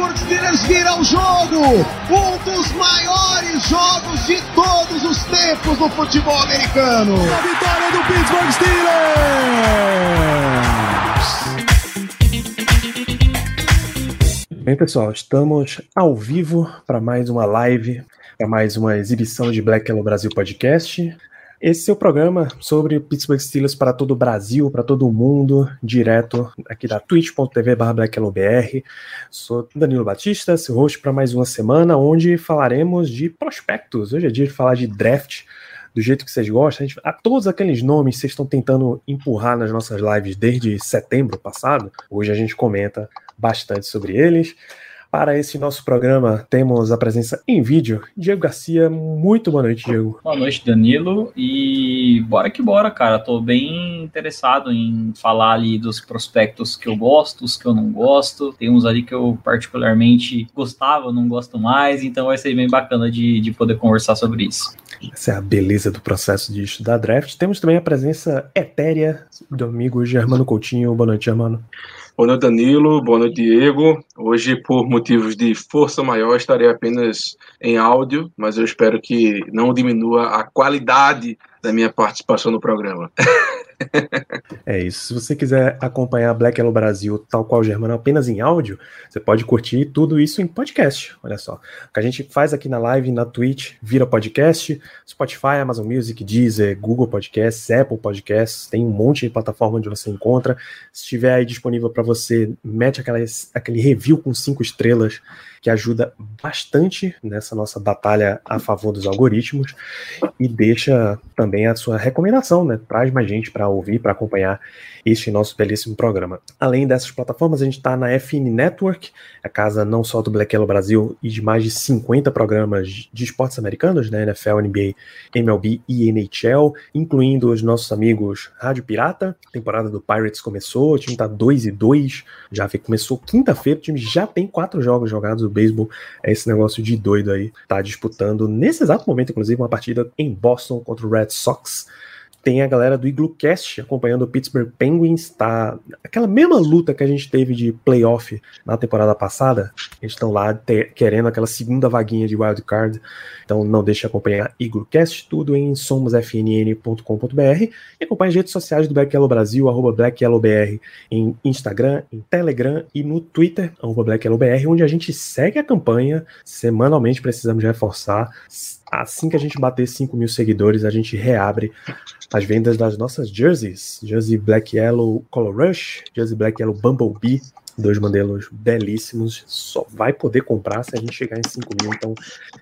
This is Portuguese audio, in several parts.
Pittsburgh Steelers vira o jogo! Um dos maiores jogos de todos os tempos no futebol americano! A vitória do Pittsburgh Steelers! Bem, pessoal, estamos ao vivo para mais uma live, para mais uma exibição de Black Yellow Brasil Podcast. Esse é o programa sobre Pittsburgh Steelers para todo o Brasil, para todo o mundo, direto aqui da twitch.tv BlackYellowBR. Sou Danilo Batista, seu host para mais uma semana, onde falaremos de prospectos. Hoje é dia de falar de draft, do jeito que vocês gostam. A, gente, a todos aqueles nomes que vocês estão tentando empurrar nas nossas lives desde setembro passado, hoje a gente comenta bastante sobre eles. Para esse nosso programa, temos a presença em vídeo. Diego Garcia, muito boa noite, Diego. Boa noite, Danilo. E bora que bora, cara. Tô bem interessado em falar ali dos prospectos que eu gosto, os que eu não gosto. Tem uns ali que eu particularmente gostava, não gosto mais. Então vai ser bem bacana de, de poder conversar sobre isso. Essa é a beleza do processo de estudar draft. Temos também a presença etérea do amigo Germano Coutinho. Boa noite, Germano. Boa noite, Danilo. Boa noite, Diego. Hoje, por motivos de força maior, estarei apenas em áudio, mas eu espero que não diminua a qualidade da minha participação no programa. É isso. Se você quiser acompanhar Black Yellow Brasil, tal qual o Germano, apenas em áudio, você pode curtir tudo isso em podcast. Olha só. O que a gente faz aqui na live, na Twitch, vira podcast. Spotify, Amazon Music, Deezer, Google Podcasts, Apple Podcasts. Tem um monte de plataforma onde você encontra. Se estiver aí disponível para você, mete aquela, aquele review com cinco estrelas que ajuda bastante nessa nossa batalha a favor dos algoritmos e deixa também a sua recomendação, né? Traz mais gente para ouvir, para acompanhar este nosso belíssimo programa. Além dessas plataformas, a gente está na FN Network, a casa não só do Black Yellow Brasil e de mais de 50 programas de esportes americanos, né? NFL, NBA, MLB e NHL, incluindo os nossos amigos Rádio Pirata. A temporada do Pirates começou, o time está 2 e 2, já começou quinta-feira, o time já tem quatro jogos jogados do beisebol, é esse negócio de doido aí. Tá disputando nesse exato momento, inclusive, uma partida em Boston contra o Red Sox. Tem a galera do Iglocast acompanhando o Pittsburgh Penguins, tá? Aquela mesma luta que a gente teve de playoff na temporada passada, eles estão lá te, querendo aquela segunda vaguinha de wild card. Então não deixe de acompanhar Iglocast, tudo em somosfnn.com.br e acompanhe as redes sociais do Black Yellow Brasil, arroba Black Yellow BR, em Instagram, em Telegram e no Twitter, arroba Black Yellow BR, onde a gente segue a campanha. Semanalmente precisamos reforçar assim que a gente bater 5 mil seguidores, a gente reabre as vendas das nossas jerseys. Jersey Black Yellow Color Rush, Jersey Black Yellow Bumblebee, dois modelos belíssimos. Só vai poder comprar se a gente chegar em 5 mil. Então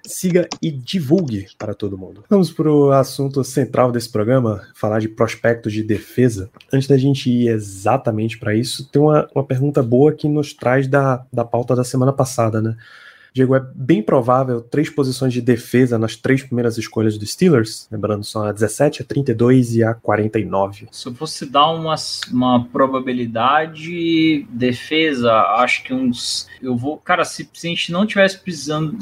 siga e divulgue para todo mundo. Vamos para o assunto central desse programa, falar de prospectos de defesa. Antes da gente ir exatamente para isso, tem uma, uma pergunta boa que nos traz da, da pauta da semana passada, né? Diego, é bem provável três posições de defesa nas três primeiras escolhas dos Steelers, lembrando são a 17, a 32 e a 49. Se eu fosse dar uma, uma probabilidade, defesa, acho que uns. Eu vou. Cara, se, se a gente não tivesse precisando.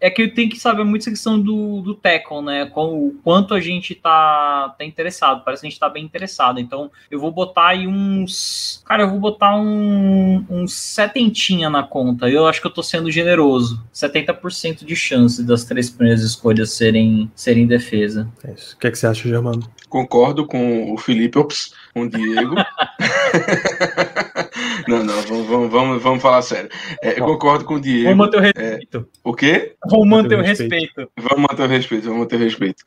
É que eu tenho que saber muito essa questão do, do tackle, né? Com o quanto a gente tá, tá interessado. Parece que a gente tá bem interessado. Então, eu vou botar aí uns. Cara, eu vou botar um, uns setentinha na conta. Eu acho que eu tô sendo generoso. 70% de chance das três primeiras escolhas serem, serem defesa. É isso. O que, é que você acha, Germano? Concordo com o Felipe, ops, com o Diego. não, não, vamos, vamos, vamos, vamos falar sério. É, eu concordo com o Diego. Vamos manter o respeito. É, o quê? Vamos manter o respeito. Vamos manter o respeito, vamos manter o respeito.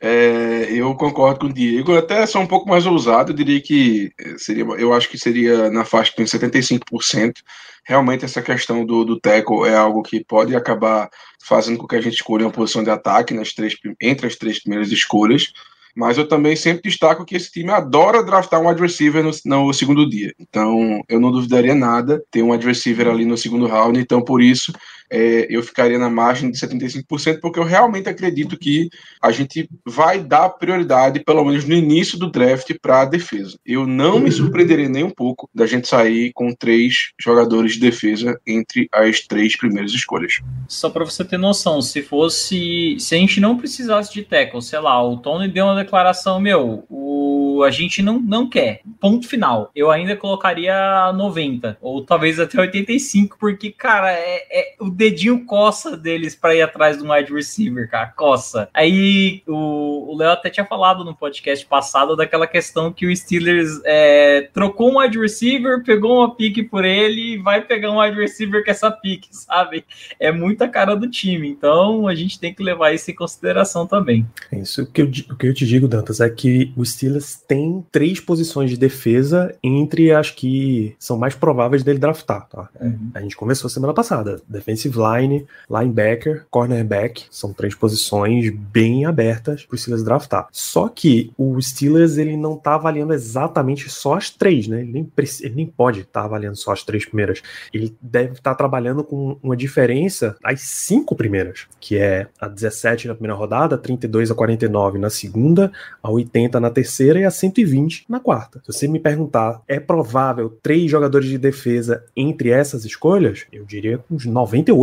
É, eu concordo com o Diego, até sou um pouco mais ousado, eu diria que seria, eu acho que seria na faixa de 75%. Realmente essa questão do, do tackle é algo que pode acabar fazendo com que a gente escolha uma posição de ataque nas três, entre as três primeiras escolhas. Mas eu também sempre destaco que esse time adora draftar um wide receiver no, no segundo dia. Então, eu não duvidaria nada ter um wide receiver ali no segundo round. Então, por isso, é, eu ficaria na margem de 75%, porque eu realmente acredito que a gente vai dar prioridade, pelo menos no início do draft, para a defesa. Eu não me surpreenderia nem um pouco da gente sair com três jogadores de defesa entre as três primeiras escolhas. Só para você ter noção, se fosse. Se a gente não precisasse de tackle, sei lá, o Tony deu uma declaração, meu, o, a gente não, não quer. Ponto final. Eu ainda colocaria 90, ou talvez até 85, porque, cara, é, é dedinho coça deles para ir atrás do wide receiver, cara, coça. Aí o Léo até tinha falado no podcast passado daquela questão que o Steelers é, trocou um wide receiver, pegou uma pique por ele e vai pegar um wide receiver com essa pique, sabe? É muita cara do time, então a gente tem que levar isso em consideração também. É isso que eu, o que eu te digo, Dantas, é que o Steelers tem três posições de defesa entre as que são mais prováveis dele draftar, tá? Uhum. A gente começou semana passada, defensive line, linebacker, cornerback, são três posições bem abertas para o Steelers draftar. Só que o Steelers ele não está avaliando exatamente só as três, né? Ele nem, ele nem pode estar tá avaliando só as três primeiras. Ele deve estar tá trabalhando com uma diferença às cinco primeiras, que é a 17 na primeira rodada, a 32 a 49 na segunda, a 80 na terceira e a 120 na quarta. Se você me perguntar, é provável três jogadores de defesa entre essas escolhas? Eu diria uns 98%.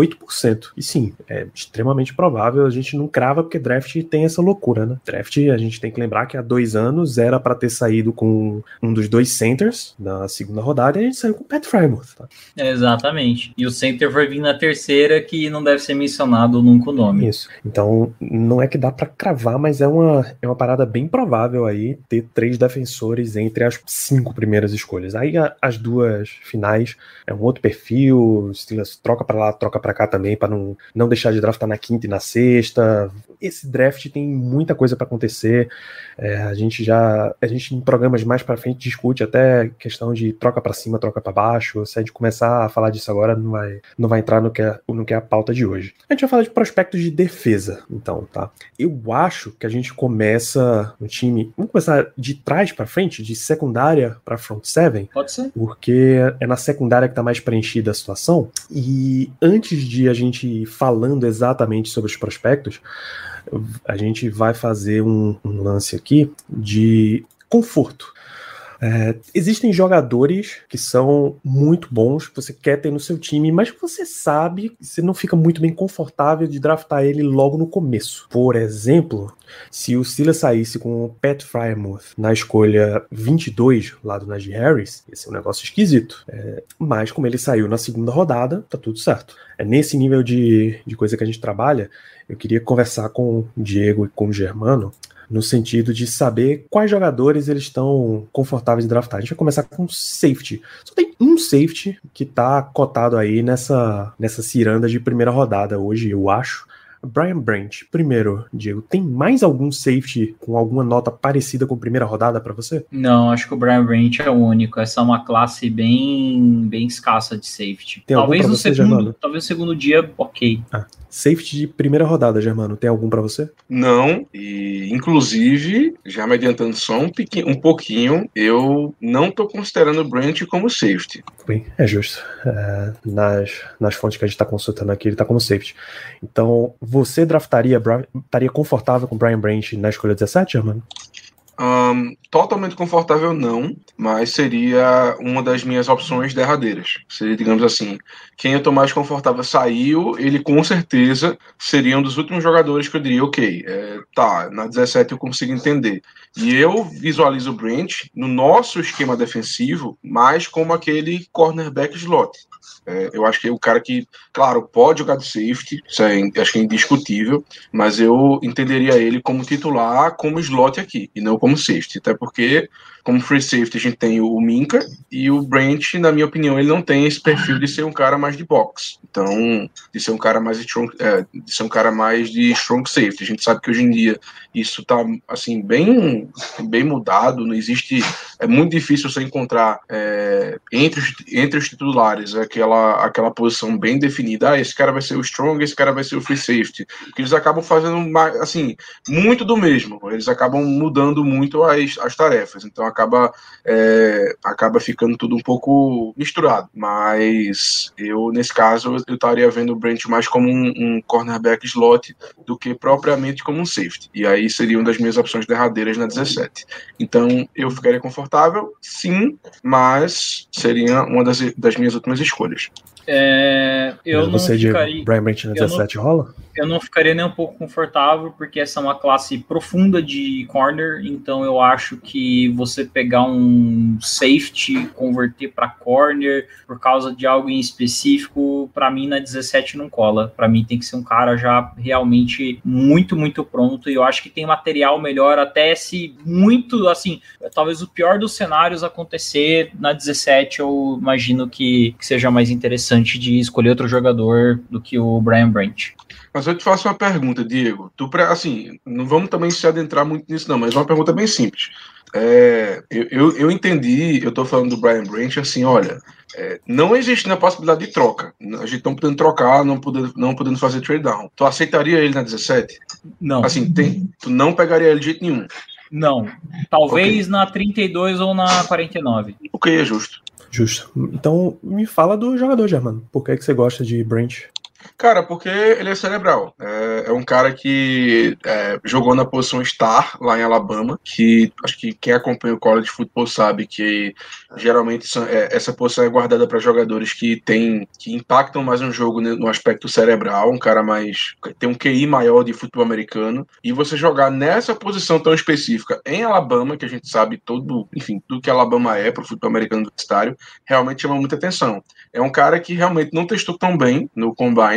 E sim, é extremamente provável. A gente não crava porque draft tem essa loucura, né? Draft, a gente tem que lembrar que há dois anos era para ter saído com um dos dois centers na segunda rodada e a gente saiu com o Pat Frymouth. Tá? exatamente. E o center vai vir na terceira, que não deve ser mencionado nunca o nome. Isso. Então, não é que dá para cravar, mas é uma, é uma parada bem provável aí ter três defensores entre as cinco primeiras escolhas. Aí a, as duas finais é um outro perfil, Steelers troca para lá, troca para cá também, para não, não deixar de draftar na quinta e na sexta. Esse draft tem muita coisa para acontecer. É, a gente já, a gente em programas mais para frente discute até questão de troca para cima, troca para baixo. Se a gente começar a falar disso agora, não vai, não vai entrar no que, é, no que é a pauta de hoje. A gente vai falar de prospectos de defesa, então, tá? Eu acho que a gente começa no time, vamos começar de trás para frente, de secundária para front seven. Pode ser. Porque é na secundária que tá mais preenchida a situação. E antes de a gente ir falando exatamente sobre os prospectos, a gente vai fazer um, um lance aqui de conforto. É, existem jogadores que são muito bons, que você quer ter no seu time, mas você sabe que você não fica muito bem confortável de draftar ele logo no começo. Por exemplo, se o Steelers saísse com o Pat Frymouth na escolha 22 lá do Najee Harris, ia ser um negócio esquisito. É, mas como ele saiu na segunda rodada, tá tudo certo. É nesse nível de, de coisa que a gente trabalha. Eu queria conversar com o Diego e com o Germano no sentido de saber quais jogadores eles estão confortáveis em draftar. A gente vai começar com safety. Só tem um safety que está cotado aí nessa, nessa ciranda de primeira rodada hoje, eu acho. Brian Branch, primeiro, Diego, tem mais algum safety com alguma nota parecida com primeira rodada para você? Não, acho que o Brian Branch é o único. Essa é uma classe bem, bem escassa de safety. Tem talvez no você, segundo, Germano? talvez no segundo dia, ok. Ah, Safety de primeira rodada, Germano, tem algum para você? Não, e inclusive, já me adiantando só um, um pouquinho, eu não tô considerando o Brent como safety. Bem, é justo. É, nas, nas fontes que a gente está consultando aqui, ele está como safety. Então, você draftaria, estaria confortável com Brian Branch na escolha 17, Germano? Um, totalmente confortável não, mas seria uma das minhas opções derradeiras. Seria, digamos assim, quem eu tô mais confortável saiu, ele com certeza seria um dos últimos jogadores que eu diria, ok, é, tá, na 17 eu consigo entender. E eu visualizo o Brent no nosso esquema defensivo mais como aquele cornerback slot. É, eu acho que é o cara que, claro, pode jogar de safety, isso é, acho que é indiscutível, mas eu entenderia ele como titular, como slot aqui, e não como safety, até porque como free safety, a gente tem o Minka e o Brent, na minha opinião, ele não tem esse perfil de ser um cara mais de box. Então, de ser um cara mais de strong, é, de ser um cara mais de strong safety. A gente sabe que hoje em dia isso está assim bem bem mudado. Não existe, é muito difícil você encontrar é, entre os, entre os titulares aquela aquela posição bem definida. Ah, esse cara vai ser o strong, esse cara vai ser o free safety. Porque eles acabam fazendo assim muito do mesmo. Eles acabam mudando muito as, as tarefas. Então acaba é, acaba ficando tudo um pouco misturado. Mas eu nesse caso eu estaria vendo o Brent mais como um, um cornerback slot do que propriamente como um safety. E aí seria uma das minhas opções derradeiras na 17. Então eu ficaria confortável, sim, mas seria uma das, das minhas últimas escolhas. É, eu Mas não ficaria, de Brian Branch na 17 não, rola? Eu não ficaria nem um pouco confortável, porque essa é uma classe profunda de corner, então eu acho que você pegar um safety, converter para corner por causa de algo em específico, para mim na 17 não cola. Para mim tem que ser um cara já realmente muito, muito pronto, e eu acho que tem material melhor até se muito, assim, talvez o pior dos cenários acontecer na 17, eu imagino que, que seja mais interessante interessante de escolher outro jogador do que o Brian Branch. Mas eu te faço uma pergunta, Diego. Tu, assim, não vamos também se adentrar muito nisso, não, mas uma pergunta bem simples. É, eu, eu, eu, entendi, eu tô falando do Brian Branch, assim, olha, é, não existe na possibilidade de troca. A gente não podendo trocar, não podendo, não podendo fazer trade down. Tu aceitaria ele na 17? Não. Assim, tem, tu não pegaria ele de jeito nenhum? Não. Talvez okay. na 32 ou na 49. O que é justo. Justo. Então, me fala do jogador, Germano. Por que, é que você gosta de Branch? Cara, porque ele é cerebral. É, é um cara que é, jogou na posição star lá em Alabama, que acho que quem acompanha o college football sabe que geralmente é, essa posição é guardada para jogadores que tem, que impactam mais um jogo no aspecto cerebral, um cara mais tem um QI maior de futebol americano. E você jogar nessa posição tão específica em Alabama, que a gente sabe todo, enfim, tudo que Alabama é para o futebol americano universitário, realmente chama muita atenção. É um cara que realmente não testou tão bem no combine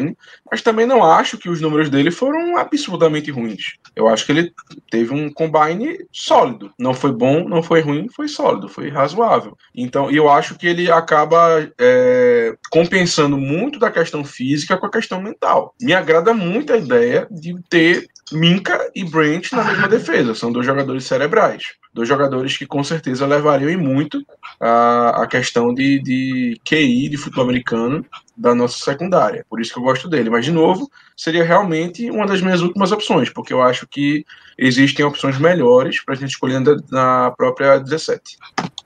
mas também não acho que os números dele foram absurdamente ruins. Eu acho que ele teve um combine sólido. Não foi bom, não foi ruim, foi sólido, foi razoável. Então, eu acho que ele acaba é, compensando muito da questão física com a questão mental. Me agrada muito a ideia de ter Minka e Brent na mesma defesa. São dois jogadores cerebrais. Dois jogadores que com certeza levariam em muito a, a questão de, de QI de futebol americano da nossa secundária. Por isso que eu gosto dele. Mas, de novo, seria realmente uma das minhas últimas opções, porque eu acho que existem opções melhores para a gente escolher na própria 17.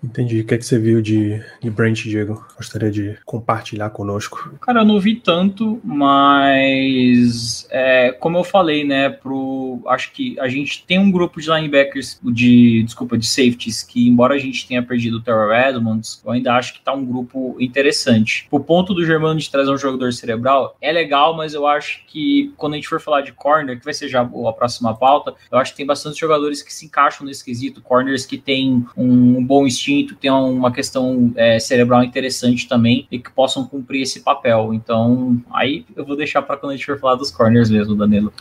Entendi. O que é que você viu de, de Brent, Diego? Gostaria de compartilhar conosco. Cara, eu não vi tanto, mas é, como eu falei, né, pro, acho que a gente tem um grupo de linebackers, de, desculpa, de safeties, que embora a gente tenha perdido o Terrell Edmonds, eu ainda acho que tá um grupo interessante. O ponto do Germano de trazer um jogador cerebral é legal, mas eu acho que quando a gente for falar de corner, que vai ser já a próxima pauta, eu acho que tem bastante jogadores que se encaixam nesse quesito, corners que têm um bom instinto instinto, tem uma questão é, cerebral interessante também e que possam cumprir esse papel. Então, aí eu vou deixar para quando a gente for falar dos corners mesmo, Danilo.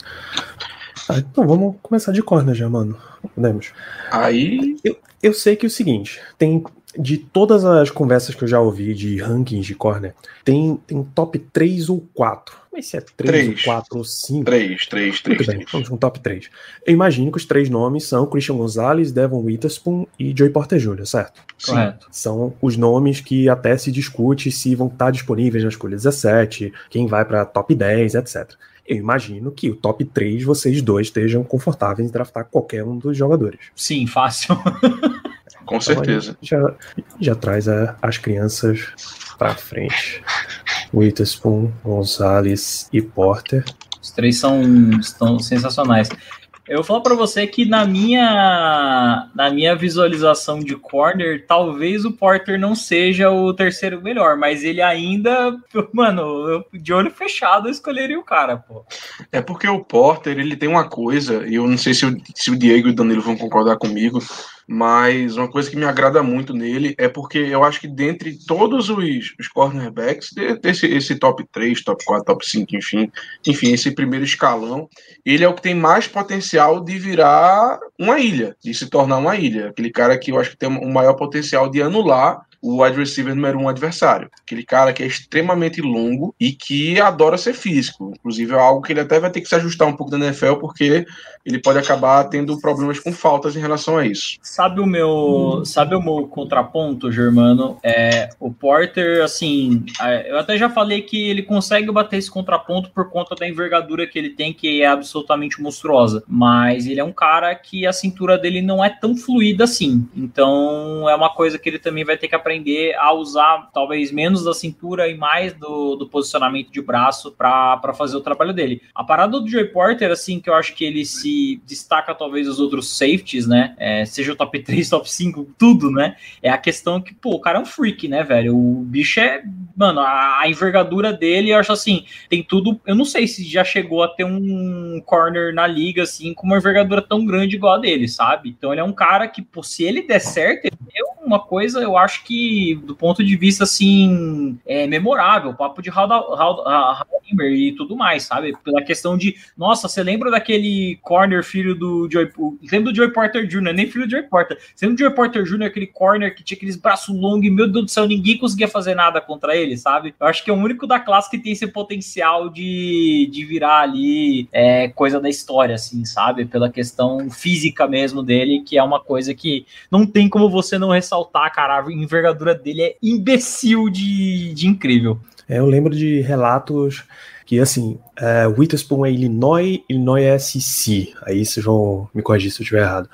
Ah, então vamos começar de corner já, mano. Podemos. Aí. Eu, eu sei que é o seguinte: tem de todas as conversas que eu já ouvi de rankings de corner, tem, tem top 3 ou 4. Mas se é 3, 3 ou 4 ou 5. 3, 3, 3. Bem, vamos com top 3. Eu imagino que os três nomes são Christian Gonzalez, Devon Witherspoon e Joey Porter Jr., certo? Correto. São os nomes que até se discute se vão estar disponíveis na escolha 17, quem vai para top 10, etc. Eu imagino que o top 3 vocês dois estejam confortáveis em draftar qualquer um dos jogadores. Sim, fácil. Com então, certeza. Já, já traz a, as crianças para frente. Witherspoon, Gonzalez e Porter. Os três são estão sensacionais. Eu vou falar para você que na minha na minha visualização de corner, talvez o Porter não seja o terceiro melhor, mas ele ainda, mano, eu, de olho fechado eu escolheria o cara, pô. É porque o Porter, ele tem uma coisa, e eu não sei se o, se o Diego e o Danilo vão concordar comigo, mas uma coisa que me agrada muito nele é porque eu acho que dentre todos os, os cornerbacks, desse, esse top 3, top 4, top 5, enfim, enfim, esse primeiro escalão, ele é o que tem mais potencial de virar uma ilha, de se tornar uma ilha. Aquele cara que eu acho que tem o maior potencial de anular o wide receiver número um adversário. Aquele cara que é extremamente longo e que adora ser físico. Inclusive, é algo que ele até vai ter que se ajustar um pouco da NFL, porque ele pode acabar tendo problemas com faltas em relação a isso. Sabe o meu, sabe o meu contraponto, Germano? É, o Porter, assim, eu até já falei que ele consegue bater esse contraponto por conta da envergadura que ele tem, que é absolutamente monstruosa. Mas ele é um cara que a cintura dele não é tão fluida assim. Então, é uma coisa que ele também vai ter que aprender aprender a usar talvez menos da cintura e mais do, do posicionamento de braço para fazer o trabalho dele. A parada do Joey Porter, assim, que eu acho que ele se destaca talvez os outros safeties, né? É, seja o top 3, top 5, tudo, né? É a questão que, pô, o cara é um freak, né, velho? O bicho é. Mano, a, a envergadura dele, eu acho assim, tem tudo. Eu não sei se já chegou a ter um corner na liga, assim, com uma envergadura tão grande igual a dele, sabe? Então ele é um cara que, pô, se ele der certo, ele é uma coisa, eu acho que do ponto de vista assim, é memorável, papo de E tudo mais, sabe? Pela questão de, nossa, você lembra daquele corner filho do Joey, lembra do Joey Porter Jr., nem filho do Joey Porter. Você lembra do Joey Porter Jr., aquele corner que tinha aqueles braços longos e, meu Deus do céu, ninguém conseguia fazer nada contra ele, sabe? Eu acho que é o único da classe que tem esse potencial de, de virar ali é, coisa da história, assim, sabe? Pela questão física mesmo dele, que é uma coisa que não tem como você não ressaltar, cara, a envergadura dele é imbecil de, de incrível. É, eu lembro de relatos que, assim, é, Witherspoon é Illinois, Illinois é SC. Aí vocês vão me corrigir se eu estiver errado.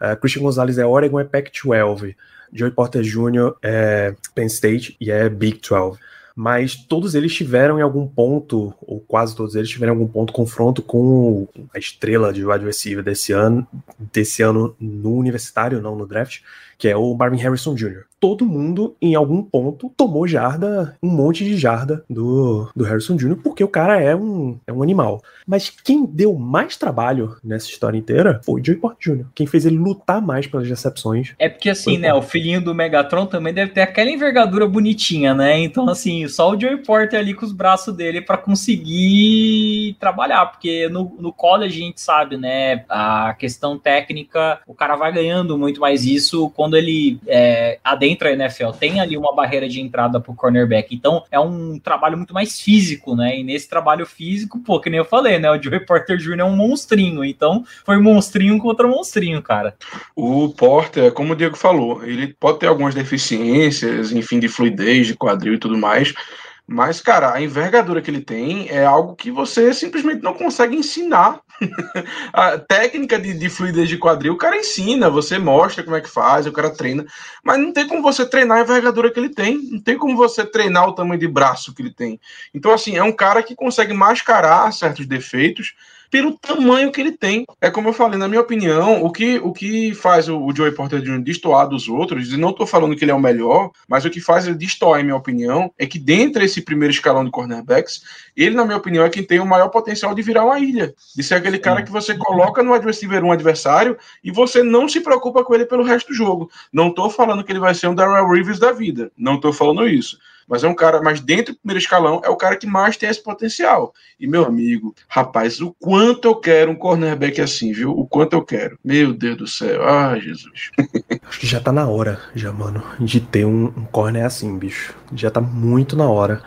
É, Christian Gonzalez é Oregon, é Pac-12. Joey Porter Jr. é Penn State e é Big 12 mas todos eles tiveram em algum ponto, ou quase todos eles tiveram em algum ponto confronto com a estrela de wide receiver desse ano, desse ano no universitário, não no draft, que é o Marvin Harrison Jr. Todo mundo, em algum ponto, tomou jarda, um monte de jarda do, do Harrison Jr., porque o cara é um, é um animal. Mas quem deu mais trabalho nessa história inteira foi o Joey Porter Jr., quem fez ele lutar mais pelas recepções. É porque, assim, né, o filhinho do Megatron também deve ter aquela envergadura bonitinha, né? Então, assim, só o Joey Porter ali com os braços dele para conseguir trabalhar, porque no, no college a gente sabe, né, a questão técnica, o cara vai ganhando muito mais isso quando quando ele é, adentra a NFL, tem ali uma barreira de entrada pro cornerback. Então é um trabalho muito mais físico, né? E nesse trabalho físico, pô, que nem eu falei, né? O Joey Porter Jr. é um monstrinho. Então foi monstrinho contra monstrinho, cara. O Porter, como o Diego falou, ele pode ter algumas deficiências, enfim, de fluidez, de quadril e tudo mais. Mas, cara, a envergadura que ele tem é algo que você simplesmente não consegue ensinar. a técnica de, de fluidez de quadril, o cara ensina, você mostra como é que faz, o cara treina. Mas não tem como você treinar a envergadura que ele tem. Não tem como você treinar o tamanho de braço que ele tem. Então, assim, é um cara que consegue mascarar certos defeitos pelo tamanho que ele tem. É como eu falei, na minha opinião, o que, o que faz o, o Joey Porter Jr. destoar dos outros, e não estou falando que ele é o melhor, mas o que faz ele destoar, em minha opinião, é que dentro desse primeiro escalão de cornerbacks, ele, na minha opinião, é quem tem o maior potencial de virar uma ilha. De ser aquele cara que você coloca no adversário um adversário e você não se preocupa com ele pelo resto do jogo. Não estou falando que ele vai ser um Darrell Reeves da vida. Não estou falando isso mas é um cara, mas dentro do primeiro escalão, é o cara que mais tem esse potencial. E, meu amigo, rapaz, o quanto eu quero um cornerback assim, viu? O quanto eu quero. Meu Deus do céu. Ah, Jesus. Acho que já tá na hora, já, mano, de ter um, um corner assim, bicho. Já tá muito na hora.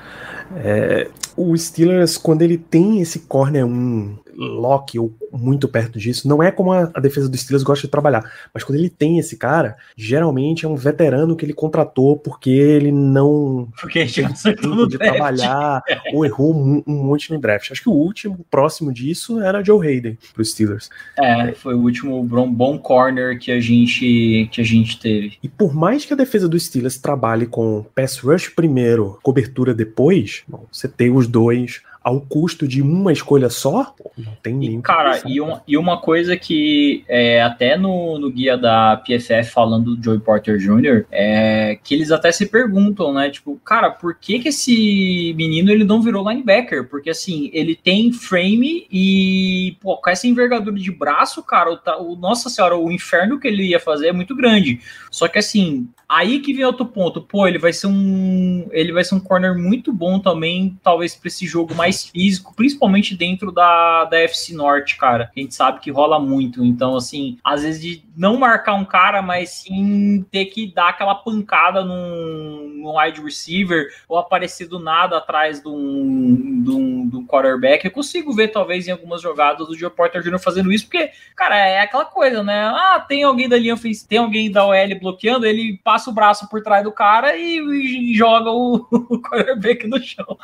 É, o Steelers, quando ele tem esse corner 1 lock ou muito perto disso, não é como a, a, defesa do Steelers gosta de trabalhar, mas quando ele tem esse cara, geralmente é um veterano que ele contratou porque ele não porque a gente não acertou de trabalhar ou errou um, um, monte no draft. Acho que o último próximo disso era Joe Hayden pro Steelers. É, foi o último bom corner que a gente que a gente teve. E por mais que a defesa do Steelers trabalhe com pass rush primeiro, cobertura depois, bom, você tem os dois ao custo de uma escolha só, não tem nem. Cara, e uma, e uma coisa que é, até no, no guia da PFF falando do Joey Porter Jr., é que eles até se perguntam, né? Tipo, cara, por que que esse menino ele não virou linebacker? Porque assim, ele tem frame e, pô, com essa envergadura de braço, cara, o, o nossa senhora, o inferno que ele ia fazer é muito grande. Só que assim, Aí que vem outro ponto. Pô, ele vai ser um. Ele vai ser um corner muito bom também, talvez para esse jogo mais físico, principalmente dentro da, da FC Norte, cara. A gente sabe que rola muito. Então, assim, às vezes de não marcar um cara, mas sim ter que dar aquela pancada num, num wide receiver ou aparecer do nada atrás de um, de, um, de um quarterback. Eu consigo ver, talvez, em algumas jogadas do Joe Porter Jr. fazendo isso, porque, cara, é aquela coisa, né? Ah, tem alguém da linha tem alguém da OL bloqueando, ele passa passa o braço por trás do cara e, e joga o, o quarterback no chão.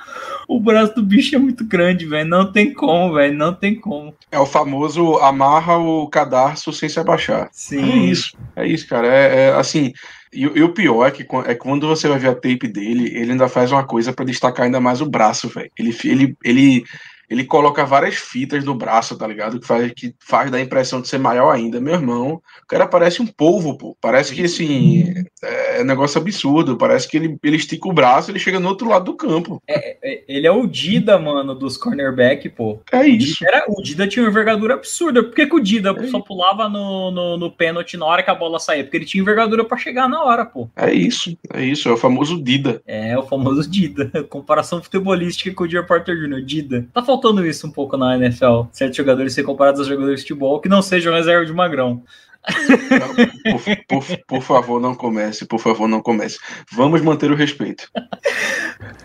O braço do bicho é muito grande, velho. Não tem como, velho. Não tem como. É o famoso amarra o cadarço sem se abaixar. Sim. É isso. É isso, cara. É, é assim. E, e, o pior é que é quando você vai ver a tape dele, ele ainda faz uma coisa para destacar ainda mais o braço, velho. Ele, ele, ele ele coloca várias fitas no braço, tá ligado? Que faz, que faz dar a impressão de ser maior ainda. Meu irmão, o cara parece um polvo, pô. Parece que, assim, é um negócio absurdo. Parece que ele, ele estica o braço e ele chega no outro lado do campo. É, é, ele é o Dida, mano, dos cornerback, pô. É isso. O Dida, era, o Dida tinha uma envergadura absurda. Por que, que o Dida é só pulava no, no, no pênalti na hora que a bola saía? Porque ele tinha envergadura para chegar na hora, pô. É isso, é isso. É o famoso Dida. É, o famoso Dida. Comparação futebolística com o Dear Porter Jr. Dida. Tá faltando faltando isso um pouco na NFL. Certos jogadores ser comparados aos jogadores de futebol que não sejam reserva de magrão. Por, por, por, favor, não comece, por favor, não comece. Vamos manter o respeito.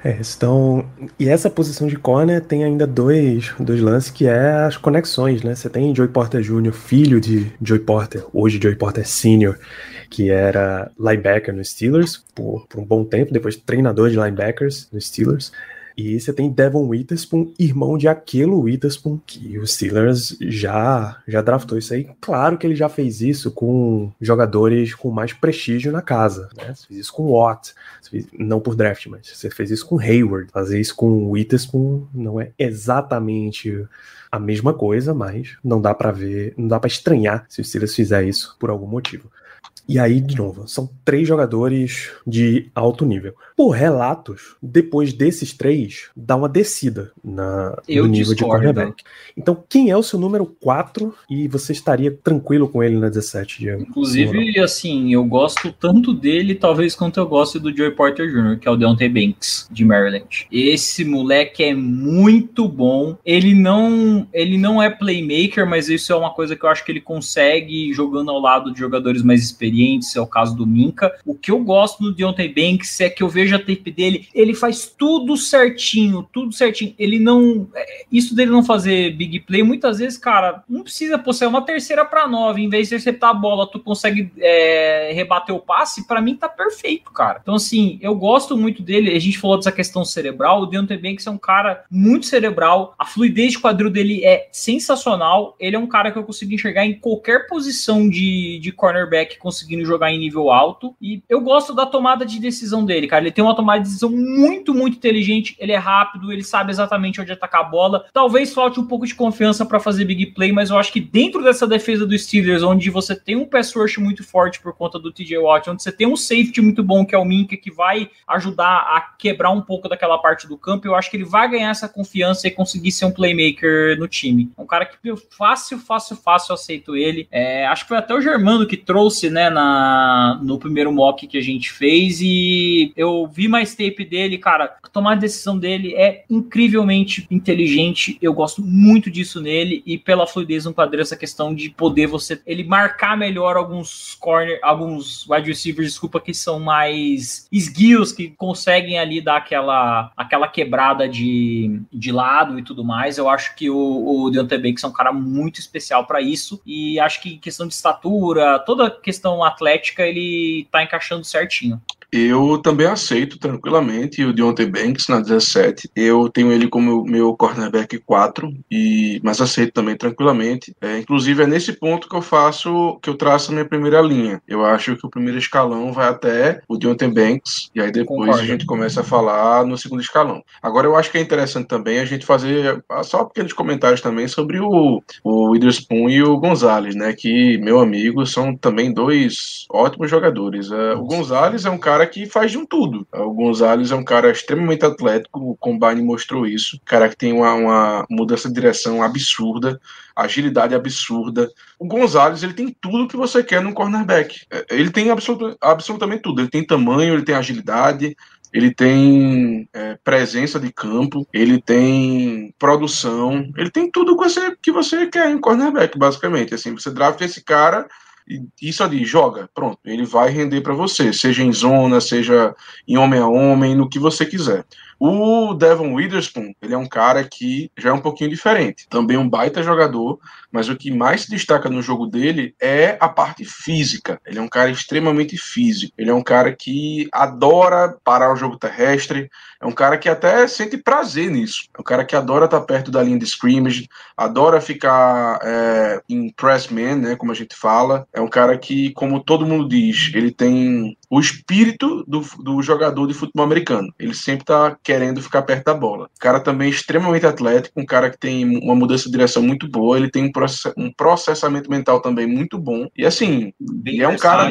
É, então, e essa posição de corner tem ainda dois, dois lances que é as conexões, né? Você tem Joey Porter Jr., filho de Joey Porter, hoje Joey Porter Sr., que era linebacker no Steelers por, por um bom tempo, depois treinador de linebackers no Steelers. E você tem Devon Witherspoon, irmão de Aquilo Witherspoon, que o Steelers já, já draftou isso aí. Claro que ele já fez isso com jogadores com mais prestígio na casa. Né? Você fez isso com Watt, fez, não por draft, mas você fez isso com Hayward. Fazer isso com Witherspoon não é exatamente a mesma coisa, mas não dá para ver, não dá para estranhar se o Steelers fizer isso por algum motivo. E aí, de novo, são três jogadores de alto nível. Por relatos, depois desses três, dá uma descida na, no nível discordo. de cornerback. Então, quem é o seu número 4 e você estaria tranquilo com ele na 17, Diego? Inclusive, assim, eu gosto tanto dele, talvez, quanto eu gosto do Joey Porter Jr., que é o Deontay Banks, de Maryland. Esse moleque é muito bom. Ele não, ele não é playmaker, mas isso é uma coisa que eu acho que ele consegue jogando ao lado de jogadores mais experientes experientes, é o caso do Minka. O que eu gosto do Deontay Banks é que eu vejo a tape dele, ele faz tudo certinho, tudo certinho. Ele não. É, isso dele não fazer big play, muitas vezes, cara, não precisa, pô, é uma terceira para nove, em vez de acertar a bola, tu consegue é, rebater o passe, para mim tá perfeito, cara. Então, assim, eu gosto muito dele. A gente falou dessa questão cerebral, o Deontay Banks é um cara muito cerebral, a fluidez de quadril dele é sensacional. Ele é um cara que eu consigo enxergar em qualquer posição de, de cornerback, conseguindo jogar em nível alto. E eu gosto da tomada de decisão dele, cara. Ele tem uma tomada de decisão muito, muito inteligente. Ele é rápido, ele sabe exatamente onde atacar a bola. Talvez falte um pouco de confiança para fazer big play, mas eu acho que dentro dessa defesa do Steelers, onde você tem um pass rush muito forte por conta do TJ Watt, onde você tem um safety muito bom, que é o Minka, que vai ajudar a quebrar um pouco daquela parte do campo, eu acho que ele vai ganhar essa confiança e conseguir ser um playmaker no time. Um cara que eu fácil, fácil, fácil aceito ele. É, acho que foi até o Germano que trouxe, né, na, no primeiro mock que a gente fez e eu vi mais tape dele, cara, tomar a decisão dele é incrivelmente inteligente, eu gosto muito disso nele e pela fluidez no quadril, essa questão de poder você, ele marcar melhor alguns corner, alguns wide receivers, desculpa, que são mais esguios, que conseguem ali dar aquela, aquela quebrada de, de lado e tudo mais, eu acho que o, o Deontay Banks é um cara muito especial para isso e acho que questão de estatura, toda questão atlética, ele tá encaixando certinho. Eu também aceito tranquilamente o Deontay Banks na 17. Eu tenho ele como meu cornerback 4, e, mas aceito também tranquilamente. É, inclusive é nesse ponto que eu faço, que eu traço a minha primeira linha. Eu acho que o primeiro escalão vai até o Deontay Banks, e aí depois Concordo. a gente começa a falar no segundo escalão. Agora eu acho que é interessante também a gente fazer só pequenos comentários também sobre o, o Witherspoon e o Gonzalez, né? Que, meu amigo, são também dois ótimos jogadores. Uh, o Gonzalez é um cara que faz de um tudo. O Gonzalez é um cara extremamente atlético, o Combine mostrou isso. Cara que tem uma, uma mudança de direção absurda, agilidade absurda. O Gonzalez, ele tem tudo que você quer num cornerback. É, ele tem absolut, absolutamente tudo. Ele tem tamanho, ele tem agilidade, ele tem é, presença de campo, ele tem produção, ele tem tudo que você, que você quer em cornerback, basicamente. Assim, você drafta esse cara só diz, joga, pronto, ele vai render para você, seja em zona, seja em homem a homem, no que você quiser. O Devon Witherspoon, ele é um cara que já é um pouquinho diferente. Também um baita jogador, mas o que mais se destaca no jogo dele é a parte física. Ele é um cara extremamente físico. Ele é um cara que adora parar o jogo terrestre. É um cara que até sente prazer nisso. É um cara que adora estar perto da linha de scrimmage, adora ficar é, em press man, né, como a gente fala. É um cara que, como todo mundo diz, ele tem o espírito do, do jogador de futebol americano. Ele sempre está querendo ficar perto da bola. O cara também é extremamente atlético, um cara que tem uma mudança de direção muito boa, ele tem um, process, um processamento mental também muito bom. E assim, ele é um cara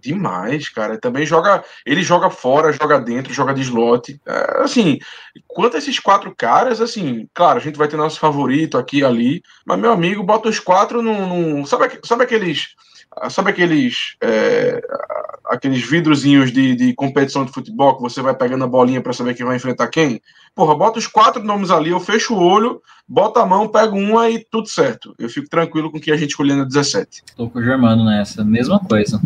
demais, cara. Também joga, ele joga fora, joga dentro, joga de slot. É, assim, quanto a esses quatro caras, assim, claro, a gente vai ter nosso favorito aqui e ali, mas meu amigo, bota os quatro num. num sabe, sabe aqueles Sabe aqueles, é, aqueles vidrozinhos de, de competição de futebol que você vai pegando a bolinha para saber quem vai enfrentar quem? Porra, bota os quatro nomes ali, eu fecho o olho, bota a mão, pego uma e tudo certo. Eu fico tranquilo com o que a gente escolheu na 17. Tô com o Germano nessa, mesma coisa.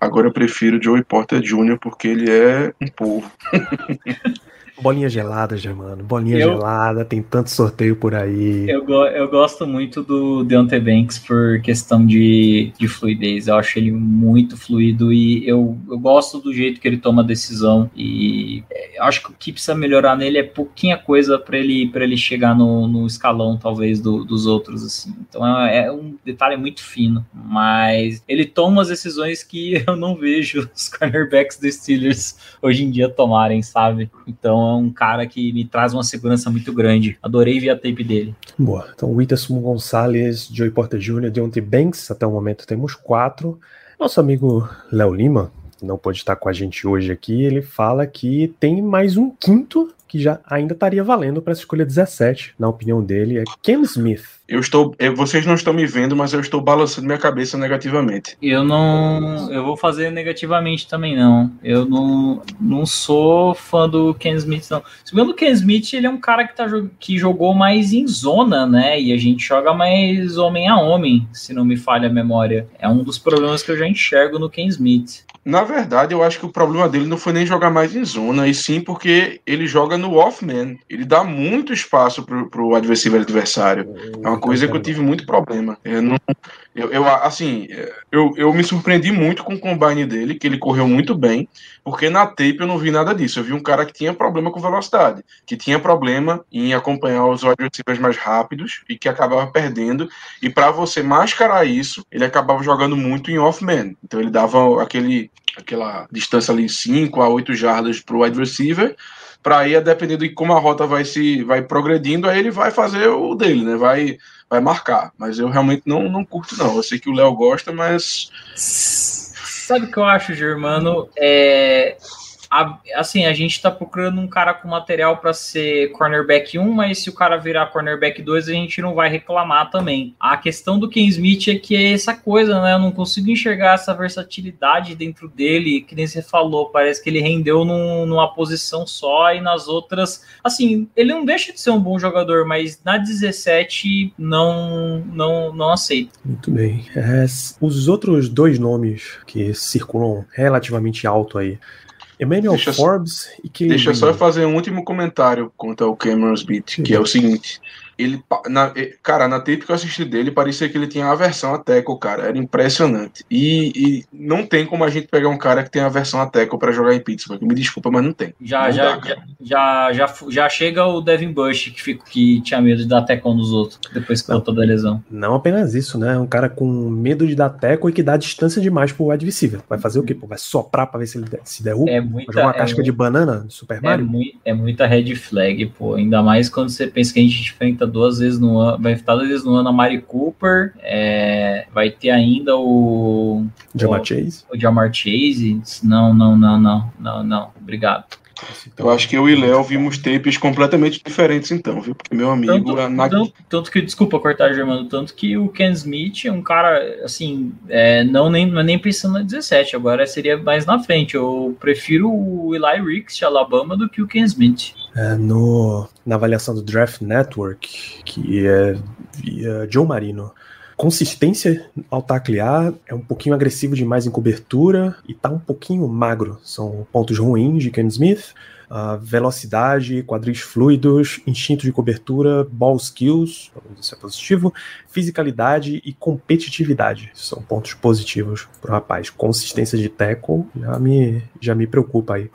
Agora eu prefiro Joey Porter Jr. porque ele é um povo. Bolinha gelada, Germano. Bolinha eu, gelada, tem tanto sorteio por aí. Eu, eu gosto muito do Deontay Banks por questão de, de fluidez. Eu acho ele muito fluido e eu, eu gosto do jeito que ele toma decisão. E é, acho que o que precisa melhorar nele é pouquinha coisa para ele, pra ele chegar no, no escalão, talvez, do, dos outros. assim. Então é, é, um detalhe muito fino. Mas ele toma as decisões que eu não vejo os cornerbacks dos Steelers hoje em dia tomarem, sabe? Então é um cara que me traz uma segurança muito grande. Adorei ver a tape dele. Boa. Então, Whindersson Gonçalves, Joey Porter Jr., Deontay Banks, até o momento temos quatro. Nosso amigo Léo Lima, não pode estar com a gente hoje aqui, ele fala que tem mais um quinto que já ainda estaria valendo para essa escolha 17, na opinião dele, é Ken Smith. Eu estou, vocês não estão me vendo, mas eu estou balançando minha cabeça negativamente. Eu não, eu vou fazer negativamente também não. Eu não, não sou fã do Ken Smith não. Segundo o Ken Smith, ele é um cara que tá que jogou mais em zona, né? E a gente joga mais homem a homem, se não me falha a memória. É um dos problemas que eu já enxergo no Ken Smith. Na verdade, eu acho que o problema dele não foi nem jogar mais em zona, e sim porque ele joga no off-man. Ele dá muito espaço pro, pro adversário adversário. É uma coisa que eu tive muito problema. Eu não, eu, eu, assim, eu, eu me surpreendi muito com o combine dele, que ele correu muito bem, porque na tape eu não vi nada disso. Eu vi um cara que tinha problema com velocidade, que tinha problema em acompanhar os wide receivers mais rápidos e que acabava perdendo. E para você mascarar isso, ele acabava jogando muito em off-man. Então ele dava aquele, aquela distância ali 5 a 8 jardas para o wide receiver para aí, dependendo de como a rota vai se vai progredindo, aí ele vai fazer o dele, né? Vai vai marcar. Mas eu realmente não, não curto, não. Eu sei que o Léo gosta, mas. Sabe o que eu acho, Germano? É, a, assim, a gente tá procurando um cara com material para ser cornerback 1, mas se o cara virar cornerback 2, a gente não vai reclamar também. A questão do Ken Smith é que é essa coisa, né? Eu não consigo enxergar essa versatilidade dentro dele, que nem você falou, parece que ele rendeu num, numa posição só e nas outras, assim, ele não deixa de ser um bom jogador, mas na 17 não não não aceito. Muito bem. É, os outros dois nomes que circulam relativamente alto aí, Emmanuel deixa Forbes e que. Deixa só eu fazer um último comentário quanto ao Cameron Smith, que é o seguinte. Ele, na, cara, na tape que eu assisti dele, parecia que ele tinha aversão a tackle, cara. Era impressionante. E, e, não tem como a gente pegar um cara que tem aversão a tackle para jogar em Pittsburgh. Me desculpa, mas não tem. Já, não já, dá, já, já, já, chega o Devin Bush, que, fica, que tinha medo de dar tackle nos outros, depois que voltou da lesão. Não apenas isso, né? Um cara com medo de dar tackle e que dá distância demais pro receiver. Vai fazer o quê? Pô, vai soprar pra ver se ele se derruba? É muita, vai jogar uma é casca de banana no Super Mario? É, muito, é muita red flag, pô. Ainda mais quando você pensa que a gente enfrenta duas vezes no ano, vai enfrentar duas vezes no ano a Mari Cooper, é, vai ter ainda o. Jamar Chase? O Jamar Chase. Não, não, não, não, não, não. Obrigado. Eu acho que eu e Léo vimos tapes completamente diferentes, então, viu? Porque meu amigo. Tanto, na... tanto, tanto que, desculpa cortar, Germano, tanto que o Ken Smith é um cara, assim, é, não, nem, nem pensando na 17, agora seria mais na frente. Eu prefiro o Eli Ricks de Alabama do que o Ken Smith. É, no, na avaliação do Draft Network, que é via Joe Marino, consistência ao taclear, é um pouquinho agressivo demais em cobertura e tá um pouquinho magro. São pontos ruins de Ken Smith. Uh, velocidade, quadris fluidos, instinto de cobertura, ball skills, isso é positivo, fisicalidade e competitividade são pontos positivos para o rapaz. Consistência de tackle já me, já me preocupa aí.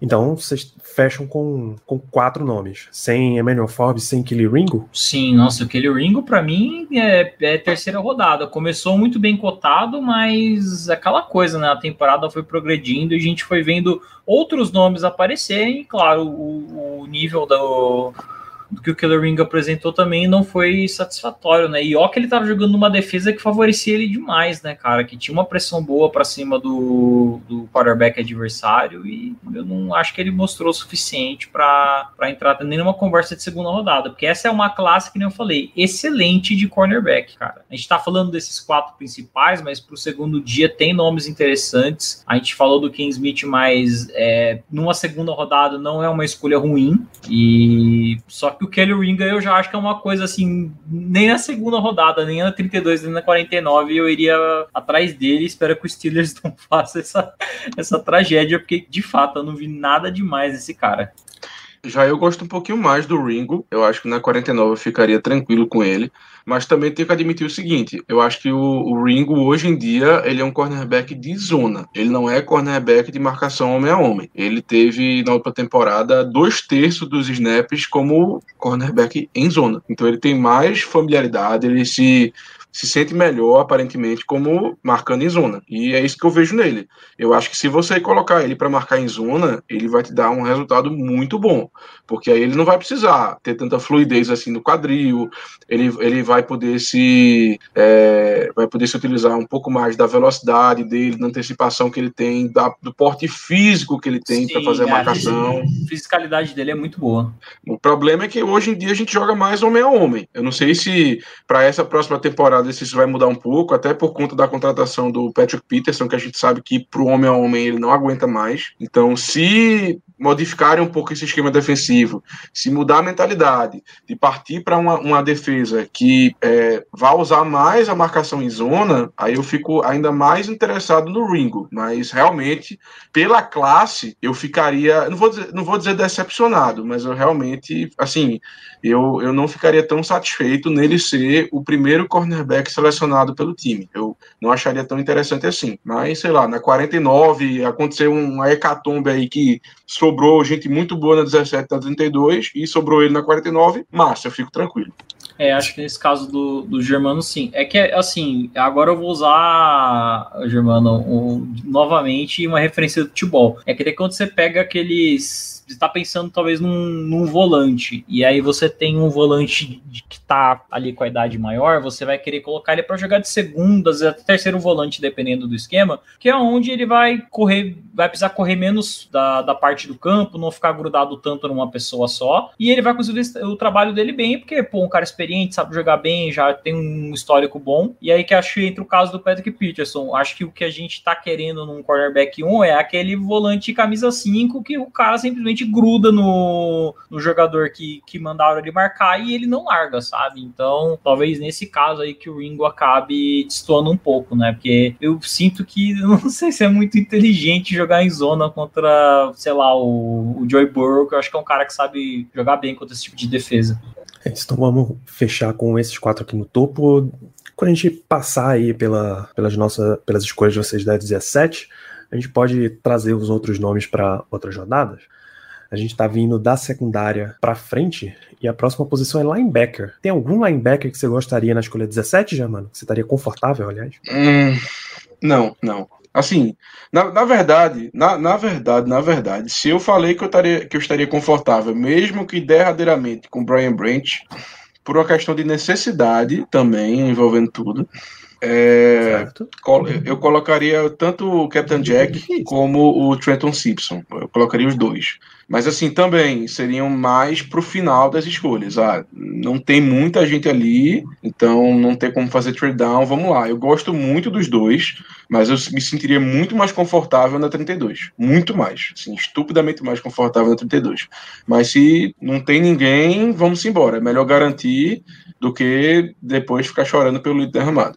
Então, vocês fecham com, com quatro nomes. Sem Emmanuel Forbes, sem Kelly Ringo? Sim, nossa, o Kelly Ringo, para mim, é, é terceira rodada. Começou muito bem cotado, mas aquela coisa, né? A temporada foi progredindo e a gente foi vendo outros nomes aparecerem. Claro, o, o nível do do que o Killer Ring apresentou também não foi satisfatório, né? E ó que ele tava jogando numa defesa que favorecia ele demais, né, cara? Que tinha uma pressão boa para cima do, do quarterback adversário e eu não acho que ele mostrou o suficiente para entrar nem numa conversa de segunda rodada, porque essa é uma classe que nem eu falei, excelente de cornerback, cara. A gente tá falando desses quatro principais, mas pro segundo dia tem nomes interessantes. A gente falou do Ken Smith, mas é, numa segunda rodada não é uma escolha ruim e só que o Kelly Ringa eu já acho que é uma coisa assim, nem na segunda rodada, nem na 32, nem na 49 eu iria atrás dele. Espero que o Steelers não faça essa, essa tragédia, porque de fato eu não vi nada demais desse cara. Já eu gosto um pouquinho mais do Ringo. Eu acho que na 49 eu ficaria tranquilo com ele. Mas também tenho que admitir o seguinte: eu acho que o, o, Ringo, hoje em dia, ele é um cornerback de zona. Ele não é cornerback de marcação homem a homem. Ele teve, na última temporada, dois terços dos snaps como cornerback em zona. Então ele tem mais familiaridade, ele se se sente melhor, aparentemente, como marcando em zona. E é isso que eu vejo nele. Eu acho que se você colocar ele para marcar em zona, ele vai te dar um resultado muito bom. Porque aí ele não vai precisar ter tanta fluidez assim no quadril, ele, ele vai poder se é, vai poder se utilizar um pouco mais da velocidade dele, da antecipação que ele tem, da, do porte físico que ele tem para fazer a marcação. A fisicalidade dele é muito boa. O problema é que hoje em dia a gente joga mais homem a homem. Eu não sei se para essa próxima temporada se isso vai mudar um pouco, até por conta da contratação do Patrick Peterson, que a gente sabe que para o homem a homem ele não aguenta mais. Então, se modificarem um pouco esse esquema defensivo, se mudar a mentalidade de partir para uma, uma, defesa que é, vá usar mais a marcação em zona, aí eu fico ainda mais interessado no Ringo. Mas realmente, pela classe, eu ficaria, não vou dizer, não vou dizer decepcionado, mas eu realmente, assim, eu, eu não ficaria tão satisfeito nele ser o primeiro cornerback selecionado pelo time. Eu não acharia tão interessante assim. Mas, sei lá, na 49 aconteceu uma hecatombe aí que sobrou gente muito boa na 17, na 32 e sobrou ele na 49, massa, eu fico tranquilo. É, acho que nesse caso do, do Germano, sim. É que, assim, agora eu vou usar, Germano, um, novamente uma referência do futebol. É que quando você pega aqueles está pensando talvez num, num, volante, e aí você tem um volante que está ali com a idade maior, você vai querer colocar ele para jogar de segunda, até terceiro volante, dependendo do esquema, que é onde ele vai correr, vai precisar correr menos da, da parte do campo, não ficar grudado tanto numa pessoa só, e ele vai conseguir o trabalho dele bem, porque, pô, um cara experiente, sabe jogar bem, já tem um histórico bom, e aí que acho que entra o caso do Patrick Peterson. Acho que o que a gente está querendo num cornerback 1 é aquele volante camisa 5 que o cara simplesmente simplesmente gruda no, no jogador que, que mandaram ele marcar e ele não larga, sabe? Então, talvez nesse caso aí que o Ringo acabe destoando um pouco, né? Porque eu sinto que, não sei se é muito inteligente jogar em zona contra, sei lá, o, o Joy Burrow, que eu acho que é um cara que sabe jogar bem contra esse tipo de defesa. É então vamos fechar com esses quatro aqui no topo. Quando a gente passar aí pela, pelas, nossas, pelas escolhas de vocês da 17, a gente pode trazer os outros nomes para outras rodadas. A gente tá vindo da secundária para frente e a próxima posição é linebacker. Tem algum linebacker que você gostaria na escolha 17, já, mano? Você estaria confortável, aliás? Hum, não, não. Assim, na, na verdade, na, na, verdade, na verdade, se eu falei que eu, estaria, que eu estaria confortável, mesmo que derradeiramente com Brian Branch, por uma questão de necessidade também, envolvendo tudo, é, eu colocaria tanto o Captain Jack como o Trenton Simpson. Eu colocaria os dois. Mas assim, também seriam mais pro final das escolhas. Ah, não tem muita gente ali, então não tem como fazer trade down. Vamos lá. Eu gosto muito dos dois, mas eu me sentiria muito mais confortável na 32. Muito mais. Assim, estupidamente mais confortável na 32. Mas se não tem ninguém, vamos embora. É melhor garantir do que depois ficar chorando pelo leite derramado.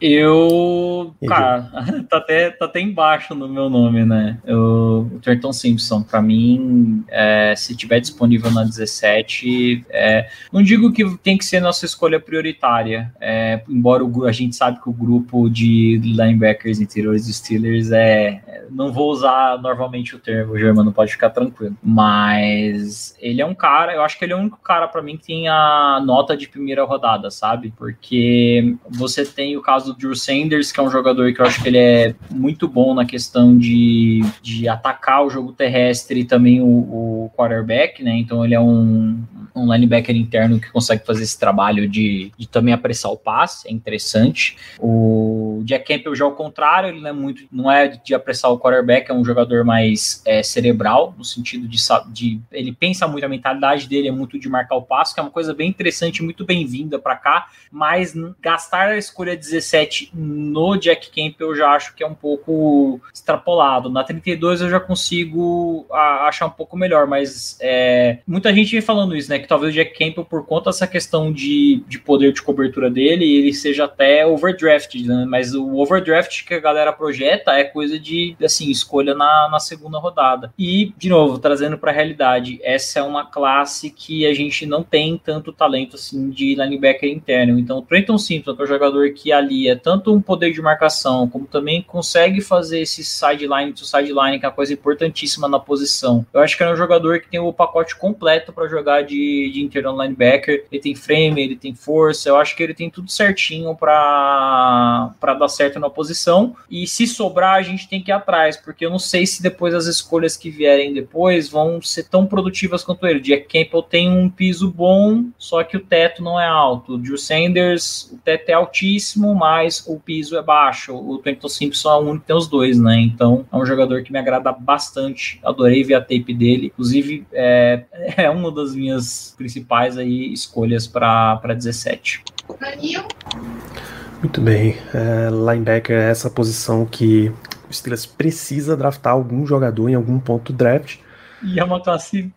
Eu. Cara, tá até, tá até embaixo no meu nome, né? Eu, o Trenton Simpson, para mim, é, se tiver disponível na 17, é, não digo que tem que ser nossa escolha prioritária, é, embora o, a gente sabe que o grupo de linebackers interiores de Steelers é. Não vou usar normalmente o termo, o Germano pode ficar tranquilo. Mas ele é um cara, eu acho que ele é o único cara para mim que tem a nota de primeira rodada, sabe? Porque você tem o caso do Drew Sanders, que é um jogador que eu acho que ele é muito bom na questão de, de atacar o jogo terrestre e também o, o quarterback, né? Então ele é um, um linebacker interno que consegue fazer esse trabalho de, de também apressar o passe, é interessante. O Jack Campbell já ao contrário, ele não é muito, não é de apressar o quarterback, é um jogador mais é, cerebral, no sentido de, de ele pensa muito, a mentalidade dele é muito de marcar o passe, que é uma coisa bem interessante, muito bem-vinda para cá, mas gastar a escolha 17 no Jack Campbell eu já acho que é um pouco extrapolado. Na 32 eu já consigo a, achar um pouco melhor, mas é, muita gente vem falando isso, né? Que talvez o Jack Campbell, por conta dessa questão de, de poder de cobertura dele, ele seja até overdraft, né? Mas o overdraft que a galera projeta é coisa de, assim, escolha na, na segunda rodada. E, de novo, trazendo para a realidade, essa é uma classe que a gente não tem tanto talento assim de linebacker interno. Então, o Trenton Simpson, que é um jogador que alia tanto um poder de marcação, como também consegue fazer esse sideline to sideline, que é uma coisa importantíssima na posição. Eu acho que é um jogador que tem o pacote completo para jogar de, de interior linebacker. Ele tem frame, ele tem força. Eu acho que ele tem tudo certinho para dar certo na posição. E se sobrar, a gente tem que ir atrás, porque eu não sei se depois as escolhas que vierem depois vão ser tão produtivas quanto ele. Jack Campbell tem um piso bom, só que o teto não é alto. O Drew Sanders, o teto é altíssimo, mas o piso é baixo. O Trenton Simpson é o único que tem os dois, né? Então é um jogador que me agrada bastante. Adorei ver a tape dele. Inclusive, é, é uma das minhas principais aí escolhas para 17. Muito bem. É, linebacker é essa posição que o Steelers precisa draftar algum jogador em algum ponto do draft. E é uma classe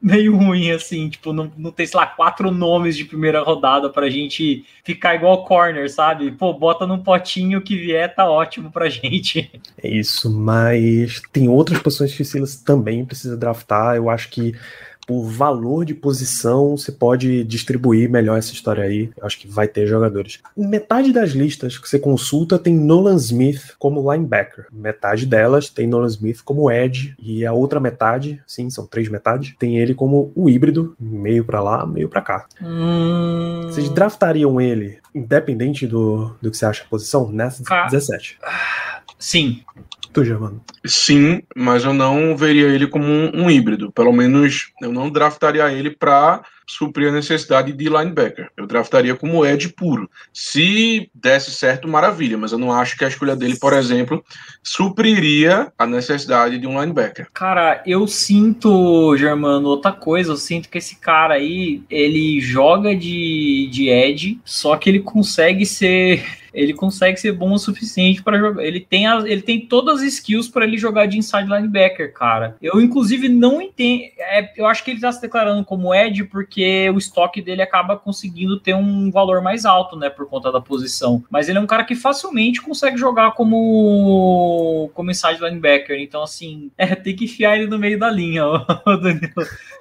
meio ruim, assim, tipo, não, não tem, sei lá, quatro nomes de primeira rodada pra gente ficar igual corner, sabe? Pô, bota num potinho que vier, tá ótimo pra gente. É isso, mas tem outras posições que o Silas também precisa draftar. Eu acho que por valor de posição, você pode distribuir melhor essa história aí. Eu acho que vai ter jogadores. Metade das listas que você consulta tem Nolan Smith como linebacker. Metade delas tem Nolan Smith como edge. E a outra metade, sim, são três metades, tem ele como o híbrido, meio para lá, meio para cá. Hum... Vocês draftariam ele, independente do, do que você acha a posição, nessa ah. 17? Sim. Tu? Sim, mas eu não veria ele como um, um híbrido. Pelo menos eu não draftaria ele para suprir a necessidade de linebacker. Eu draftaria como Ed puro. Se desse certo, maravilha, mas eu não acho que a escolha dele, por exemplo, supriria a necessidade de um linebacker. Cara, eu sinto, Germano, outra coisa, eu sinto que esse cara aí, ele joga de, de Ed, só que ele consegue ser ele consegue ser bom o suficiente para jogar. Ele tem, as, ele tem todas as skills para ele jogar de inside linebacker, cara. Eu, inclusive, não entendo. É, eu acho que ele tá se declarando como Ed porque o estoque dele acaba conseguindo ter um valor mais alto, né? Por conta da posição. Mas ele é um cara que facilmente consegue jogar como, como inside linebacker. Então, assim, é, tem que enfiar ele no meio da linha, ó, Danilo.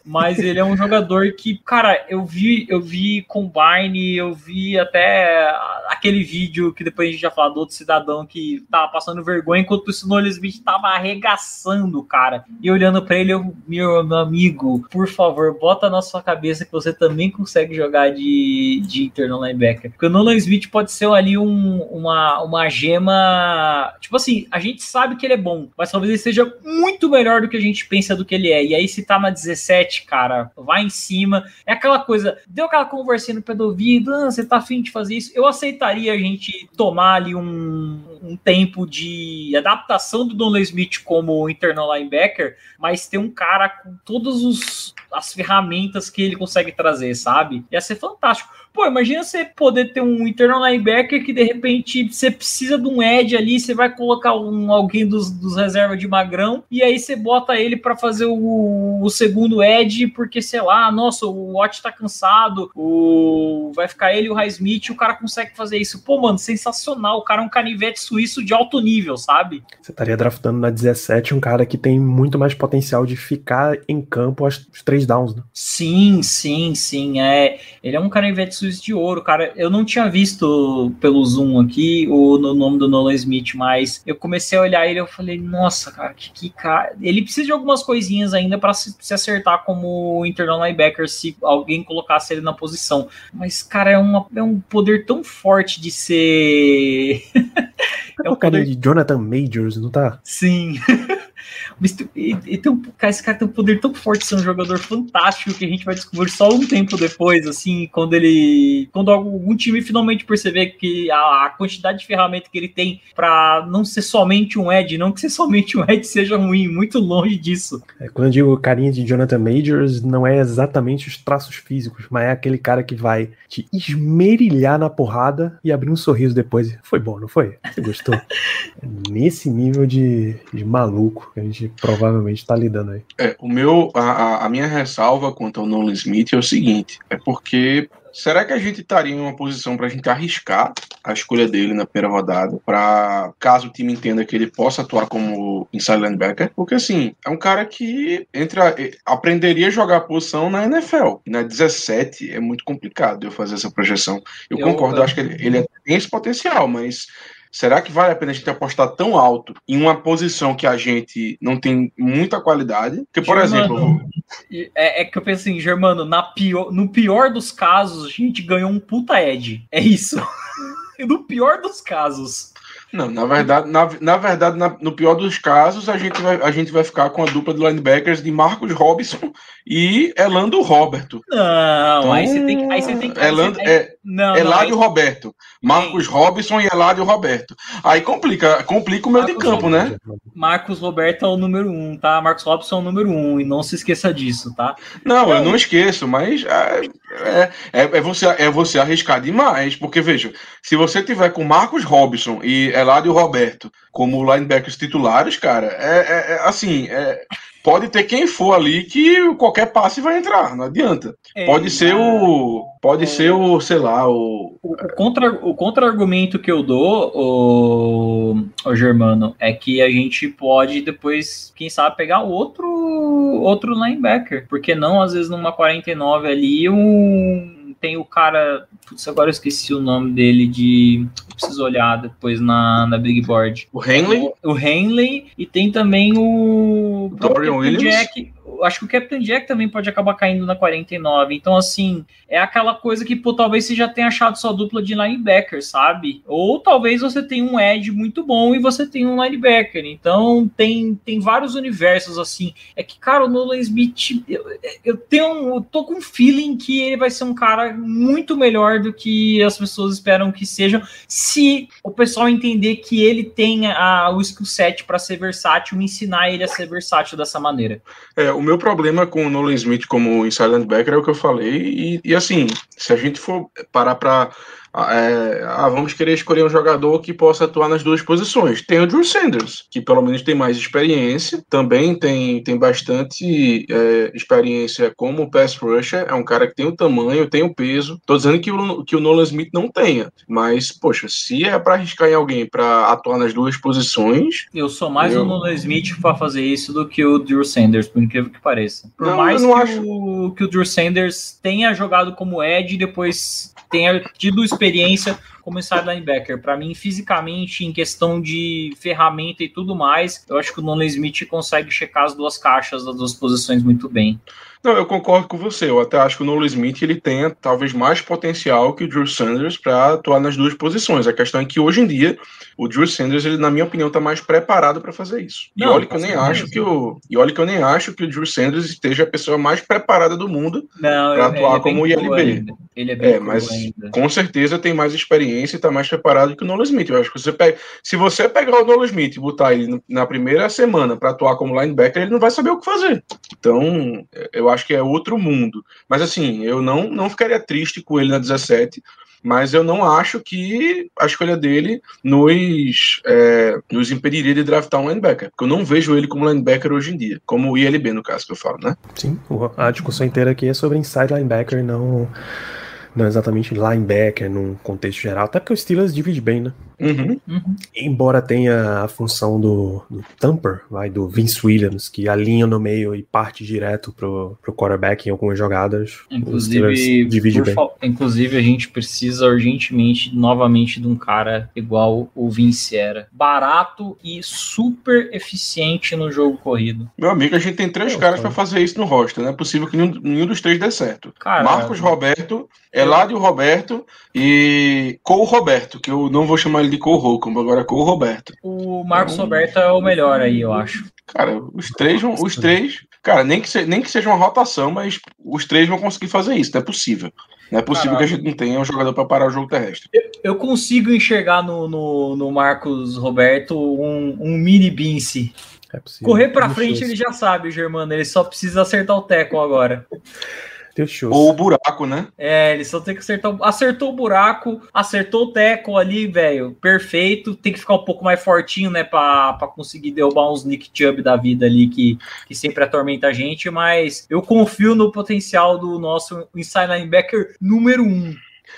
Mas ele é um jogador que, cara, eu vi, eu vi Combine, eu vi até aquele vídeo que depois a gente já falou do outro cidadão que tava passando vergonha enquanto o Nolan Smith tava arregaçando o cara. E olhando para ele, eu, meu, meu amigo, por favor, bota na sua cabeça que você também consegue jogar de, de internal linebacker. Porque o Nolan Smith pode ser ali um, uma, uma gema. Tipo assim, a gente sabe que ele é bom, mas talvez ele seja muito melhor do que a gente pensa do que ele é. E aí, se tá na 17, cara, vai em cima. É aquela coisa, deu aquela conversinha no pé do ouvido, ah, você tá afim de fazer isso? Eu aceitaria a gente tomar ali um, um tempo de adaptação do Donald Smith como internal linebacker, mas ter um cara com todas as ferramentas que ele consegue trazer, sabe? Ia ser fantástico. Pô, imagina você poder ter um internal linebacker que de repente você precisa de um edge ali, você vai colocar um, alguém dos, dos reservas de magrão e aí você bota ele para fazer o, o, segundo edge porque, sei lá, nossa, o Watt tá cansado, o, vai ficar ele e o Highsmith, o cara consegue fazer isso. Pô, mano, sensacional. O cara é um canivete suíço de alto nível, sabe? Você estaria draftando na 17 um cara que tem muito mais potencial de ficar em campo os três downs, né? Sim, sim, sim. É, ele é um canivete de ouro, cara. Eu não tinha visto pelo Zoom aqui o no nome do Nolan Smith, mas eu comecei a olhar ele e eu falei, nossa, cara, que, que cara. Ele precisa de algumas coisinhas ainda para se, se, acertar como internal linebacker se alguém colocasse ele na posição. Mas, cara, é, uma, é um poder tão forte de ser. é um poder de Jonathan Majors, não tá? Sim. E, e tem um, cara, esse cara tem um poder tão forte de ser um jogador fantástico que a gente vai descobrir só um tempo depois, assim, quando ele. Quando algum time finalmente perceber que a, a quantidade de ferramenta que ele tem para não ser somente um Ed, não que ser somente um Ed seja ruim, muito longe disso. É, quando eu digo carinha de Jonathan Majors, não é exatamente os traços físicos, mas é aquele cara que vai te esmerilhar na porrada e abrir um sorriso depois. Foi bom, não foi? Você gostou? Nesse nível de, de maluco que a gente provavelmente está lidando aí. É, o meu, a, a minha ressalva quanto ao Nolan Smith é o seguinte: é porque Será que a gente estaria em uma posição para a gente arriscar a escolha dele na primeira rodada, para caso o time entenda que ele possa atuar como inside linebacker? Porque assim, é um cara que entra, aprenderia a jogar a posição na NFL. E na 17 é muito complicado eu fazer essa projeção. Eu, eu concordo, eu acho que ele, ele tem esse potencial, mas Será que vale a pena a gente apostar tão alto em uma posição que a gente não tem muita qualidade? Porque, por Germano, exemplo. É, é, que eu penso assim, Germano, na pior, no pior dos casos, a gente ganhou um puta Ed. É isso. no pior dos casos. Não, na verdade, na, na verdade, na, no pior dos casos, a gente, vai, a gente vai ficar com a dupla de linebackers de Marcos Robson e Elando Roberto. Não, então, aí você tem que. Aí você tem que Elando, é, não, Eládio não, aí... Roberto. Marcos Robson e Eládio Roberto. Aí complica, complica o meio de campo, né? Marcos Roberto é o número um, tá? Marcos Robson é o número um, e não se esqueça disso, tá? Não, eu não esqueço, mas é, é, é, é você, é você arriscar demais, porque veja, se você tiver com Marcos Robson e Eládio Roberto como linebackers titulares, cara, é, é, é assim, é, pode ter quem for ali que qualquer passe vai entrar, não adianta. É, pode ser o. Pode é, ser o, sei lá, o. O, contra, o contra-argumento que eu dou, o, o Germano, é que a gente pode depois, quem sabe, pegar outro, outro linebacker. Porque não, às vezes, numa 49 ali, um tem o cara. Putz, agora eu esqueci o nome dele de. Preciso olhar depois na, na Big Board. O Henley? O, o Henley e tem também o. Dorian Williams. Jack, acho que o Captain Jack também pode acabar caindo na 49. Então, assim, é aquela coisa que, pô, talvez você já tenha achado sua dupla de linebacker, sabe? Ou talvez você tenha um edge muito bom e você tenha um linebacker. Então, tem, tem vários universos, assim. É que, cara, o Nolan Smith, eu, eu tenho. Eu tô com um feeling que ele vai ser um cara muito melhor do que as pessoas esperam que sejam, se o pessoal entender que ele tem a, o skill set para ser versátil ensinar ele a ser versátil dessa maneira. É, o meu problema com o Nolan Smith como inside linebacker é o que eu falei, e, e assim, se a gente for parar para é, ah, vamos querer escolher um jogador que possa atuar nas duas posições. Tem o Drew Sanders, que pelo menos tem mais experiência, também tem, tem bastante é, experiência como pass rusher, é um cara que tem o tamanho, tem o peso. Tô dizendo que o, que o Nolan Smith não tenha, mas, poxa, se é para arriscar em alguém para atuar nas duas posições. Eu sou mais eu... o Nolan Smith para fazer isso do que o Drew Sanders, por incrível que pareça. Por não, mais que, acho... o, que o Drew Sanders tenha jogado como Ed e depois tenha tido experiência experiência como inside linebacker. Para mim, fisicamente, em questão de ferramenta e tudo mais, eu acho que o Nolan Smith consegue checar as duas caixas das duas posições muito bem. Não, eu concordo com você. Eu até acho que o Nolan Smith ele tenha talvez mais potencial que o Drew Sanders para atuar nas duas posições. A questão é que hoje em dia o Drew Sanders, ele, na minha opinião, está mais preparado para fazer isso. Não, e olha que eu nem acho que o e olha que eu nem acho que o Drew Sanders esteja a pessoa mais preparada do mundo para atuar é como ILB. Ele é bem é, mas ainda. com certeza tem mais experiência e está mais preparado que o Nolan Smith. Eu acho que você pega, se você pegar o Nolan Smith e botar ele na primeira semana para atuar como linebacker, ele não vai saber o que fazer. Então, eu acho que é outro mundo. Mas assim, eu não, não ficaria triste com ele na 17, mas eu não acho que a escolha dele nos, é, nos impediria de draftar um linebacker, porque eu não vejo ele como linebacker hoje em dia, como o ILB no caso que eu falo, né? Sim, a discussão inteira aqui é sobre inside linebacker, não não exatamente linebacker num contexto geral, até porque o Steelers divide bem, né? Uhum. Uhum. Embora tenha a função do, do Thumper, vai, do Vince Williams, que alinha no meio e parte direto pro, pro quarterback em algumas jogadas. Inclusive, divide bem. inclusive, a gente precisa urgentemente, novamente, de um cara igual o Vince era. Barato e super eficiente no jogo corrido. Meu amigo, a gente tem três caras para fazer isso no roster. Não é possível que nenhum, nenhum dos três dê certo. Caralho. Marcos Roberto, Eladio Roberto e Cole Roberto, que eu não vou chamar ele de Cole Holcomb, agora é Cole Roberto. O Marcos então, Roberto é o melhor aí, eu acho. Cara, os três vão, os três, cara, nem que, se, nem que seja uma rotação, mas os três vão conseguir fazer isso, não é possível. Não é possível Caralho. que a gente não tenha um jogador para parar o jogo terrestre. Eu, eu consigo enxergar no, no, no, Marcos Roberto um, um mini Bince. É Correr para frente ele já sabe, Germano, ele só precisa acertar o teco agora. Ou o buraco, né? É, ele só tem que acertar. Acertou o buraco, acertou o teco ali, velho. Perfeito. Tem que ficar um pouco mais fortinho, né? Pra, pra conseguir derrubar uns Nick Chubb da vida ali que, que sempre atormenta a gente. Mas eu confio no potencial do nosso inside linebacker número um.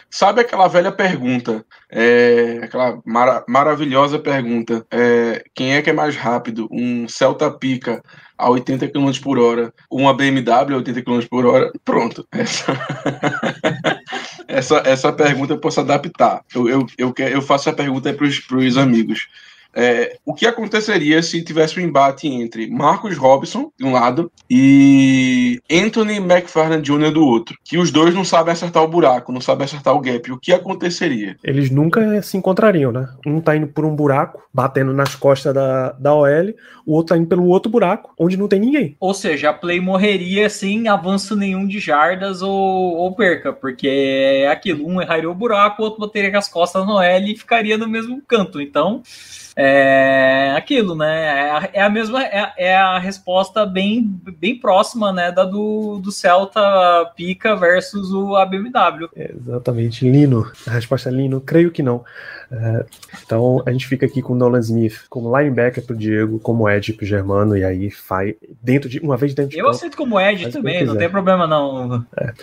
Sabe aquela velha pergunta, é, aquela mara maravilhosa pergunta: é, quem é que é mais rápido? Um Celta Pica a 80 km por hora, uma BMW a 80 km por hora? Pronto. Essa, essa, essa pergunta eu posso adaptar. Eu, eu, eu, eu faço a pergunta para os amigos. É, o que aconteceria se tivesse um embate entre Marcos Robson, de um lado, e Anthony McFarland Jr. do outro? Que os dois não sabem acertar o buraco, não sabem acertar o gap. O que aconteceria? Eles nunca se encontrariam, né? Um tá indo por um buraco, batendo nas costas da, da OL, o outro tá indo pelo outro buraco, onde não tem ninguém. Ou seja, a play morreria sem avanço nenhum de jardas ou, ou perca, porque é aquilo, um erraria o buraco, o outro bateria com as costas no OL e ficaria no mesmo canto. Então é aquilo, né? É a, é a mesma, é, é, a resposta bem, bem próxima, né, da do, do Celta Pica versus o ABMW. exatamente, Lino. A resposta é Lino, creio que não. É, então a gente fica aqui com o Nolan Smith como linebacker pro Diego, como Ed pro Germano, e aí faz dentro de uma vez dentro de Eu campo, aceito como Ed também, não tem problema não. É.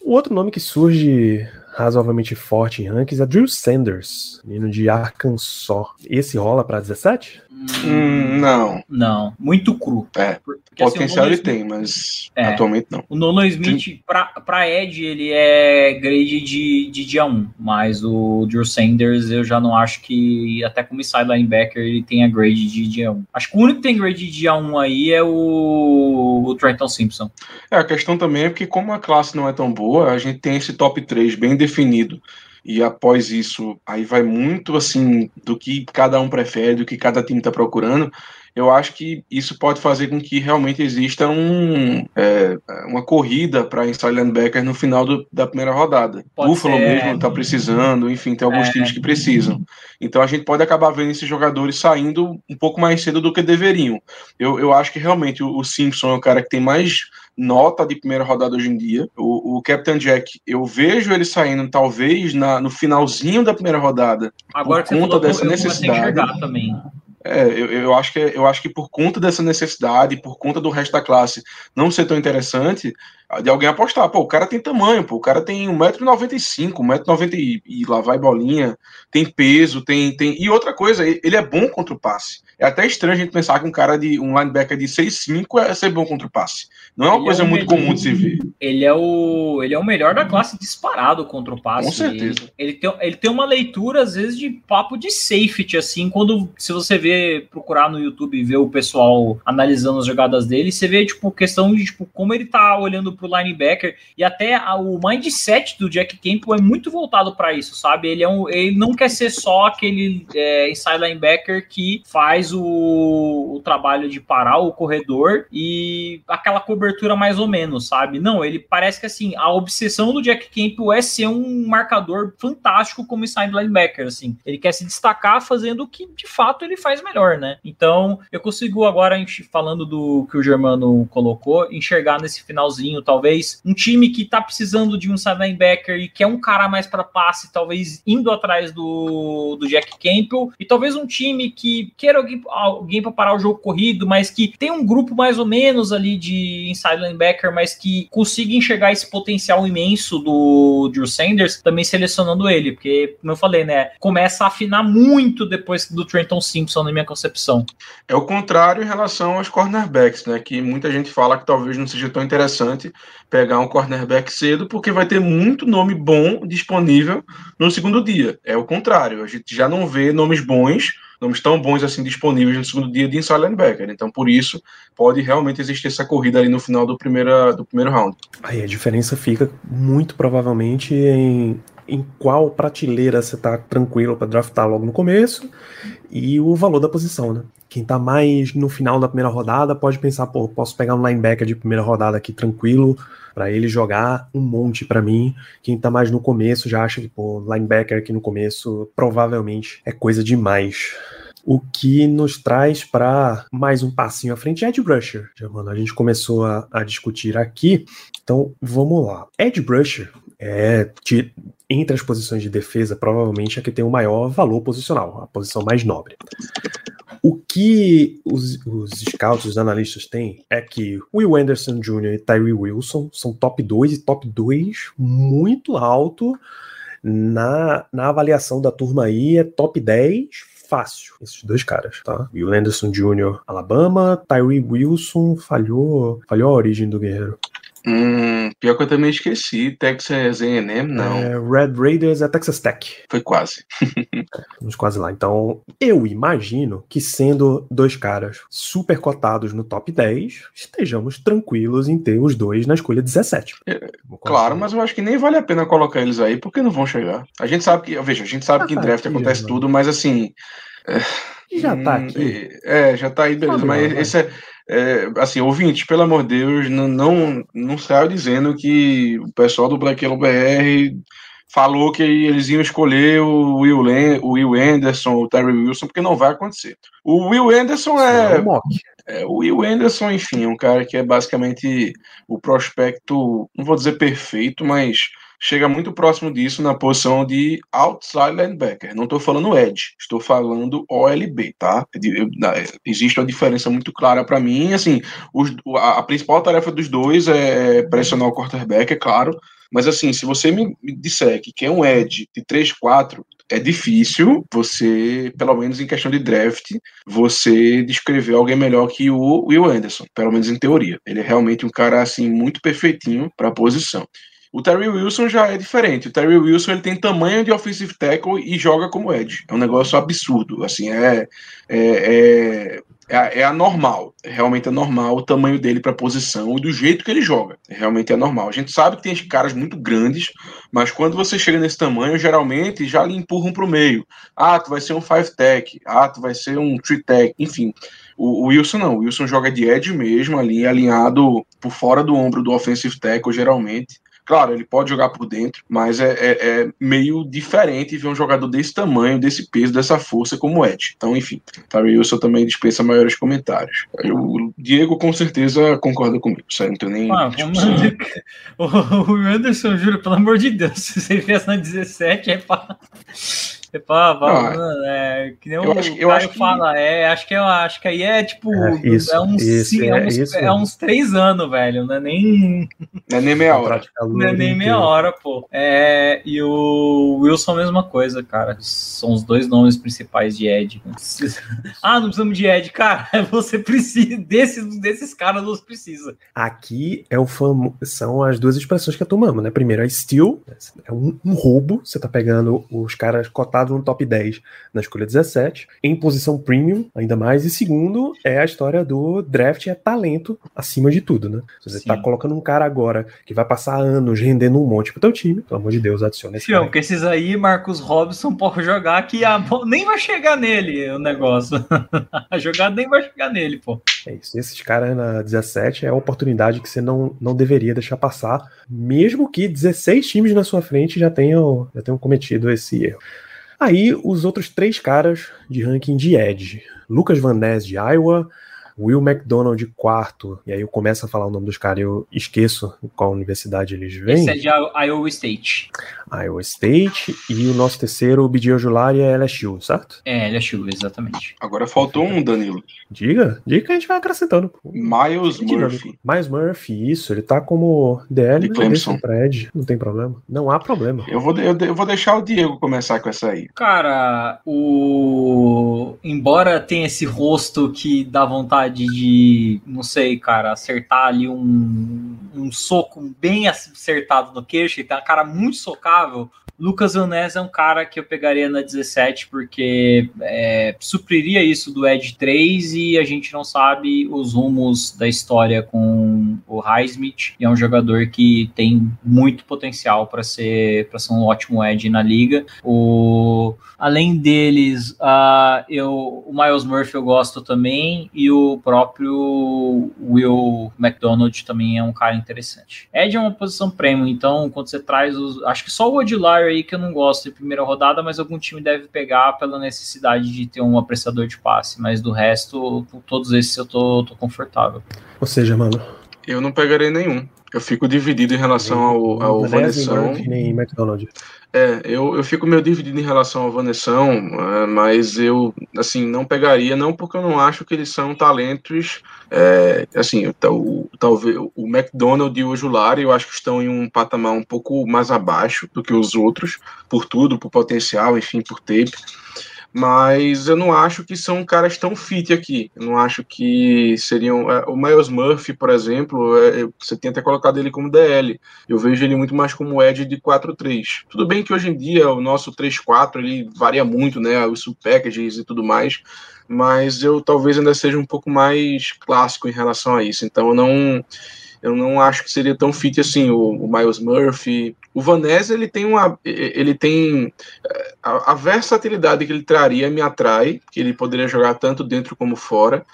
O outro nome que surge razoavelmente forte em rankings é Drew Sanders, menino de Arkansas. Esse rola para 17? Hum, não. Não, muito cru. É, Porque, assim, potencial assim, ele tem, mas é, atualmente não. O Nolan Smith, para Ed, ele é grade de, de dia 1, mas o Drew Sanders eu já não acho que, até como inside linebacker, ele tenha grade de dia 1. Acho que o único que tem grade de dia 1 aí é o, o Trenton Simpson. É, a questão também é que como a classe não é tão boa, a gente tem esse top 3 bem definido e após isso, aí vai muito assim do que cada um prefere, do que cada time está procurando. Eu acho que isso pode fazer com que realmente exista um, é, uma corrida para inside linebacker no final do, da primeira rodada. Pode Buffalo ser. mesmo está precisando, enfim, tem alguns é. times que precisam. Então a gente pode acabar vendo esses jogadores saindo um pouco mais cedo do que deveriam. Eu, eu acho que realmente o, o Simpson é o cara que tem mais nota de primeira rodada hoje em dia. O, o Captain Jack, eu vejo ele saindo talvez na, no finalzinho da primeira rodada. Agora por conta falou, dessa necessidade. também. É, eu, eu, acho que, eu acho que por conta dessa necessidade, por conta do resto da classe não ser tão interessante, de alguém apostar. Pô, o cara tem tamanho, pô, o cara tem 1,95m, 1,90m e, e lá vai bolinha, tem peso, tem, tem. E outra coisa, ele é bom contra o passe. É até estranho a gente pensar que um cara de um linebacker de 6'5 é ser bom contra o passe. Não é uma ele coisa é muito melhor, comum de se ver. Ele é, o, ele é o melhor da classe disparado contra o passe. Com certeza. Ele, ele, tem, ele tem uma leitura, às vezes, de papo de safety, assim, quando se você vê, procurar no YouTube e ver o pessoal analisando as jogadas dele, você vê, tipo, questão de tipo, como ele tá olhando pro linebacker e até a, o mindset do Jack Campbell é muito voltado para isso, sabe? Ele, é um, ele não quer ser só aquele é, inside linebacker que faz o, o trabalho de parar o corredor e aquela cobertura mais ou menos, sabe? Não, ele parece que assim, a obsessão do Jack Campbell é ser um marcador fantástico como inside linebacker, assim. Ele quer se destacar fazendo o que de fato ele faz melhor, né? Então, eu consigo agora, falando do que o Germano colocou, enxergar nesse finalzinho, talvez, um time que tá precisando de um inside linebacker e que é um cara mais para passe, talvez indo atrás do, do Jack Campbell, e talvez um time que queira alguém alguém para parar o jogo corrido, mas que tem um grupo mais ou menos ali de inside linebacker, mas que consiga enxergar esse potencial imenso do Drew Sanders, também selecionando ele, porque, como eu falei, né, começa a afinar muito depois do Trenton Simpson, na minha concepção. É o contrário em relação aos cornerbacks, né, que muita gente fala que talvez não seja tão interessante pegar um cornerback cedo, porque vai ter muito nome bom disponível no segundo dia. É o contrário, a gente já não vê nomes bons nomes tão bons assim disponíveis no segundo dia de inside linebacker. Então, por isso, pode realmente existir essa corrida ali no final do, primeira, do primeiro round. Aí a diferença fica muito provavelmente em, em qual prateleira você tá tranquilo para draftar logo no começo e o valor da posição, né? Quem tá mais no final da primeira rodada pode pensar, pô, posso pegar um linebacker de primeira rodada aqui tranquilo para ele jogar um monte para mim. Quem tá mais no começo já acha que, pô, linebacker aqui no começo provavelmente é coisa demais. O que nos traz para mais um passinho à frente, Edge Brusher. Já, mano, a gente começou a, a discutir aqui, então vamos lá. Edge Brusher é entre as posições de defesa, provavelmente a que tem o maior valor posicional, a posição mais nobre. O que os, os scouts, os analistas têm é que Will Anderson Jr. e Tyree Wilson são top 2 e top 2 muito alto na, na avaliação da turma aí, é top 10 fácil, esses dois caras, tá? Will Anderson Jr., Alabama, Tyree Wilson falhou, falhou a origem do Guerreiro. Hum, pior que eu também esqueci. Texas A&M, não. É, Red Raiders é Texas Tech. Foi quase. Estamos quase lá. Então, eu imagino que sendo dois caras super cotados no top 10, estejamos tranquilos em ter os dois na escolha 17. É, claro, mas eu acho que nem vale a pena colocar eles aí, porque não vão chegar. A gente sabe que, veja, a gente sabe já que em tá draft acontece tudo, mas assim... Já tá hum, aqui. É, já tá aí, beleza. mas esse é, é, assim, ouvinte, pelo amor de Deus, não, não, não dizendo que o pessoal do Black Yellow BR falou que eles iam escolher o Will, Len, o Will Anderson, o Terry Wilson, porque não vai acontecer. O Will Anderson é, é, é, O Will Anderson, enfim, é um cara que é basicamente o prospecto, não vou dizer perfeito, mas chega muito próximo disso na posição de outside linebacker. Não estou falando edge, estou falando OLB, tá? Existe uma diferença muito clara para mim. Assim, os, a, a, principal tarefa dos dois é pressionar o quarterback, é claro. Mas assim, se você me, me disser que quem é um edge de 3-4, é difícil você, pelo menos em questão de draft, você descrever alguém melhor que o Will Anderson, pelo menos em teoria. Ele é realmente um cara assim muito perfeitinho para a posição. O Terry Wilson já é diferente. O Terry Wilson ele tem tamanho de offensive tackle e joga como edge. É um negócio absurdo. Assim, é, é, é, é, é anormal. Realmente é normal o tamanho dele para a posição e do jeito que ele joga. Realmente é normal. A gente sabe que tem caras muito grandes, mas quando você chega nesse tamanho, geralmente já lhe empurram para o meio. Ah, tu vai ser um five tech. Ah, tu vai ser um three tech. Enfim. O, Wilson não, o Wilson joga de edge mesmo, ali alinhado por fora do ombro do offensive tackle, geralmente Claro, ele pode jogar por dentro, mas é, é, é meio diferente ver um jogador desse tamanho, desse peso, dessa força como o Ed. Então, enfim, Tyree Wilson também dispensa maiores comentários. O Diego com certeza concorda comigo, sério, não tem nem. Ah, vamos... o Anderson, juro, pelo amor de Deus, se você viesse na 17, é pra. Pá, não, é, que nem eu o acho, eu Caio fala, que... é, acho que eu acho que aí é tipo, é, isso, é, uns, isso, é, é, uns, isso, é uns três anos, velho, não é nem. Não é nem meia hora. Não é nem meia hora, pô. É, e o Wilson, a mesma coisa, cara. São os dois nomes principais de Ed. ah, não precisamos de Ed, cara. Você precisa desses, desses caras, você precisa. Aqui é o famo... são as duas expressões que eu tomamos, né? Primeiro, é steal, é um, um roubo. Você tá pegando os caras cotados no top 10 na escolha 17, em posição premium, ainda mais. E segundo, é a história do draft é talento acima de tudo, né? Se você Sim. tá colocando um cara agora que vai passar anos rendendo um monte pro teu time, pelo amor de Deus, adiciona esse Sim, cara. porque esses aí, Marcos Robson, pode jogar que a... nem vai chegar nele o negócio. a jogada nem vai chegar nele, pô. É isso. Esses caras na 17 é a oportunidade que você não, não deveria deixar passar, mesmo que 16 times na sua frente já tenham, já tenham cometido esse erro. Aí os outros três caras de ranking de Edge. Lucas Van Ness de Iowa, Will McDonald de quarto, e aí eu começo a falar o nome dos caras e eu esqueço qual universidade eles vêm. Esse é de Iowa State. Iowa State, e o nosso terceiro, o Bidio Julari, é LSU, certo? É, LSU, exatamente. Agora faltou um, Danilo. Diga, diga que a gente vai acrescentando. Miles Murphy. Miles Murphy, isso, ele tá como DL no prédio, não tem problema. Não há problema. Eu vou, eu, eu vou deixar o Diego começar com essa aí. Cara, o... Embora tenha esse rosto que dá vontade vontade de, não sei, cara, acertar ali um, um soco bem acertado no queixo, ele tem uma cara muito socável. Lucas Vanessa é um cara que eu pegaria na 17 porque é, supriria isso do Edge 3 e a gente não sabe os rumos da história com o Highsmith e é um jogador que tem muito potencial para ser para ser um ótimo Edge na liga. O, além deles, uh, eu, o Miles Murphy eu gosto também e o próprio Will McDonald também é um cara interessante. Edge é uma posição premium, então quando você traz os, acho que só o Odilar aí que eu não gosto de primeira rodada, mas algum time deve pegar pela necessidade de ter um apressador de passe. Mas do resto, todos esses eu tô, tô confortável. Ou seja, mano. Eu não pegarei nenhum. Eu fico dividido em relação ao, ao Vanessão. É, eu, eu fico meio dividido em relação ao Vanessão, é, mas eu, assim, não pegaria, não porque eu não acho que eles são talentos, é, assim, o, talvez o McDonald e o Julari, eu acho que estão em um patamar um pouco mais abaixo do que os outros, por tudo, por potencial, enfim, por tape mas eu não acho que são caras tão fit aqui. Eu não acho que seriam. É, o Miles Murphy, por exemplo, é, você tem até colocado ele como DL. Eu vejo ele muito mais como Ed de 4-3. Tudo bem que hoje em dia o nosso 3-4 ele varia muito, né? Os packages e tudo mais. Mas eu talvez ainda seja um pouco mais clássico em relação a isso. Então eu não eu não acho que seria tão fit assim o, o Miles Murphy. O Vanessa ele tem uma ele tem eh, a, a, versatilidade que ele traria me atrai, que ele poderia jogar tanto dentro como fora.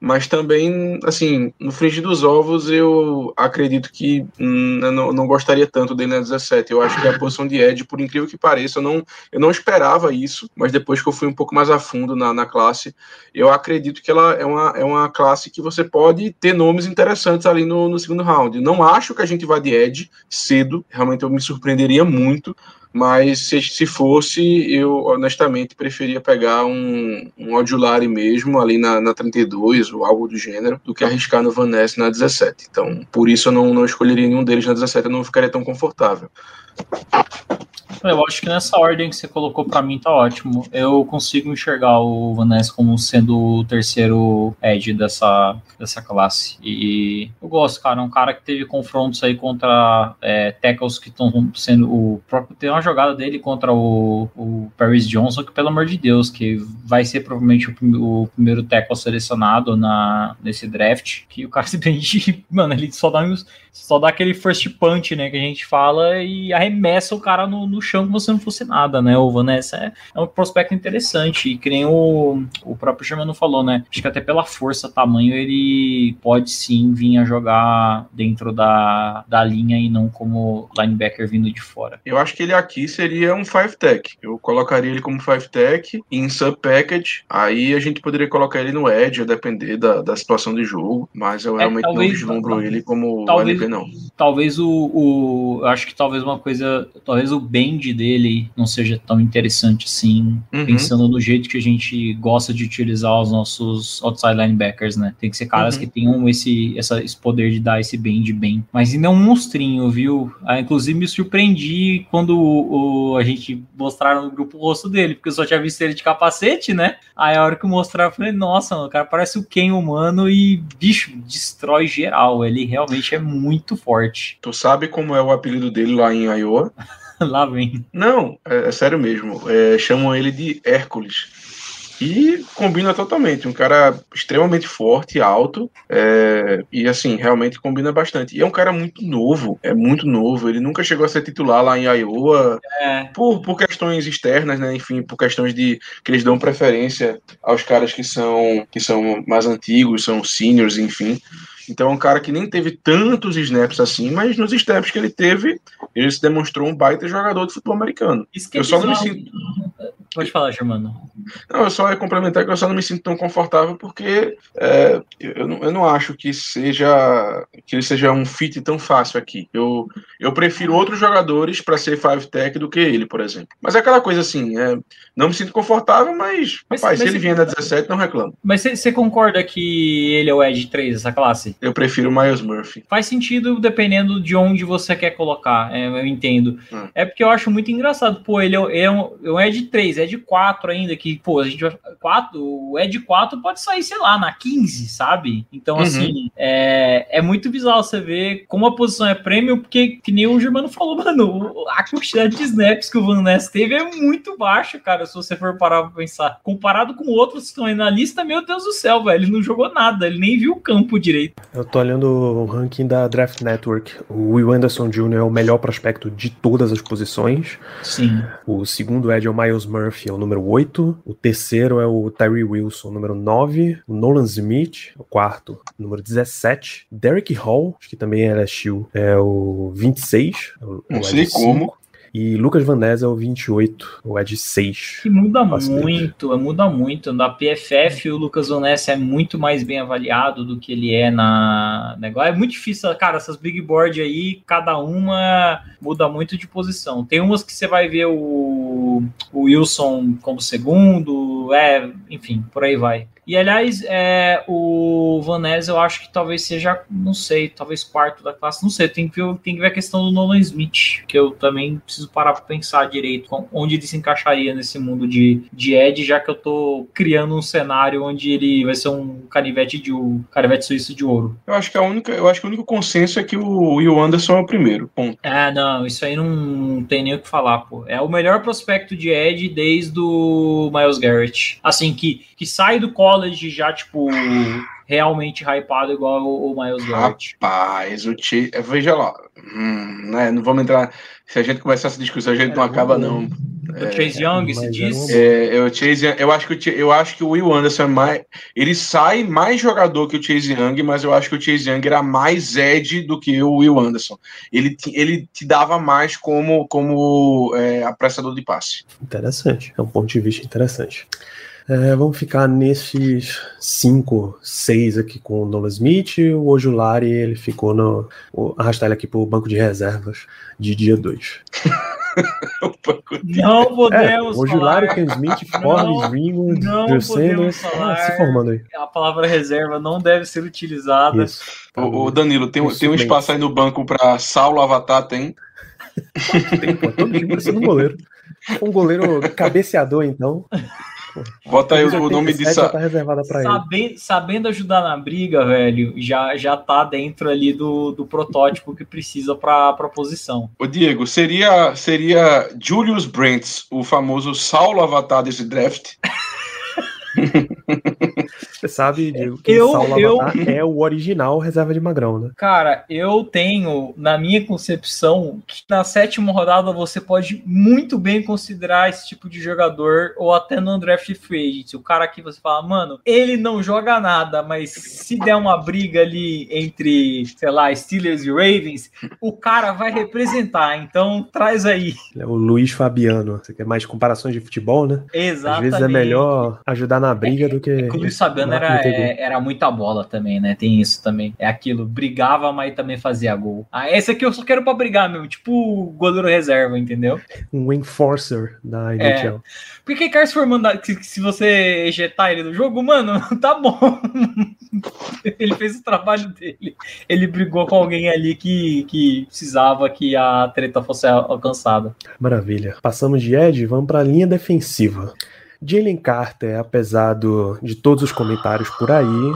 Mas também, assim, no frigir dos ovos, eu acredito que hum, eu não, não, gostaria tanto dele na 17. Eu acho que a posição de Ed, por incrível que pareça, eu não, eu não esperava isso, mas depois que eu fui um pouco mais a fundo na, na classe, eu acredito que ela é uma, é uma classe que você pode ter nomes interessantes ali no, no segundo round. Não acho que a gente vá de Ed cedo, realmente eu me surpreenderia muito, mas se, se fosse, eu honestamente preferia pegar um, um Audulari mesmo, ali na, na 32 ou algo do gênero, do que arriscar no Van Ness na 17. Então, por isso eu não, não escolheria nenhum deles na 17, eu não ficaria tão confortável. Eu acho que nessa ordem que você colocou para mim tá ótimo. Eu consigo enxergar o Vanessa como sendo o terceiro Edge dessa, dessa classe. E eu gosto, cara. É um cara que teve confrontos aí contra é, tackles que estão sendo. O próprio, tem uma jogada dele contra o, o Paris Johnson, que pelo amor de Deus, que vai ser provavelmente o, o primeiro tackle selecionado na, nesse draft. Que o cara simplesmente, mano, ele só dá, só dá aquele first punch, né, que a gente fala, e arremessa o cara no, no chão chão como se não fosse nada, né? O Vanessa é, é um prospecto interessante, e que nem o, o próprio Germano falou, né? Acho que até pela força, tamanho, ele pode sim vir a jogar dentro da, da linha e não como linebacker vindo de fora. Eu acho que ele aqui seria um five tech. Eu colocaria ele como five tech em sub package. Aí a gente poderia colocar ele no edge, a depender da, da situação de jogo. Mas eu é, realmente talvez, não vislumbro ele como talvez, LP, não. Talvez o, o. Eu acho que talvez uma coisa. Talvez o bend dele não seja tão interessante assim. Uhum. Pensando no jeito que a gente gosta de utilizar os nossos outside linebackers, né? Tem que ser caras uhum. que tenham esse, essa, esse poder de dar esse bend bem. Mas ainda é um monstrinho, viu? Ah, inclusive me surpreendi quando o, o, a gente mostraram no grupo o rosto dele, porque eu só tinha visto ele de capacete, né? Aí a hora que mostraram, eu falei, nossa, o cara parece o Ken humano e, bicho, destrói geral. Ele realmente é muito forte. Tu sabe como é o apelido dele lá em Iowa? lá vem. Não, é, é sério mesmo. É, chamam ele de Hércules. E combina totalmente. Um cara extremamente forte, alto, é, e assim, realmente combina bastante. E é um cara muito novo, é muito novo. Ele nunca chegou a ser titular lá em Iowa é. por, por questões externas, né? Enfim, por questões de que eles dão preferência aos caras que são, que são mais antigos, são seniors, enfim. Então é um cara que nem teve tantos snaps assim, mas nos snaps que ele teve, ele se demonstrou um baita jogador de futebol americano. Isso que é eu só não me sinto. Pode falar, Germano. Não, eu só ia complementar que eu só não me sinto tão confortável porque é, eu, não, eu não acho que seja que ele seja um fit tão fácil aqui. Eu, eu prefiro outros jogadores para ser five tech do que ele, por exemplo. Mas é aquela coisa assim, é, não me sinto confortável, mas, mas rapaz, mas, se ele vier na 17, não reclamo. Mas você concorda que ele é o Edge 3 dessa classe? Eu prefiro o Miles Murphy. Faz sentido dependendo de onde você quer colocar, é, eu entendo. Hum. É porque eu acho muito engraçado, pô, ele é, é um, é um Edge 3, Edge 4 ainda, que, pô, a gente vai. 4, o Edge 4 pode sair, sei lá, na 15, sabe? Então, uhum. assim, é, é muito bizarro você ver como a posição é prêmio, porque, que nem o Germano falou, mano, a quantidade de snaps que o Van Ness teve é muito baixa, cara, se você for parar pra pensar. Comparado com outros que estão aí na lista, meu Deus do céu, velho, ele não jogou nada, ele nem viu o campo direito. Eu tô olhando o ranking da Draft Network. O Will Anderson Jr. é o melhor prospecto de todas as posições. Sim. O segundo Ed é o Miles Murphy, é o número 8. O terceiro é o Tyree Wilson, número 9. O Nolan Smith, o quarto, número 17. Derek Hall, acho que também é LSU, é o 26. O, Não sei como. E Lucas Van Ness é o 28, o Ed 6. Que muda Bastante. muito, muda muito. Na PFF, o Lucas Van Ness é muito mais bem avaliado do que ele é na negócio. É muito difícil, cara, essas big board aí, cada uma muda muito de posição. Tem umas que você vai ver o, o Wilson como segundo, é, enfim, por aí vai. E aliás, é, o Van Ness eu acho que talvez seja, não sei, talvez quarto da classe, não sei, tem que ver, tem que ver a questão do Nolan Smith, que eu também preciso parar para pensar direito onde ele se encaixaria nesse mundo de, de Ed, já que eu tô criando um cenário onde ele vai ser um canivete de um canivete suíço de ouro. Eu acho que a única, eu acho que o único consenso é que o Will Anderson é o primeiro. Ponto. É, não, isso aí não, não tem nem o que falar, pô. É o melhor prospecto de Ed desde o Miles Garrett. Assim que que sai do college já, tipo, realmente hypado igual o, o Miles Garrett. Rapaz, o Chase, veja lá, hum, né, não vamos entrar, se a gente começar essa discussão, a gente é, não acaba não. O Chase Young, se diz? É, eu, Chase, eu, acho que o, eu acho que o Will Anderson é mais. Ele sai mais jogador que o Chase Young, mas eu acho que o Chase Young era mais Ed do que o Will Anderson. Ele, ele te dava mais como, como é, apressador de passe. Interessante, é um ponto de vista interessante. É, vamos ficar nesses 5, 6 aqui com o Nolan Smith. O Ojulari, ele ficou no. Vou arrastar ele aqui para o banco de reservas de dia 2. não podemos é, Ojulari, Ken Smith, Forrest Ringwood, Drew Sanders. Ah, se formando aí. A palavra reserva não deve ser utilizada. Isso. Ô, Danilo, tem, tem um espaço aí no banco para Saulo Avatar, tem? tem, pô. Todo mundo parecendo um goleiro. Um goleiro cabeceador, então. Bota aí o nome de Sa... tá reservada para ele. Sabendo ajudar na briga, velho, já já tá dentro ali do, do protótipo que precisa para a posição. O Diego, seria seria Julius Brents, o famoso Saulo Avatar desse draft? sabe, Diego, que Eu- eu- é o original reserva de Magrão, né? Cara, eu tenho, na minha concepção, que na sétima rodada você pode muito bem considerar esse tipo de jogador, ou até no draft free agent. O cara que você fala, mano, ele não joga nada, mas se der uma briga ali entre, sei lá, Steelers e Ravens, o cara vai representar. Então, traz aí. É o Luiz Fabiano. Você quer mais comparações de futebol, né? Às Exatamente. vezes é melhor ajudar na briga do que. É Luiz Fabiano era, é- era muita bola também, né? Tem isso também. É aquilo, brigava, mas também fazia gol. Ah, esse aqui eu só quero pra brigar mesmo, tipo o goleiro reserva, entendeu? Um enforcer da É. NHL. Porque que cara se for mandar, que- que se você ejetar ele do jogo, mano, tá bom. ele fez o trabalho dele. Ele brigou com alguém ali que, que precisava que a treta fosse al- alcançada. Maravilha. Passamos de Ed, vamos para a linha defensiva. Jalen Carter, apesar do, de todos os comentários por aí,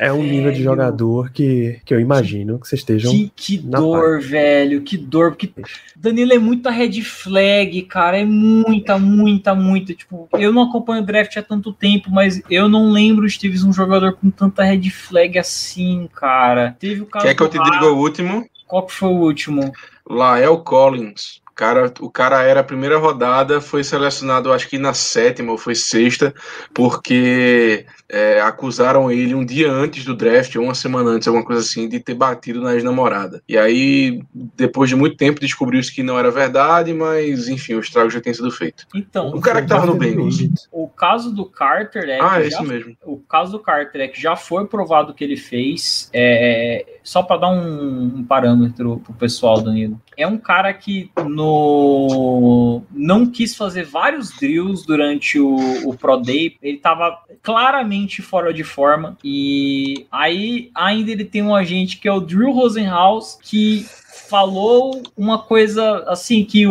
é um nível de velho. jogador que, que eu imagino que vocês estejam. Que, que na dor, velho, que dor, porque Danilo é muita red flag, cara, é muita, muita, muita. Tipo, eu não acompanho o draft há tanto tempo, mas eu não lembro de ter visto um jogador com tanta red flag assim, cara. Teve o caso Quer que eu te diga o último? Qual que foi o último? Lael Collins. Cara, o cara era a primeira rodada, foi selecionado acho que na sétima ou foi sexta, porque é, acusaram ele um dia antes do draft, ou uma semana antes, alguma coisa assim, de ter batido na ex-namorada. E aí, depois de muito tempo, descobriu-se que não era verdade, mas enfim, o estrago já tem sido feito. Então, O cara que tava no Bengals. o caso do Carter é Ah, que é já mesmo. o caso do Carter é que já foi provado que ele fez, é, só para dar um, um parâmetro pro pessoal, Danilo. É um cara que no não quis fazer vários drills durante o, o Pro Day, ele tava claramente fora de forma. E aí ainda ele tem um agente que é o Drew Rosenhaus que falou uma coisa assim que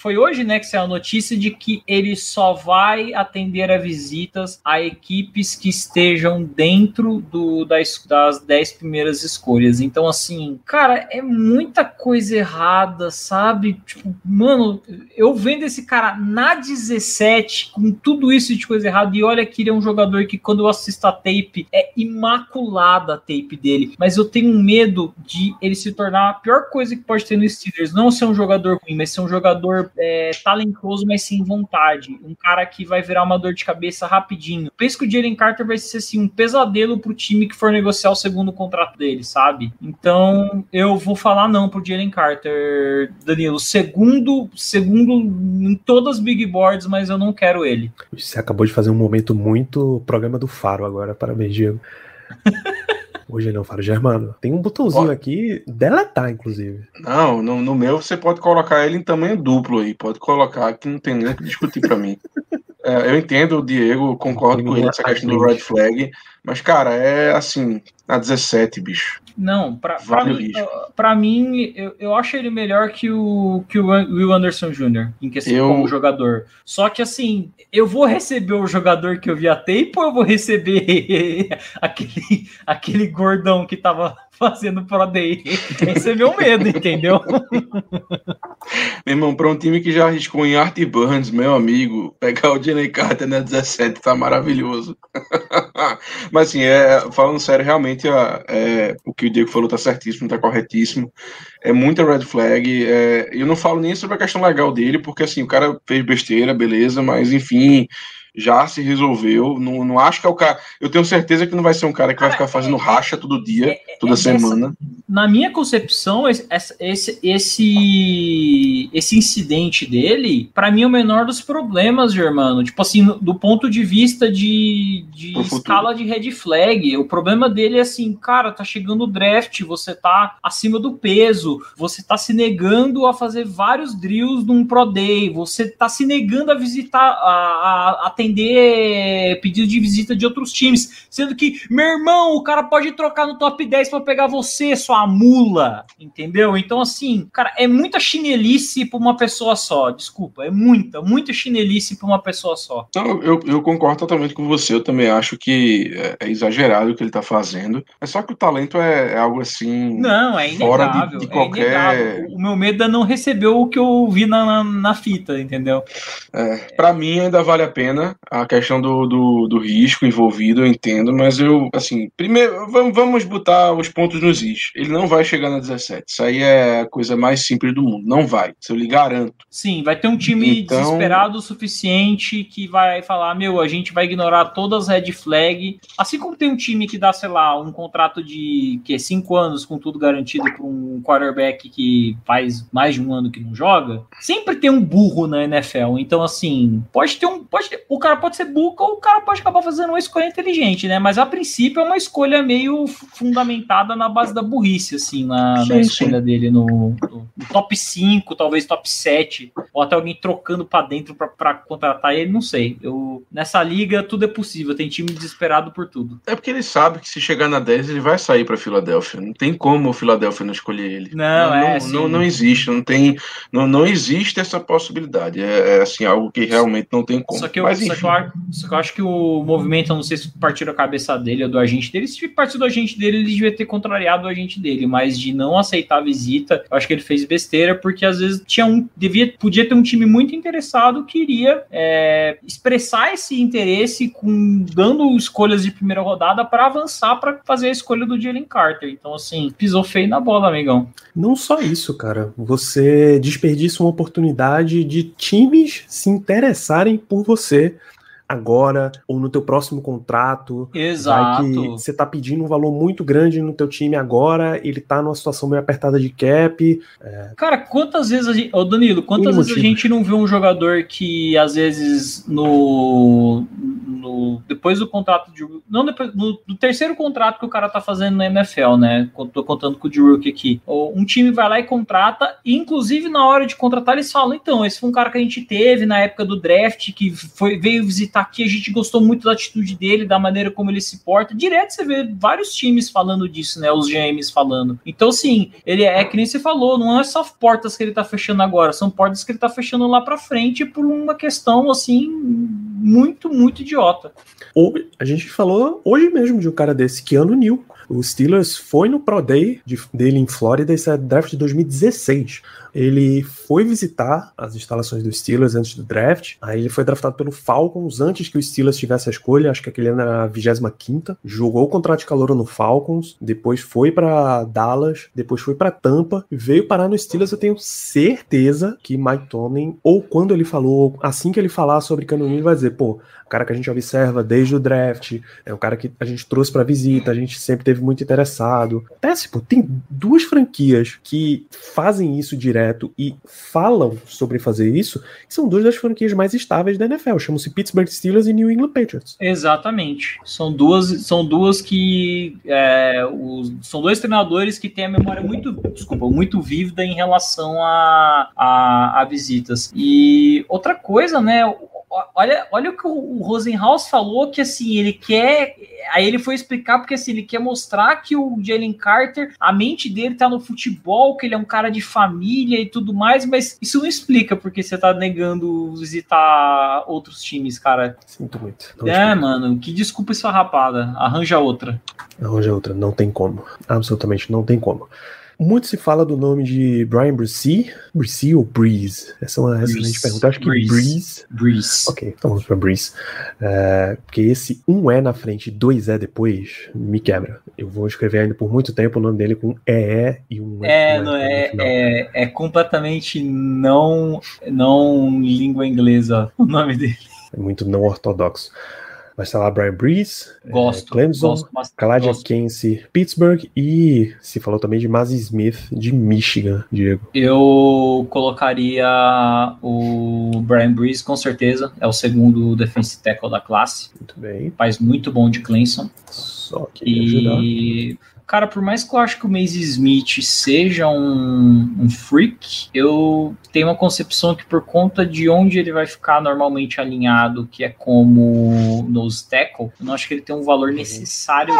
foi hoje, né, que saiu a notícia de que ele só vai atender a visitas a equipes que estejam dentro do, das, das 10 primeiras escolhas. Então, assim, cara, é muita coisa errada, sabe? Tipo, mano, eu vendo esse cara na 17 com tudo isso de coisa errada e olha que ele é um jogador que quando eu assisto a tape é imaculada a tape dele, mas eu tenho medo de ele se tornar a pior coisa que pode ter no Steelers, não ser um jogador ruim, mas ser um jogador é, talentoso, mas sem vontade, um cara que vai virar uma dor de cabeça rapidinho. Penso que o Jalen Carter vai ser assim um pesadelo pro time que for negociar o segundo contrato dele, sabe? Então eu vou falar não pro Jalen Carter, Danilo, segundo, segundo em todas as big boards, mas eu não quero ele. Você acabou de fazer um momento muito programa do Faro agora. Parabéns, Diego. Hoje não, Faro Germano. Tem um botãozinho Ó. aqui, deletar, inclusive. Não, no, no meu você pode colocar ele em tamanho duplo aí, pode colocar, que não tem nem que discutir pra mim. É, eu entendo o Diego, concordo com ele nessa questão do red flag, mas cara, é assim, a 17, bicho. Não, pra, pra Vale mim, pra mim eu, eu acho ele melhor que o, que o Will Anderson Jr. em questão Eu- como jogador. Só que assim, eu vou receber o jogador que eu vi a tape ou eu vou receber aquele, aquele gordão que tava fazendo Pro Day? Esse é meu medo, entendeu? Meu irmão, pra um time que já arriscou em Art Burns, meu amigo, pegar o Jalen Carter na 17 tá maravilhoso. Mas assim, é, falando sério, realmente é, o que o Diego falou tá certíssimo, tá corretíssimo. É muita red flag. é, eu não falo nem sobre a questão legal dele, porque assim, o cara fez besteira, beleza, mas enfim, já se resolveu. Não, não acho que é o cara. Eu tenho certeza que não vai ser um cara que vai Cara, ficar fazendo é- racha todo dia, é- toda é semana. na minha concepção, esse, esse, esse, esse incidente dele, pra mim, é o menor dos problemas, Germano. Tipo assim, do ponto de vista de, de escala de red flag, o problema dele é assim, cara, tá chegando o draft, você tá acima do peso, você tá se negando a fazer vários drills num Pro Day, você tá se negando a visitar, a, a atender pedido de visita de outros times, sendo que, meu irmão, o cara pode trocar no top 10 pra pegar você, sua mula, entendeu? Então, assim, cara, é muita chinelice pra uma pessoa só, desculpa, é muita, muita chinelice pra uma pessoa só. Não, eu, eu concordo totalmente com você. Eu também acho que é, é exagerado o que ele tá fazendo. É só que o talento é, é algo assim. Não, é Fora de- inegável, de é qualquer. O meu medo é não receber o que eu vi na, na, na fita, entendeu? É, para mim ainda vale a pena a questão do, do, do, risco envolvido, eu entendo, mas eu, assim, primeiro, vamos, vamos botar os pontos nos is. Ele não vai chegar na 17. Isso aí é a coisa mais simples do mundo. Não vai, isso eu lhe garanto. Sim, vai ter um time então... desesperado o suficiente que vai falar: meu, a gente vai ignorar todas as red flag. Assim como tem um time que dá, sei lá, um contrato de que cinco anos com tudo garantido para um quarterback que faz mais de um ano que não joga, sempre tem um burro na NFL. Então, assim, pode ter um. Pode ter, o cara pode ser burro ou o cara pode acabar fazendo uma escolha inteligente, né? Mas a princípio é uma escolha meio fundamentada na base da burrice, assim, na, sim, na escolha sim. dele no, no, no, top 5, talvez top 7, ou até alguém trocando para dentro para contratar ele, não sei. Eu, nessa liga tudo é possível, tem time desesperado por tudo. É porque ele sabe que se chegar na 10 ele vai sair para Filadélfia. Não tem como o Filadélfia não escolher ele. Não, não é. Não, não, não, existe, não tem. Não, não existe essa possibilidade. É, é assim, algo que realmente não tem como. Só que, eu, Mas, só que, eu, só que eu acho que o movimento, eu não sei se partiu da cabeça dele ou do agente dele. Se partiu do agente dele, ele devia ter contrariado o agente dele. Mas de não aceitar a visita, eu acho que ele fez besteira, porque às vezes tinha um. Devia, podia ter um time muito interessado que iria é, expressar esse interesse com dando escolhas de primeira rodada para avançar para fazer a escolha do Jalen Carter. Então, assim, pisou feio na bola, amigão. Não só isso, cara. Você desperdiça uma oportunidade de times se interessarem por você agora ou no teu próximo contrato. Exato. que você tá pedindo um valor muito grande no teu time agora, ele tá numa situação meio apertada de cap. É... Cara, quantas vezes a gente. Ô Danilo, quantas vezes motivo. a gente não vê um jogador que às vezes no. no depois do contrato de. Não, depois. No, no, terceiro contrato que o cara tá fazendo na NFL, né? Tô contando com o D-Rookie aqui. Um time vai lá e contrata, e inclusive na hora de contratar, eles falam: então, esse foi um cara que a gente teve na época do draft, que foi, veio visitar tá aqui, a gente gostou muito da atitude dele, da maneira como ele se porta. Direto você vê vários times falando disso, né? Os GMs falando. Então, sim, ele é, é que nem você falou, não é só portas que ele tá fechando agora, são portas que ele tá fechando lá para frente por uma questão, assim, muito, muito idiota. A gente falou hoje mesmo de um cara desse, Keanu New. O Steelers foi no Pro Day de, dele em Flórida, esse é draft de 2016 ele foi visitar as instalações do Steelers antes do draft. Aí ele foi draftado pelo Falcons antes que o Steelers tivesse a escolha, acho que aquele ano era a 25 Jogou o contrato de calor no Falcons, depois foi para Dallas, depois foi para Tampa, veio parar no Steelers. Eu tenho certeza que Mike Tomlin, ou quando ele falou, assim que ele falar sobre Cano ele vai dizer, pô, o cara que a gente observa desde o draft, é o cara que a gente trouxe para visita, a gente sempre teve muito interessado. Até, tipo, tem duas franquias que fazem isso direto e falam sobre fazer isso, que são duas das franquias mais estáveis da NFL, chamam-se Pittsburgh Steelers e New England Patriots. Exatamente. São duas, são duas que é, os, são dois treinadores que têm a memória muito, desculpa, muito vívida em relação a, a, a visitas. E outra coisa, né? Olha, olha o que o Rosenhaus falou, que assim, ele quer. Aí ele foi explicar, porque assim, ele quer mostrar que o Jalen Carter, a mente dele tá no futebol, que ele é um cara de família e tudo mais, mas isso não explica porque você tá negando visitar outros times, cara. Sinto muito. é, mano, que desculpa esfarrapada. Arranja outra. Arranja outra, não tem como. Absolutamente não tem como. Muito se fala do nome de Brian Brucey. Brucey ou Breeze? Essa é uma excelente pergunta. Eu acho que Breeze. Breeze. Breeze. Ok, então vamos para Breeze. É, porque esse um é na frente e dois é depois me quebra. Eu vou escrever ainda por muito tempo o nome dele com EE e um é. É, não, é, é, é completamente não, não língua inglesa o nome dele. É muito não ortodoxo. Mas tá lá Brian Brees, é, gosto, é, Clemson, Caladia Kense, Pittsburgh e se falou também de Mazzy Smith de Michigan, Diego. Eu colocaria o Brian Brees com certeza, é o segundo defensive tackle da classe. Muito bem. Faz muito bom de Clemson. Só que e ajudar. Cara, por mais que eu acho que o Maze Smith seja um, um freak, eu tenho uma concepção que por conta de onde ele vai ficar normalmente alinhado, que é como nose tackle, eu não acho que ele tem um valor necessário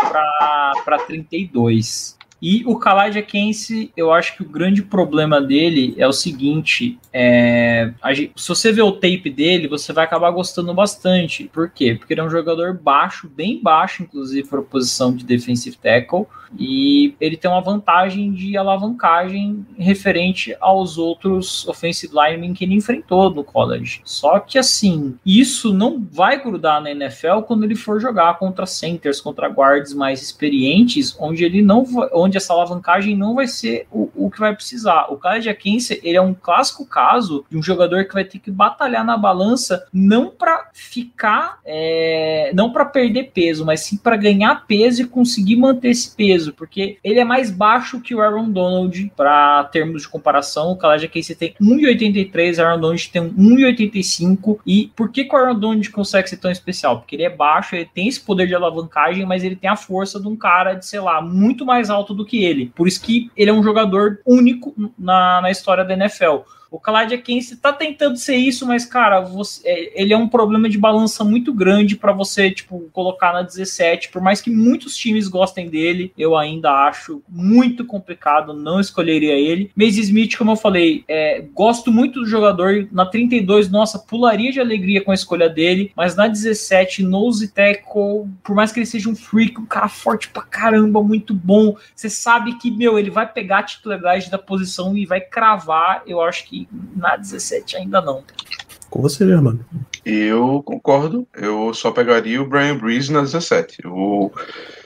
para 32. E o Khalid Akense, eu acho que o grande problema dele é o seguinte: é, gente, se você ver o tape dele, você vai acabar gostando bastante. Por quê? Porque ele é um jogador baixo, bem baixo, inclusive, para a posição de defensive tackle. E ele tem uma vantagem de alavancagem referente aos outros offensive linemen que ele enfrentou no college. Só que assim, isso não vai grudar na NFL quando ele for jogar contra centers, contra guards mais experientes, onde ele não onde essa alavancagem não vai ser o, o que vai precisar. O Khaled Akinse, ele é um clássico caso de um jogador que vai ter que batalhar na balança não para ficar, é, não para perder peso, mas sim para ganhar peso e conseguir manter esse peso, porque ele é mais baixo que o Aaron Donald para termos de comparação. O Khaled Akinse tem 1,83, o Aaron Donald tem 1,85 e por que, que o Aaron Donald consegue ser tão especial? Porque ele é baixo, ele tem esse poder de alavancagem, mas ele tem a força de um cara de, sei lá, muito mais alto do que ele. Por isso que ele é um jogador único na, na história da NFL. O Khalid Akense tá tentando ser isso, mas, cara, você, é, ele é um problema de balança muito grande para você, tipo, colocar na 17. Por mais que muitos times gostem dele, eu ainda acho muito complicado, não escolheria ele. Maze Smith, como eu falei, é, gosto muito do jogador. Na 32, nossa, pularia de alegria com a escolha dele, mas na 17, nose tackle, por mais que ele seja um freak, um cara forte pra caramba, muito bom, você sabe que, meu, ele vai pegar a titularidade da posição e vai cravar. Eu acho que na 17 ainda não. Com você, Germano. Eu concordo. Eu só pegaria o Brian Breeze na 17. O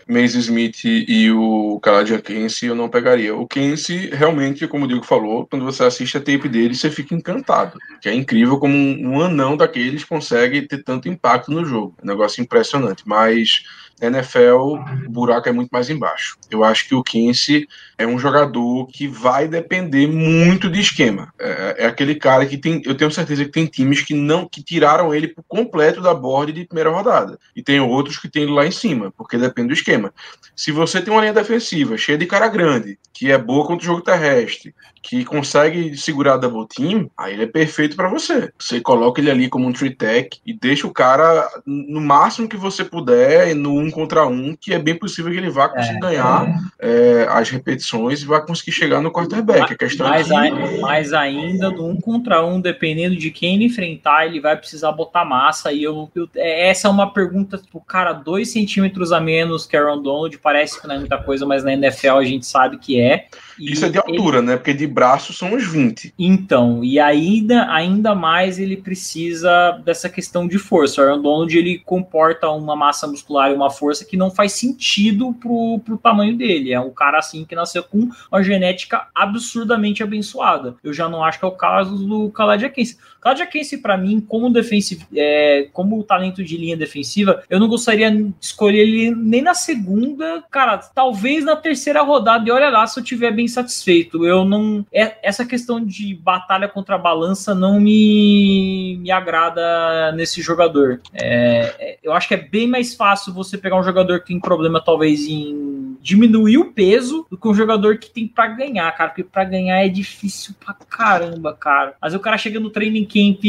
Maze Smith e o Kaladia Kense eu não pegaria. O Kense, realmente, como o Diego falou, quando você assiste a tape dele, você fica encantado. Que é incrível como um, anão daqueles consegue ter tanto impacto no jogo. É um negócio impressionante. Mas NFL, o buraco é muito mais embaixo. Eu acho que o Kinsey é um jogador que vai depender muito de esquema. É, é, aquele cara que tem, eu tenho certeza que tem times que não que tiraram ele por completo da board de primeira rodada. E tem outros que tem ele lá em cima, porque depende do esquema. Se você tem uma linha defensiva cheia de cara grande, que é boa contra o jogo terrestre, que consegue segurar double team, aí ele é perfeito para você. Você coloca ele ali como um tree tech e deixa o cara no máximo que você puder no um contra um, que é bem possível que ele vá conseguir é, ganhar é. É, as repetições e vá conseguir chegar no quarterback. A questão mais, é que... mais ainda, do um contra um, dependendo de quem ele enfrentar, ele vai precisar botar massa. E eu, eu é, essa é uma pergunta, tipo, cara, dois centímetros a menos que Aaron Donald, parece que não é muita coisa, mas na NFL a gente sabe que é. Isso é de altura, ele... né? Porque de braço são uns 20. Então, e ainda, ainda mais ele precisa dessa questão de força. O Aaron Donald ele comporta uma massa muscular e uma força que não faz sentido pro, pro tamanho dele. É um cara assim que nasceu com uma genética absurdamente abençoada. Eu já não acho que é o caso do Khaled Akense. Khaled Akense, para mim, como defensivo, é, como talento de linha defensiva, eu não gostaria de escolher ele nem na segunda, cara, talvez na terceira rodada. E olha lá se eu tiver bem satisfeito. Eu não. É, essa questão de batalha contra a balança não me, me agrada nesse jogador. É, é, eu acho que é bem mais fácil você pegar um jogador que tem problema, talvez, em diminuir o peso do que um jogador que tem para ganhar, cara. Porque para ganhar é difícil pra caramba, cara. Mas o cara chega no training camp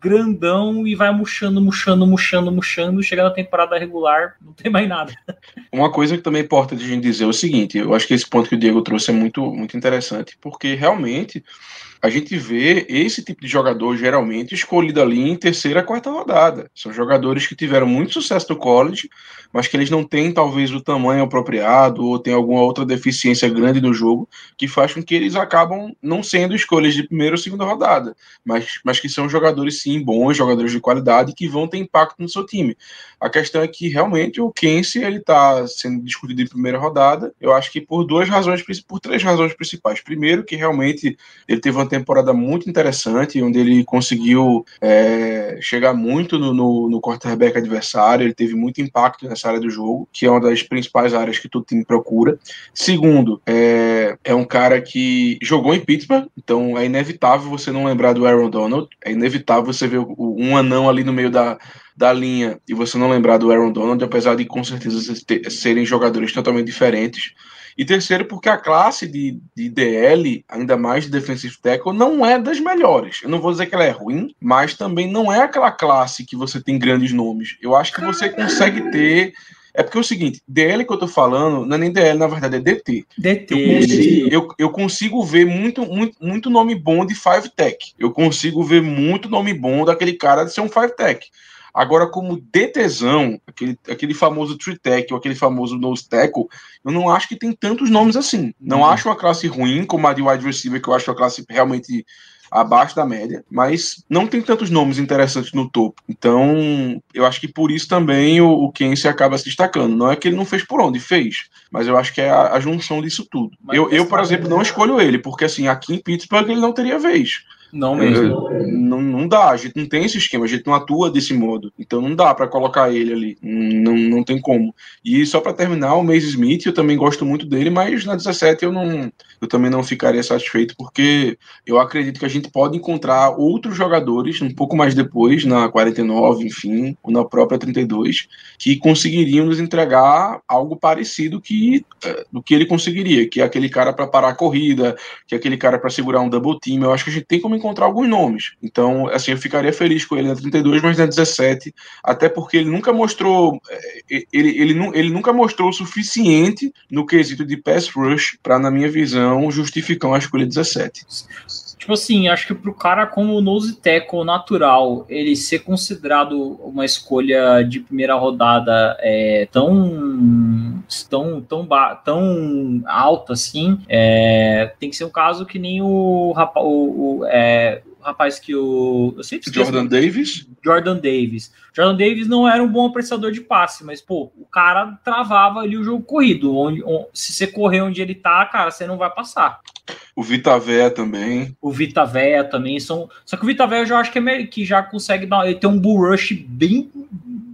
grandão e vai murchando, murchando, murchando, murchando. Chega na temporada regular, não tem mais nada. Uma coisa que também importa de gente dizer é o seguinte: eu acho que esse ponto que o Diego trouxe é muito, muito interessante, porque realmente a gente vê esse tipo de jogador geralmente escolhido ali em terceira, quarta rodada. São jogadores que tiveram muito sucesso no college, mas que eles não têm talvez o tamanho apropriado ou tem alguma outra deficiência grande no jogo que faz com que eles acabam não sendo escolhas de primeira ou segunda rodada, mas, mas que são jogadores sim bons, jogadores de qualidade que vão ter impacto no seu time. A questão é que realmente o Kense ele está sendo discutido em primeira rodada. Eu acho que por duas razões, por três razões principais. Primeiro, que realmente ele teve uma temporada muito interessante, onde ele conseguiu é, chegar muito no, no, no quarterback adversário, ele teve muito impacto nessa área do jogo, que é uma das principais áreas que todo time procura. Segundo, é, é um cara que jogou em Pittsburgh, então é inevitável você não lembrar do Aaron Donald, é inevitável você ver um anão ali no meio da, da linha e você não lembrar do Aaron Donald, apesar de com certeza serem jogadores totalmente diferentes. E terceiro, porque a classe de, de DL, ainda mais de defensive tackle, não é das melhores. Eu não vou dizer que ela é ruim, mas também não é aquela classe que você tem grandes nomes. Eu acho que você consegue ter É porque é o seguinte, DL que eu tô falando, não é nem DL, na verdade, é DT. DT. Eu consigo, eu, eu consigo ver muito, muito, muito nome bom de Five Tech. Eu consigo ver muito nome bom daquele cara de ser um Five Tech. Agora, como DTzão, aquele, aquele famoso Tree ou aquele famoso Nose Tackle, eu não acho que tem tantos nomes assim. Não uhum. acho uma classe ruim como a de wide receiver, que eu acho uma classe realmente abaixo da média, mas não tem tantos nomes interessantes no topo. Então, eu acho que por isso também o, o Kense acaba se destacando. Não é que ele não fez por onde, fez. Mas eu acho que é a, a junção disso tudo. eu, eu, por exemplo, não escolho ele, porque assim, aqui em Pittsburgh ele não teria vez. Não mesmo. Não, não dá, a gente não tem esse esquema, a gente não atua desse modo. Então não dá para colocar ele ali. Não, não tem como. E só para terminar, o Mace Smith, eu também gosto muito dele, mas na 17 eu não eu também não ficaria satisfeito, porque eu acredito que a gente pode encontrar outros jogadores um pouco mais depois, na 49, enfim, ou na própria 32, que conseguiriam nos entregar algo parecido que, eh, do que ele conseguiria, que é aquele cara para parar a corrida, que é aquele cara para segurar um double team. Eu acho que a gente tem como encontrar alguns nomes. Então, assim, eu ficaria feliz com ele na 32, mas na 17, até porque ele nunca mostrou eh, ele, ele, ele nunca mostrou o suficiente no quesito de pass rush para, na minha visão, justificar a escolha 17. Tipo assim, acho que pro cara como o nose tackle natural, ele ser considerado uma escolha de primeira rodada é, tão tão tão tão alta assim, é, tem que ser um caso que nem o, o, o é, rapaz que o. Eu sempre Jordan Davis? Jordan Davis. Jordan Davis não era um bom apreciador de passe, mas, pô, o cara travava ali o jogo corrido. Onde, onde se você correr onde ele tá, cara, você não vai passar. O Vitavé também. O Vitavé também são. Só que o Vitavé eu já acho que, é, que já consegue dar. Ele tem um bull rush bem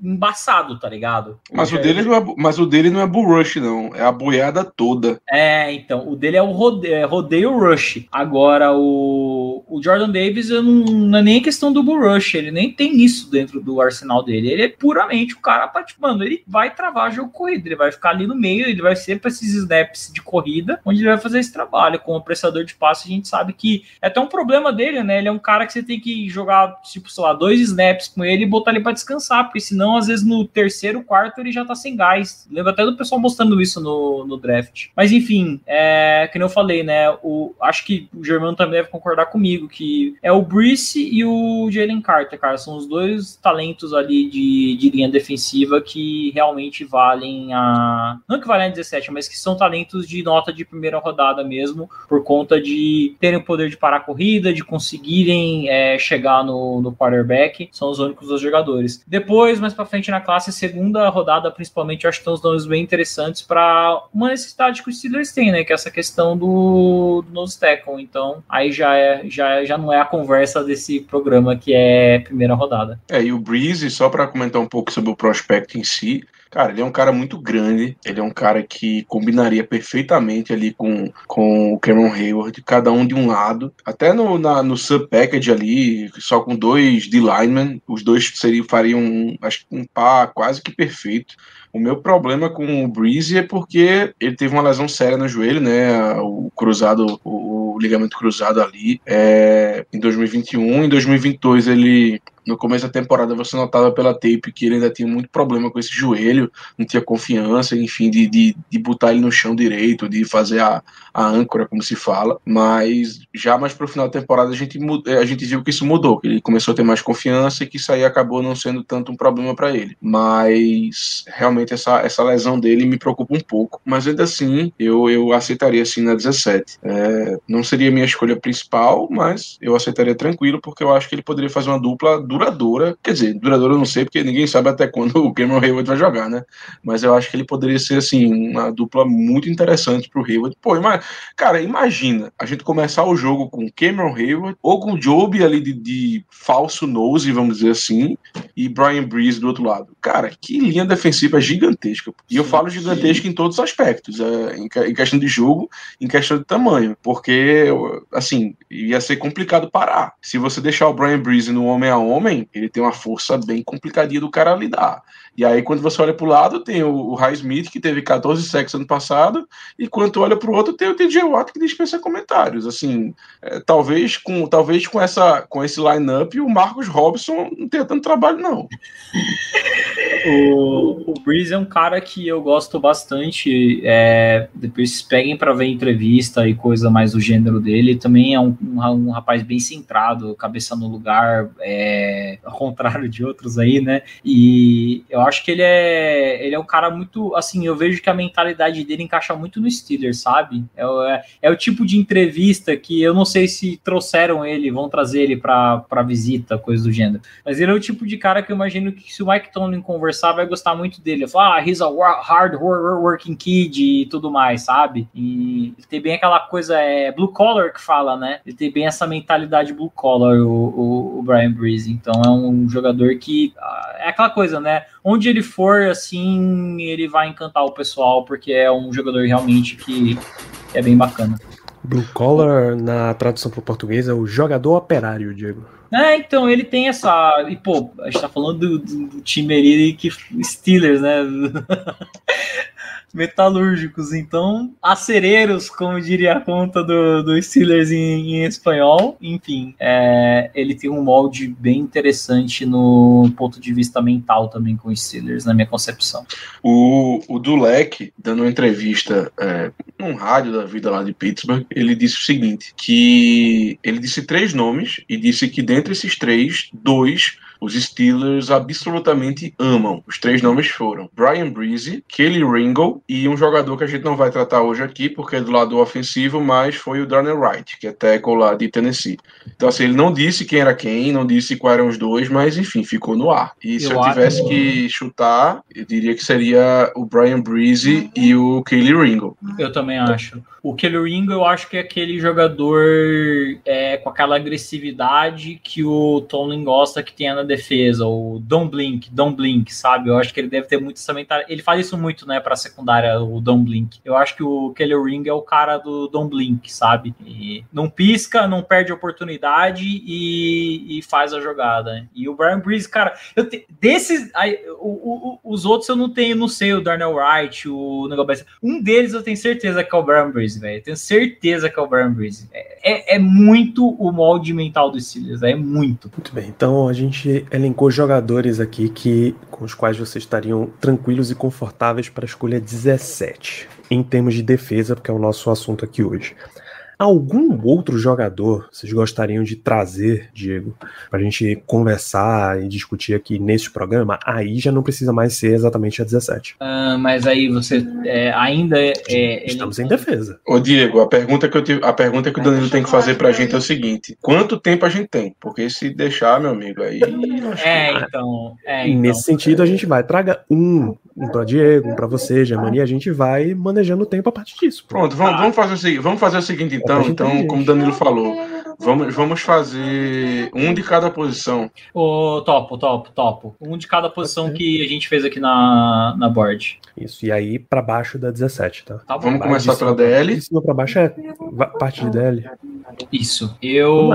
embaçado, tá ligado? Mas o, dele não é, mas o dele não é bull rush, não. É a boiada toda. É, então. O dele é o rodeio, é rodeio rush. Agora, o, o Jordan Davis não, não é nem questão do bull rush. Ele nem tem isso dentro do arsenal dele. Ele é puramente o cara pra, tipo, mano, ele vai travar jogo corrido. Ele vai ficar ali no meio, ele vai ser pra esses snaps de corrida, onde ele vai fazer esse trabalho. Com o apressador de passe, a gente sabe que é até um problema dele, né? Ele é um cara que você tem que jogar, tipo, sei lá, dois snaps com ele e botar ele pra descansar, porque senão às vezes no terceiro, quarto, ele já tá sem gás. Lembro até do pessoal mostrando isso no, no draft. Mas enfim, é, que eu falei, né? O, acho que o Germano também deve concordar comigo, que é o Brice e o Jalen Carter, cara. São os dois talentos ali de, de linha defensiva que realmente valem a. Não que valem a 17, mas que são talentos de nota de primeira rodada mesmo, por conta de terem o poder de parar a corrida, de conseguirem é, chegar no, no quarterback. São os únicos dois jogadores. Depois, mais pra frente na classe, segunda rodada, principalmente, eu acho que tem uns nomes bem interessantes para uma necessidade que os Steelers têm, né? Que é essa questão do, do nose tackle. Então, aí já, é, já, já não é a conversa desse programa que é primeira rodada. É, e o Breeze, só para comentar um pouco sobre o prospecto em si, Cara, ele é um cara muito grande, ele é um cara que combinaria perfeitamente ali com, com o Cameron Hayward, cada um de um lado. Até no, na, no sub-package ali, só com dois de linemen, os dois seriam, fariam acho, um par quase que perfeito. O meu problema com o Breeze é porque ele teve uma lesão séria no joelho, né? O cruzado, o, ligamento cruzado ali é, em 2021. Em 2022 ele no começo da temporada você notava pela tape que ele ainda tinha muito problema com esse joelho, não tinha confiança, enfim, de, de, de botar ele no chão direito, de fazer a, a âncora, como se fala. Mas já mais pro final da temporada a gente, a gente viu que isso mudou, que ele começou a ter mais confiança e que isso aí acabou não sendo tanto um problema para ele. Mas realmente essa, essa lesão dele me preocupa um pouco. Mas ainda assim, eu, eu aceitaria assim na 17. É, não seria minha escolha principal, mas eu aceitaria tranquilo, porque eu acho que ele poderia fazer uma dupla duradoura. Quer dizer, duradoura eu não sei, porque ninguém sabe até quando o Cameron Hayward vai jogar, né? Mas eu acho que ele poderia ser, assim, uma dupla muito interessante pro Hayward. Pô, mas, cara, imagina a gente começar o jogo com Cameron Hayward ou com Joby ali de, de falso nose, vamos dizer assim, e Brian Breeze do outro lado. Cara, que linha defensiva gigantesca. E eu falo gigantesca sim. em todos os aspectos, é, em, em questão de jogo, em questão de tamanho, porque, assim, ia ser complicado parar. Se você deixar o Brian Breeze no homem a homem, homem, ele tem uma força bem complicadinha do cara lidar. E aí, quando você olha para o lado, tem o, o High Smith, que teve 14 sacks ano passado, e quando olha para o outro, tem o TJ Watt, que dispensa comentários. Assim, é, talvez com talvez com, essa, com esse line-up, o Marcos Robson não tenha tanto trabalho, não. O, o Breeze é um cara que eu gosto bastante. É, depois peguem para ver entrevista e coisa mais do gênero dele. Também é um, um, um rapaz bem centrado, cabeça no lugar, é, ao contrário de outros aí, né? E eu acho que ele é, ele é um cara muito. Assim, eu vejo que a mentalidade dele encaixa muito no Steelers, sabe? É, é, é o tipo de entrevista que eu não sei se trouxeram ele, vão trazer ele para visita, coisa do gênero. Mas ele é o tipo de cara que eu imagino que se o Mike Tomlin conversar, vai gostar muito dele. Falar, ah, he's a hard working kid e tudo mais, sabe? E ele tem bem aquela coisa, é blue collar que fala, né? Ele tem bem essa mentalidade blue collar, o, o, o Brian Breeze. Então é um jogador que. Ah, é aquela coisa, né? Onde ele for, assim, ele vai encantar o pessoal, porque é um jogador realmente que é bem bacana. Blue collar, na tradução para o português, é o jogador operário, Diego. É, então ele tem essa. E, pô, a gente tá falando do, do, do time ali que Steelers, né? metalúrgicos. Então, acereiros, como diria a conta do, do Steelers em, em espanhol. Enfim, é, ele tem um molde bem interessante no ponto de vista mental também com os Steelers, na minha concepção. O, o Dulek, dando uma entrevista é, num rádio da vida lá de Pittsburgh, ele disse o seguinte: que ele disse três nomes e disse que dentre esses três, dois os Steelers absolutamente amam. Os três nomes foram Brian Breezy, Kelly Ringo e um jogador que a gente não vai tratar hoje aqui porque é do lado ofensivo, mas foi o Darnell Wright, que é tackle lá de Tennessee. Então, assim, ele não disse quem era quem, não disse quais eram os dois, mas enfim, ficou no ar. E se eu, eu tivesse acho... que chutar, eu diria que seria o Brian Breezy e o Kelly Ringo. Eu também acho. O Kelly eu acho que é aquele jogador é, com aquela agressividade que o Tomlin gosta que tenha na defesa, o Don't Blink, Don't Blink, sabe? Eu acho que ele deve ter muito essa mentalidade. Ele faz isso muito, né, pra secundária, o Don't Blink. Eu acho que o Kelly Ringo é o cara do Don't Blink, sabe? E não pisca, não perde oportunidade e, e faz a jogada. E o Brian Breeze, cara, eu te, desses. Aí, o, o, os outros eu não tenho, não sei, o Darnell Wright, o negócio. Um deles eu tenho certeza que é o Brian Breeze velho. Tenho certeza que é o Brian Breeze. É, é, é muito o molde mental dos Steelers, é muito. Muito bem, então a gente elencou jogadores aqui que com os quais vocês estariam tranquilos e confortáveis para a escolha 17, em termos de defesa, porque é o nosso assunto aqui hoje. Algum outro jogador vocês gostariam de trazer, Diego, para a gente conversar e discutir aqui neste programa? Aí já não precisa mais ser exatamente a 17. Uh, ah, mas aí você é, ainda é, é Estamos ele... em defesa. Ô, Diego, a pergunta que, eu te... a pergunta que o Danilo tem que fazer para a gente é o seguinte: quanto tempo a gente tem? Porque se deixar, meu amigo, aí. é, então. É, então. Nesse sentido, a gente vai. Traga um, um para Diego, um para você, Germani, e a gente vai manejando o tempo a partir disso. Pronto, vamos, vamos, fazer o seguinte, vamos fazer o seguinte, então, então, como o Danilo falou, vamos, vamos fazer um de cada posição. O topo, topo, topo. Um de cada posição que a gente fez aqui na, na board. Isso, e aí para baixo da 17, tá? tá vamos começar pela DL. De cima para baixo é parte de DL. Isso. Eu,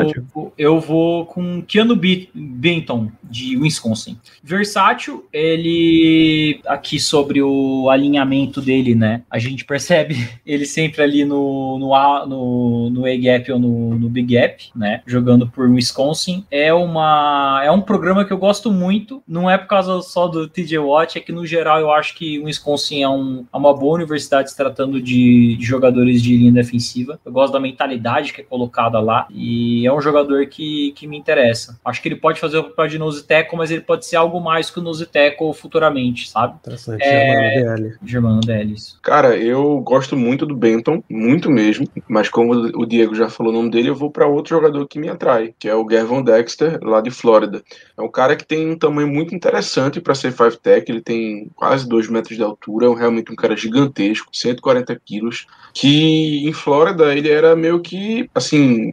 eu vou com Keanu Benton, de Wisconsin. Versátil, ele aqui sobre o alinhamento dele, né? A gente percebe ele sempre ali no, no, no, no A-Gap ou no, no Big Gap, né? Jogando por Wisconsin. É, uma, é um programa que eu gosto muito. Não é por causa só do TJ Watt, é que no geral eu acho que Wisconsin é, um, é uma boa universidade se tratando de, de jogadores de linha defensiva. Eu gosto da mentalidade que é colocada lá. E é um jogador que, que me interessa. Acho que ele pode fazer o papel de nose tackle, mas ele pode ser algo mais que o nose tackle futuramente, sabe? Interessante. É... Germano DL. Germano DL, isso. Cara, eu gosto muito do Benton, muito mesmo. Mas como o Diego já falou o nome dele, eu vou para outro jogador que me atrai, que é o Gervon Dexter, lá de Flórida. É um cara que tem um tamanho muito interessante para ser five tech. Ele tem quase 2 metros de altura, é realmente um cara gigantesco, 140 quilos. Que em Flórida ele era meio que, assim,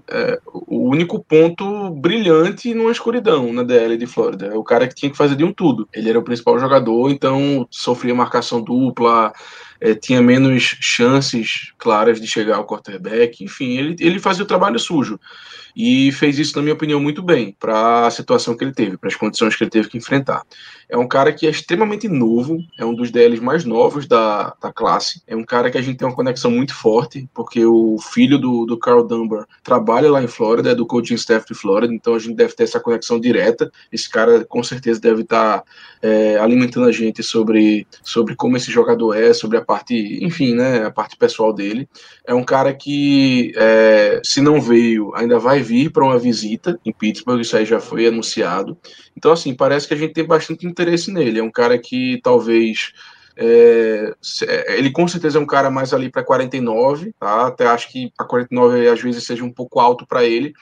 é, o único ponto brilhante numa escuridão na DL de Flórida. É o cara que tinha que fazer de um tudo. Ele era o principal jogador, então sofria marcação dupla, é, tinha menos chances claras de chegar ao quarterback, enfim, ele, ele fazia o trabalho sujo. E fez isso, na minha opinião, muito bem para a situação que ele teve, para as condições que ele teve que enfrentar. É um cara que é extremamente novo, é um dos DLs mais novos da, da classe, é um cara que a gente tem uma conexão muito forte, porque o filho do, do Carl Dunbar trabalha lá em Flórida, é do coaching staff de Flórida, então a gente deve ter essa conexão direta. Esse cara com certeza deve estar tá, é, alimentando a gente sobre, sobre como esse jogador é, sobre a parte, enfim, né, a parte pessoal dele. É um cara que, é, se não veio, ainda vai vir para uma visita em Pittsburgh, isso aí já foi anunciado. Então, assim, parece que a gente tem bastante interesse nele. É um cara que talvez. É, é ele com certeza é um cara mais ali para 49, tá? Até acho que a 49 às vezes seja um pouco alto para ele,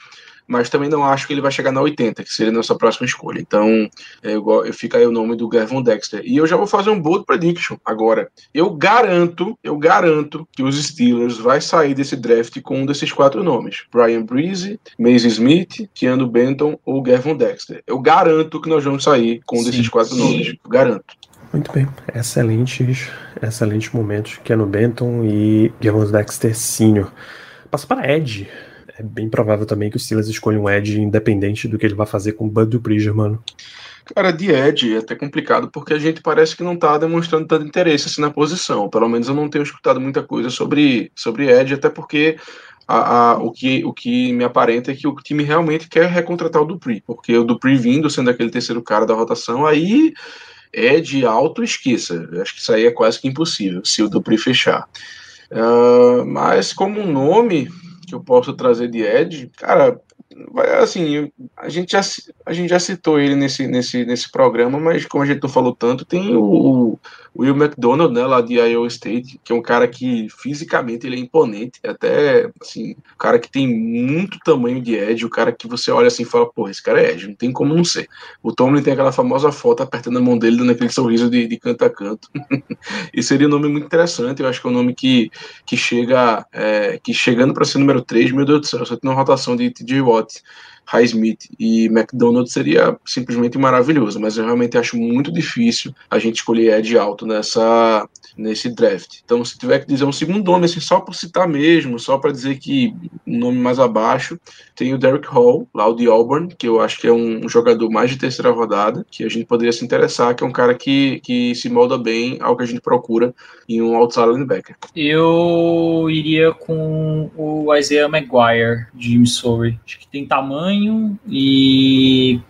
mas também não acho que ele vai chegar na 80, que seria a nossa próxima escolha. Então, é, eu, eu fica aí o nome do Gavin Dexter. E eu já vou fazer um bold prediction agora. Eu garanto, eu garanto que os Steelers vai sair desse draft com um desses quatro nomes: Brian Breeze, Maze Smith, Keanu Benton ou Gavin Dexter. Eu garanto que nós vamos sair com um Sim. desses quatro nomes. Garanto. Muito bem, excelentes, excelentes momentos. Keanu Benton e Gavin Dexter Sr. Passa para Ed é bem provável também que o Steelers escolha um Ed independente do que ele vai fazer com o Bud Dupree, mano. Cara, de Ed é até complicado porque a gente parece que não tá demonstrando tanto interesse assim na posição. Pelo menos eu não tenho escutado muita coisa sobre, sobre Ed, até porque a, a, o, que, o que me aparenta é que o time realmente quer recontratar o Dupree, porque o Dupree vindo sendo aquele terceiro cara da rotação, aí é de alto esqueça. Acho que isso aí é quase que impossível se o Dupree fechar. Uh, mas como nome, que eu posso trazer de Ed, cara, assim, a gente já, a gente já citou ele nesse, nesse, nesse programa, mas como a gente não falou tanto, tem o, Will McDonald, né, lá de Iowa State, que é um cara que fisicamente ele é imponente, até, assim, um cara que tem muito tamanho de edge, o cara que você olha assim e fala, pô, esse cara é edge, não tem como não ser. O Tomlin tem aquela famosa foto apertando a mão dele, dando aquele sorriso de, de canto a canto. e seria um nome muito interessante, eu acho que é um nome que, que chega, é, que chegando para ser número 3, meu Deus do céu, só tem uma rotação de TJ Watt Highsmith e McDonald seria simplesmente maravilhoso, mas eu realmente acho muito difícil a gente escolher Ed alto nessa nesse draft. Então, se tiver que dizer um segundo nome, assim, só por citar mesmo, só para dizer que um nome mais abaixo, tem o Derek Hall, lá de Auburn, que eu acho que é um, jogador mais de terceira rodada, que a gente poderia se interessar, que é um cara que, que se molda bem ao que a gente procura em um outside linebacker. Eu iria com o Isaiah Maguire, de Missouri. Acho que tem tamanho e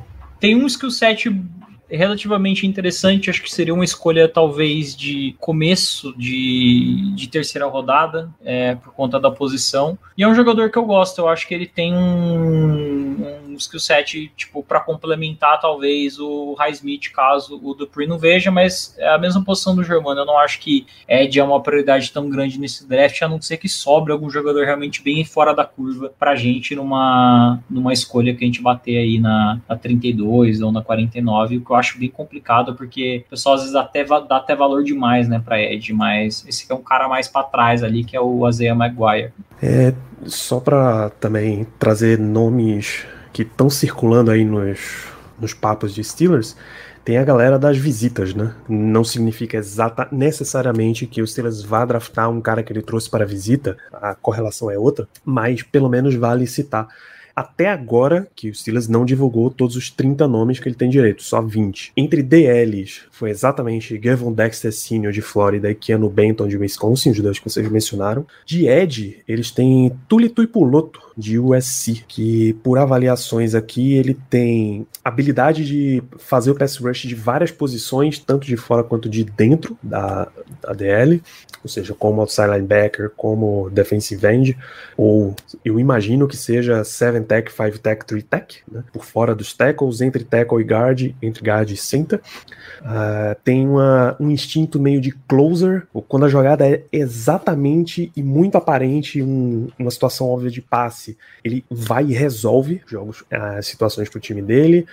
tem um skill set relativamente interessante. Acho que seria uma escolha, talvez, de começo de, de terceira rodada, é, por conta da posição. E é um jogador que eu gosto. Eu acho que ele tem um, um skill set, tipo, para complementar, talvez, o Highsmith, caso o Dupree não veja, mas é a mesma posição do Germano. Eu não acho que Ed é uma prioridade tão grande nesse draft, a não ser que sobre algum jogador realmente bem fora da curva pra gente numa, numa escolha que a gente bater aí na, na 32 ou na 49, o que eu acho bem complicado, porque o pessoal às vezes até, dá até valor demais, né, pra Ed, mas esse é um cara mais para trás ali, que é o Isaiah Maguire. É, só para também trazer nomes que estão circulando aí nos, nos papos de Steelers, tem a galera das visitas, né? Não significa exata, necessariamente que o Steelers vá draftar um cara que ele trouxe para visita, a correlação é outra, mas pelo menos vale citar até agora, que o Steelers não divulgou todos os 30 nomes que ele tem direito, só 20. Entre DLs, foi exatamente Gavin Dexter Sr. de Flórida e Keanu Benton de Wisconsin, os dois que vocês mencionaram. De Ed, eles têm Tulitui Puloto de USC, que por avaliações aqui, ele tem habilidade de fazer o pass rush de várias posições, tanto de fora quanto de dentro da, da DL, ou seja, como outside linebacker, como defensive end, ou eu imagino que seja seven Tech 5-tech, 3-tech, né? por fora dos tackles, entre tackle e guard, entre guard e center. Uh, tem uma, um instinto meio de closer, quando a jogada é exatamente e muito aparente, um, uma situação óbvia de passe, ele vai e resolve jogos, as situações para o time dele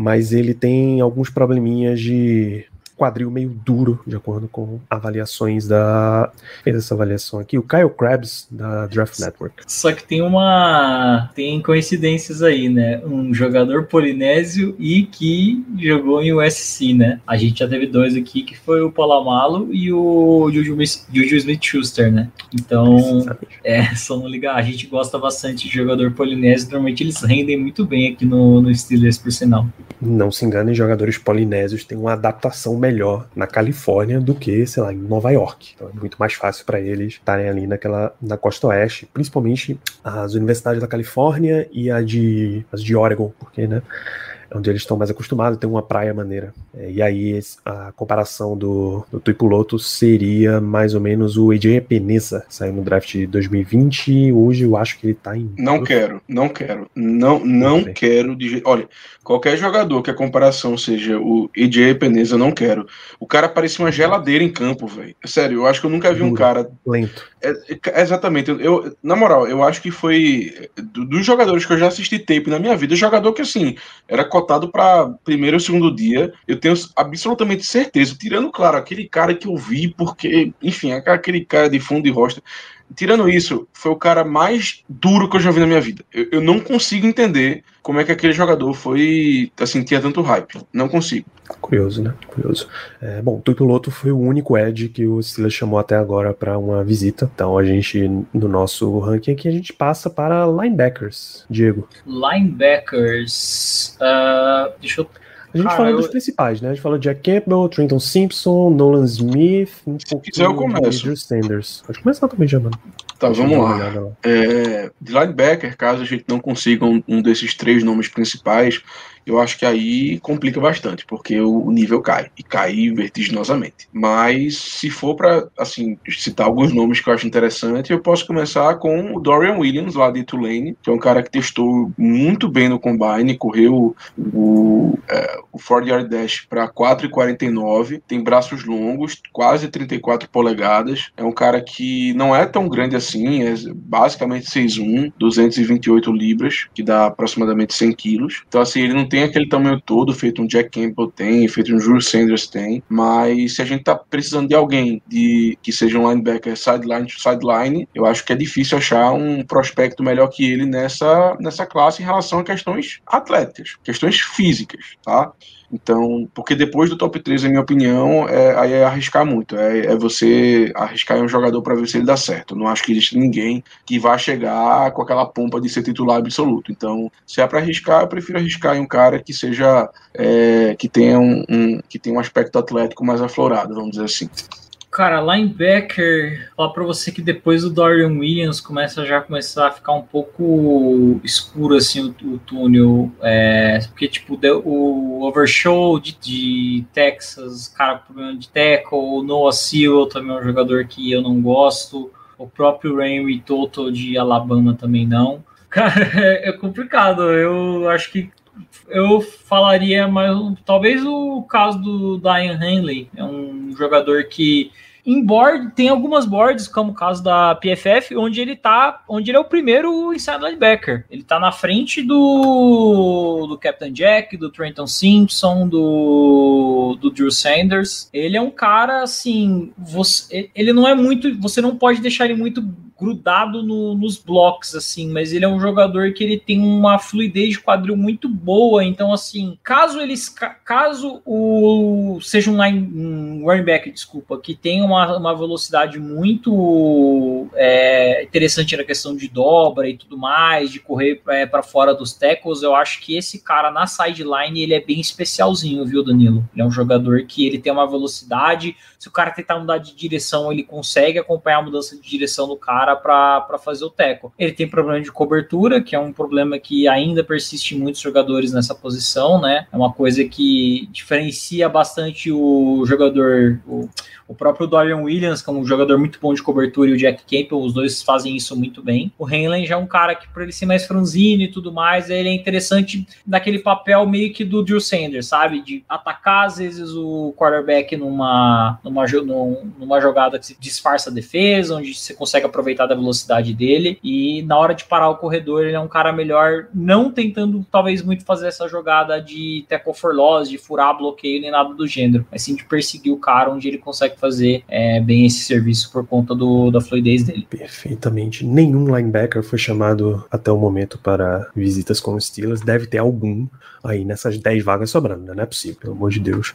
mas ele tem alguns probleminhas de quadril meio duro, de acordo com avaliações da. Fez essa avaliação aqui, o Kyle Krabs, da Draft Network. Só que tem uma. Tem coincidências aí, né? Um jogador polinésio e que jogou em USC, né? A gente já teve dois aqui, que foi o Palamalo e o Juju, Smith Schuster, né? Então, é, só não ligar. A gente gosta bastante de jogador polinésio, normalmente eles rendem muito bem aqui no, no Steelers, por sinal. Não se enganem, jogadores polinésios têm uma adaptação melhor na Califórnia do que, sei lá, em Nova York. Então é muito mais fácil para eles estarem ali naquela na costa oeste, principalmente as universidades da Califórnia e a de as de Oregon, porque, né? Onde eles estão mais acostumados, tem uma praia maneira. É, e aí a comparação do, do Tuipuloto seria mais ou menos o AJ Peneza, saiu no draft de 2020 e hoje eu acho que ele tá em. Não quero, não quero. Não, não quero. De... Olha, qualquer jogador que a comparação seja o AJ Peneza, eu não quero. O cara parecia uma geladeira em campo, velho. Sério, eu acho que eu nunca vi um cara. Lento. É, é, exatamente. Eu, na moral, eu acho que foi. Dos jogadores que eu já assisti tape na minha vida, jogador que assim, era cotado para primeiro ou segundo dia. Eu tenho absolutamente certeza, tirando, claro, aquele cara que eu vi, porque, enfim, aquele cara de fundo e rosta. Tirando isso, foi o cara mais duro que eu já vi na minha vida. Eu, eu não consigo entender como é que aquele jogador foi, assim, tinha tanto hype. Não consigo. Curioso, né? Curioso. É, bom, o Piloto foi o único Ed que o Steelers chamou até agora para uma visita. Então a gente, no nosso ranking aqui, a gente passa para linebackers. Diego. Linebackers. Uh, deixa eu a gente fala dos principais, né? A gente fala de Jack Campbell, Trenton Simpson, Nolan Smith, um pouco quiser, eu começo. de Sanders. Pode começar também, já, mano. Tá, Deixa vamos lá. lá. É, de linebacker, caso a gente não consiga um, um desses três nomes principais, eu acho que aí complica bastante, porque o nível cai, e cai vertiginosamente. Mas se for para assim, citar alguns nomes que eu acho interessante, eu posso começar com o Dorian Williams, lá de Tulane, que é um cara que testou muito bem no combine, correu o, é, o 40 yard dash para 4,49, tem braços longos, quase 34 polegadas, é um cara que não é tão grande assim, é basicamente 6'1, 228 libras, que dá aproximadamente 100 quilos. Então assim, ele não tem tem aquele tamanho todo, feito um Jack Campbell tem, feito um Drew Sanders tem, mas se a gente tá precisando de alguém de que seja um linebacker sideline sideline, eu acho que é difícil achar um prospecto melhor que ele nessa, nessa classe em relação a questões atléticas, questões físicas, tá? Então, porque depois do top 3, na minha opinião, é, aí é arriscar muito. É, é você arriscar em um jogador para ver se ele dá certo. não acho que existe ninguém que vá chegar com aquela pompa de ser titular absoluto. Então, se é para arriscar, eu prefiro arriscar em um cara que seja é, que tenha um, um, que tenha um aspecto atlético mais aflorado, vamos dizer assim. Cara, linebacker, falar pra você que depois do Dorian Williams começa já começar a ficar um pouco escuro assim o, o túnel. É, porque, tipo, o Overshow de, de Texas, cara problema de tackle, o Noah Sewell também é um jogador que eu não gosto. O próprio Rainy Toto de Alabama também não. Cara, é, é complicado. Eu acho que eu falaria mais talvez o caso do Diane Henley, é um jogador que em board, tem algumas boards, como o caso da PFF, onde ele tá, onde ele é o primeiro inside linebacker. Ele tá na frente do, do Captain Jack, do Trenton Simpson, do, do Drew Sanders. Ele é um cara assim, você, ele não é muito, você não pode deixar ele muito grudado no, nos blocos, assim, mas ele é um jogador que ele tem uma fluidez de quadril muito boa, então, assim, caso eles, caso o seja um, line, um running back, desculpa, que tenha uma, uma velocidade muito é, interessante na questão de dobra e tudo mais, de correr é, para fora dos tackles, eu acho que esse cara na sideline, ele é bem especialzinho, viu, Danilo? Ele é um jogador que ele tem uma velocidade, se o cara tentar mudar de direção, ele consegue acompanhar a mudança de direção do cara, cara para fazer o teco. Ele tem problema de cobertura, que é um problema que ainda persiste em muitos jogadores nessa posição, né? É uma coisa que diferencia bastante o jogador, o, o próprio Dorian Williams, que é um jogador muito bom de cobertura, e o Jack Campbell, os dois fazem isso muito bem. O Henley já é um cara que, por ele ser mais franzino e tudo mais, ele é interessante naquele papel meio que do Drew Sanders, sabe? De atacar, às vezes, o quarterback numa, numa, numa jogada que se disfarça a defesa, onde você consegue aproveitar da velocidade dele. E na hora de parar o corredor, ele é um cara melhor, não tentando talvez muito fazer essa jogada de tackle for loss, de furar bloqueio nem nada do gênero, mas sim de perseguir o cara onde ele consegue fazer é, bem esse serviço por conta do, da fluidez dele. Perfeitamente. Nenhum linebacker foi chamado até o momento para visitas com os Steelers. Deve ter algum aí nessas 10 vagas sobrando, né? Não é possível, pelo amor de Deus.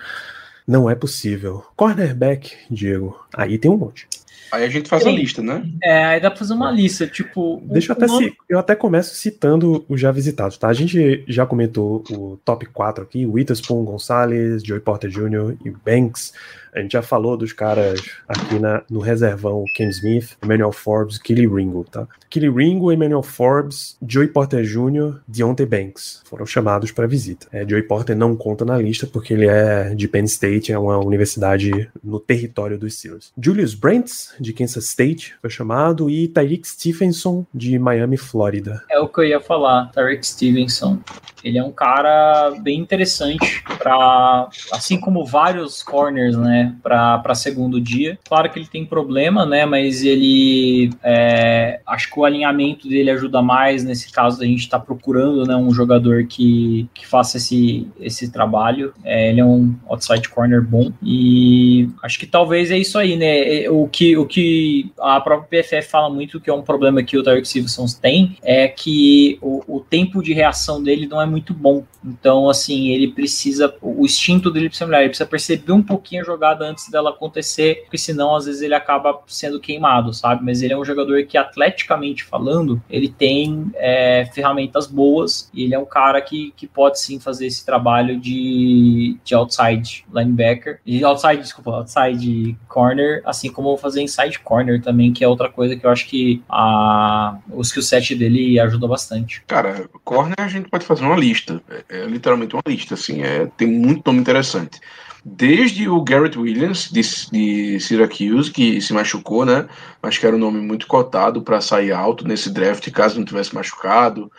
Não é possível. Cornerback, Diego, aí tem um monte. Aí a gente faz Sim. a lista, né? É, aí dá pra fazer uma lista, tipo. Deixa eu até, nome... eu até começo citando os já visitados, tá? A gente já comentou o top 4 aqui: Witherspoon, Gonçalves, Joey Porter Jr. e Banks. A gente já falou dos caras aqui na, no reservão, Ken Smith, Emmanuel Forbes, Kelly Ringo, tá? Kelly Ringo, Emmanuel Forbes, Joey Porter Jr., Deontay Banks foram chamados para visita. É, Joey Porter não conta na lista porque ele é de Penn State, é uma universidade no território dos Steelers. Julius Brents, de Kansas State, foi chamado, e Tyreek Stevenson, de Miami, Flórida. É o que eu ia falar, Tyreek Stevenson. Ele é um cara bem interessante para, assim como vários corners, né, para segundo dia. Claro que ele tem problema, né, mas ele, é, acho que o alinhamento dele ajuda mais nesse caso da gente estar tá procurando, né, um jogador que, que faça esse, esse trabalho. É, ele é um outside corner bom e acho que talvez é isso aí, né, é, o que, o que a própria PFF fala muito que é um problema que o Tarek Stevenson tem é que o, o tempo de reação dele não é muito bom. Então, assim, ele precisa, o instinto dele precisa melhorar, ele precisa perceber um pouquinho a jogada antes dela acontecer, porque senão, às vezes, ele acaba sendo queimado, sabe? Mas ele é um jogador que, atleticamente falando, ele tem é, ferramentas boas e ele é um cara que, que pode sim fazer esse trabalho de, de outside linebacker, e outside, desculpa, outside corner, assim como fazer inside corner também, que é outra coisa que eu acho que a, o skill set dele ajuda bastante. Cara, corner a gente pode fazer uma lista. É, é literalmente uma lista, assim. É, tem muito nome interessante. Desde o Garrett Williams, de, de Syracuse, que se machucou, né? Mas que era um nome muito cotado para sair alto nesse draft, caso não tivesse machucado.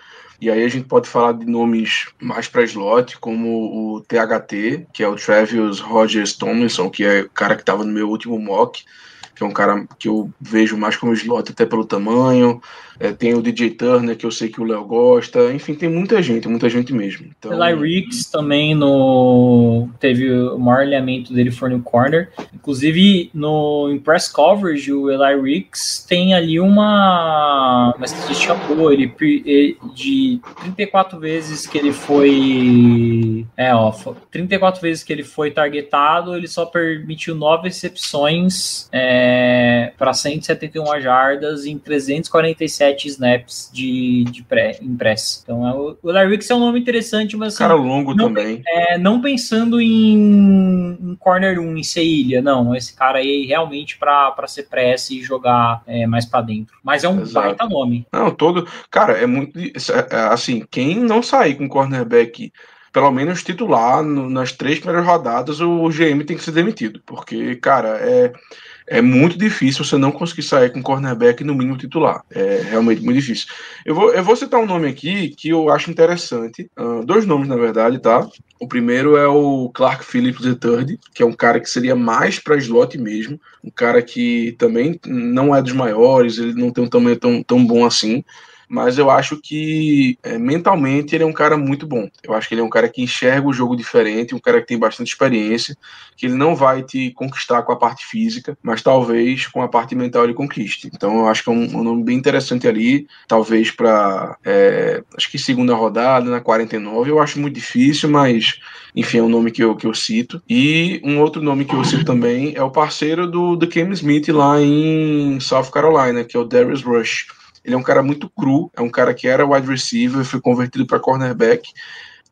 E aí a gente pode falar de nomes mais para slot, como o THT, que é o Travis Rogers Tomlinson, que é o cara que estava no meu último mock que é um cara que eu vejo mais como slot até pelo tamanho. É, tem o DJ Turner, que eu sei que o Léo gosta. Enfim, tem muita gente, muita gente mesmo. Então... Eli Ricks também no teve o maior alinhamento dele foi no corner. Inclusive, no Impress Coverage, o Eli Ricks tem ali uma, uma estatística boa. Ele, ele, de 34 vezes que ele foi. É, ó, 34 vezes que ele foi targetado, ele só permitiu 9 recepções é, para 171 jardas em 347 7 snaps de, de pré, impresso. Então, é o, o Larry Ricks é um nome interessante, mas. Assim, Cara longo não, também. É, não pensando em, em, corner 1, em ser ilha, não. Esse cara aí realmente para ser press e jogar é, mais para dentro. Mas é um Exato. baita nome. Não, todo. Cara, é muito. É, é, assim, quem não sair com cornerback pelo menos titular no, nas três primeiras rodadas, o GM tem que ser demitido, porque, cara, é, é muito difícil você não conseguir sair com cornerback no mínimo titular. É realmente muito difícil. Eu vou, eu vou citar um nome aqui que eu acho interessante. Uh, dois nomes, na verdade, tá? O primeiro é o Clark Phillips III, que é um cara que seria mais para slot mesmo. Um cara que também não é dos maiores, ele não tem um tamanho tão, tão bom assim mas eu acho que é, mentalmente ele é um cara muito bom. Eu acho que ele é um cara que enxerga o jogo diferente, um cara que tem bastante experiência, que ele não vai te conquistar com a parte física, mas talvez com a parte mental ele conquiste. Então eu acho que é um, um nome bem interessante ali, talvez para é, acho que segunda rodada, na 49, eu acho muito difícil, mas enfim, é um nome que eu, que eu cito. E um outro nome que eu cito também é o parceiro do, do Cam Smith lá em South Carolina, que é o Darius Rush ele é um cara muito cru, é um cara que era wide receiver, foi convertido para cornerback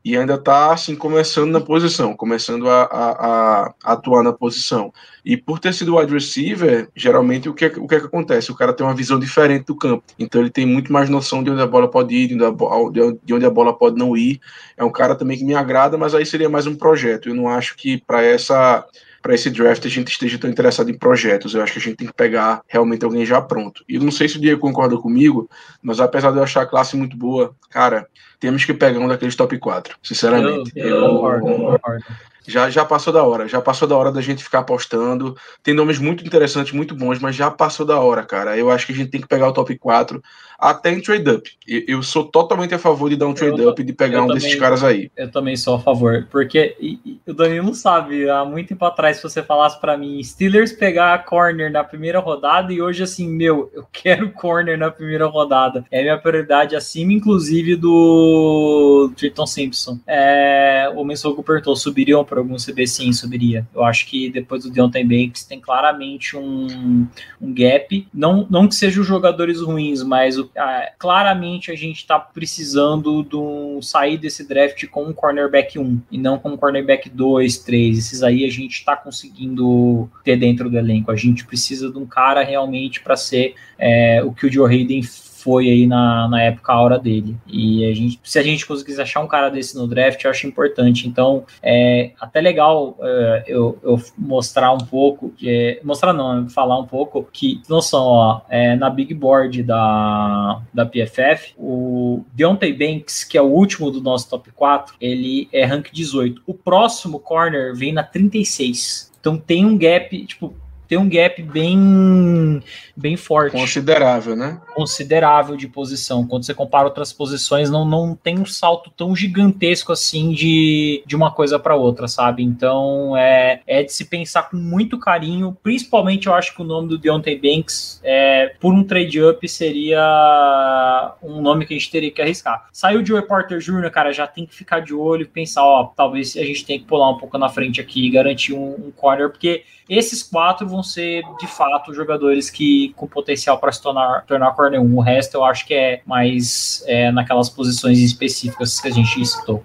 e ainda está assim começando na posição, começando a, a, a, atuar na posição. E por ter sido wide receiver, geralmente o que, o que, é que acontece? O cara tem uma visão diferente do campo, então ele tem muito mais noção de onde a bola pode ir, de onde a, de onde a bola pode não ir. É um cara também que me agrada, mas aí seria mais um projeto. Eu não acho que para essa para esse draft a gente esteja tão interessado em projetos. Eu acho que a gente tem que pegar realmente alguém já pronto. E não sei se o Diego concorda comigo, mas apesar de eu achar a classe muito boa, cara, temos que pegar um daqueles top 4, sinceramente. Eu, eu, eu concordo, concordo. Já, já passou da hora, já passou da hora da gente ficar apostando. Tem nomes muito interessantes, muito bons, mas já passou da hora, cara. Eu acho que a gente tem que pegar o top 4 até em trade-up. Eu sou totalmente a favor de dar um trade-up e de pegar um também, desses caras aí. Eu também sou a favor, porque e, e, o Danilo sabe, há muito tempo atrás, se você falasse para mim, Steelers pegar a corner na primeira rodada, e hoje, assim, meu, eu quero corner na primeira rodada. É minha prioridade acima, inclusive, do Triton Simpson. É, o Mensogo perguntou: subiriam para algum CB? Sim, subiria. Eu acho que depois do Deontay Banks tem claramente um, um gap. Não, não que sejam jogadores ruins, mas o ah, claramente a gente está precisando de um, sair desse draft com um cornerback 1 e não com um cornerback 2, 3. Esses aí a gente está conseguindo ter dentro do elenco. A gente precisa de um cara realmente para ser é, o que o Joe Hayden foi aí na, na época a hora dele. E a gente, se a gente conseguisse achar um cara desse no draft, eu acho importante. Então, é até legal é, eu, eu, mostrar um pouco, que, mostrar não, falar um pouco que, noção, ó, é, na big board da, da PFF, o Deontay Banks, que é o último do nosso top 4, ele é rank 18. O próximo corner vem na 36. Então tem um gap, tipo, tem um gap bem bem forte. Considerável, né? Considerável de posição. Quando você compara outras posições, não, não tem um salto tão gigantesco assim de, de uma coisa para outra, sabe? Então é, é de se pensar com muito carinho. Principalmente eu acho que o nome do Deontay Banks, é, por um trade-up, seria um nome que a gente teria que arriscar. Saiu de Joe Porter Jr., cara, já tem que ficar de olho e pensar, ó, talvez a gente tenha que pular um pouco na frente aqui e garantir um, um corner, porque esses quatro vão ser, de fato, jogadores que com potencial para se tornar, tornar corner 1. O resto eu acho que é mais é, naquelas posições específicas que a gente citou.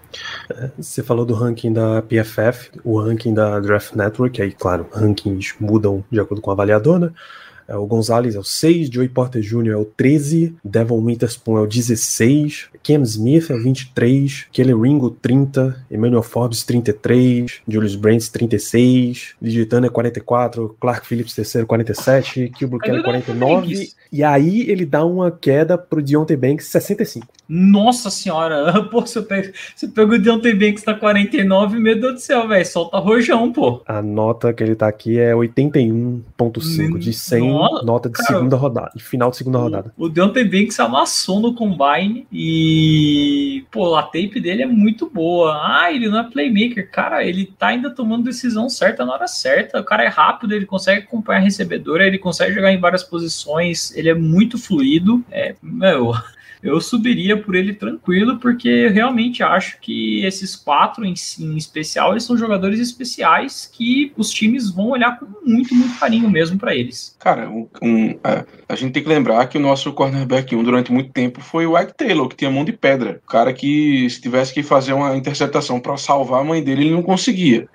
É, você falou do ranking da PFF, o ranking da Draft Network, aí, claro, rankings mudam de acordo com o avaliador, né? É, o Gonzalez é o 6, Joey Porter Jr. é o 13, Devon Witherspoon é o 16, Cam Smith é o 23, Kelly Ringo 30, Emmanuel Forbes 33, Julius Brands 36, Digitano é 44, Clark Phillips terceiro 47, Kilbrook Kelly 49, e aí ele dá uma queda pro Deontay Banks 65. Nossa senhora, pô, você pega, você pega o Deontay Banks na 49, meu Deus do céu, velho, solta rojão, pô. A nota que ele tá aqui é 81.5 de 100 nota de cara, segunda rodada, de final de segunda rodada. O Deontay Banks amassou no combine e, pô, a tape dele é muito boa. Ah, ele não é playmaker. Cara, ele tá ainda tomando decisão certa na hora certa. O cara é rápido, ele consegue acompanhar a recebedora, ele consegue jogar em várias posições, ele é muito fluido. É, meu, eu subiria por ele tranquilo, porque eu realmente acho que esses quatro em, em especial, eles são jogadores especiais que os times vão olhar com muito, muito carinho mesmo para eles. Cara, um, um, a, a, gente tem que lembrar que o nosso cornerback 1 durante muito tempo foi o Ike Taylor, que tinha mão de pedra. O cara que, se tivesse que fazer uma interceptação para salvar a mãe dele, ele não conseguia.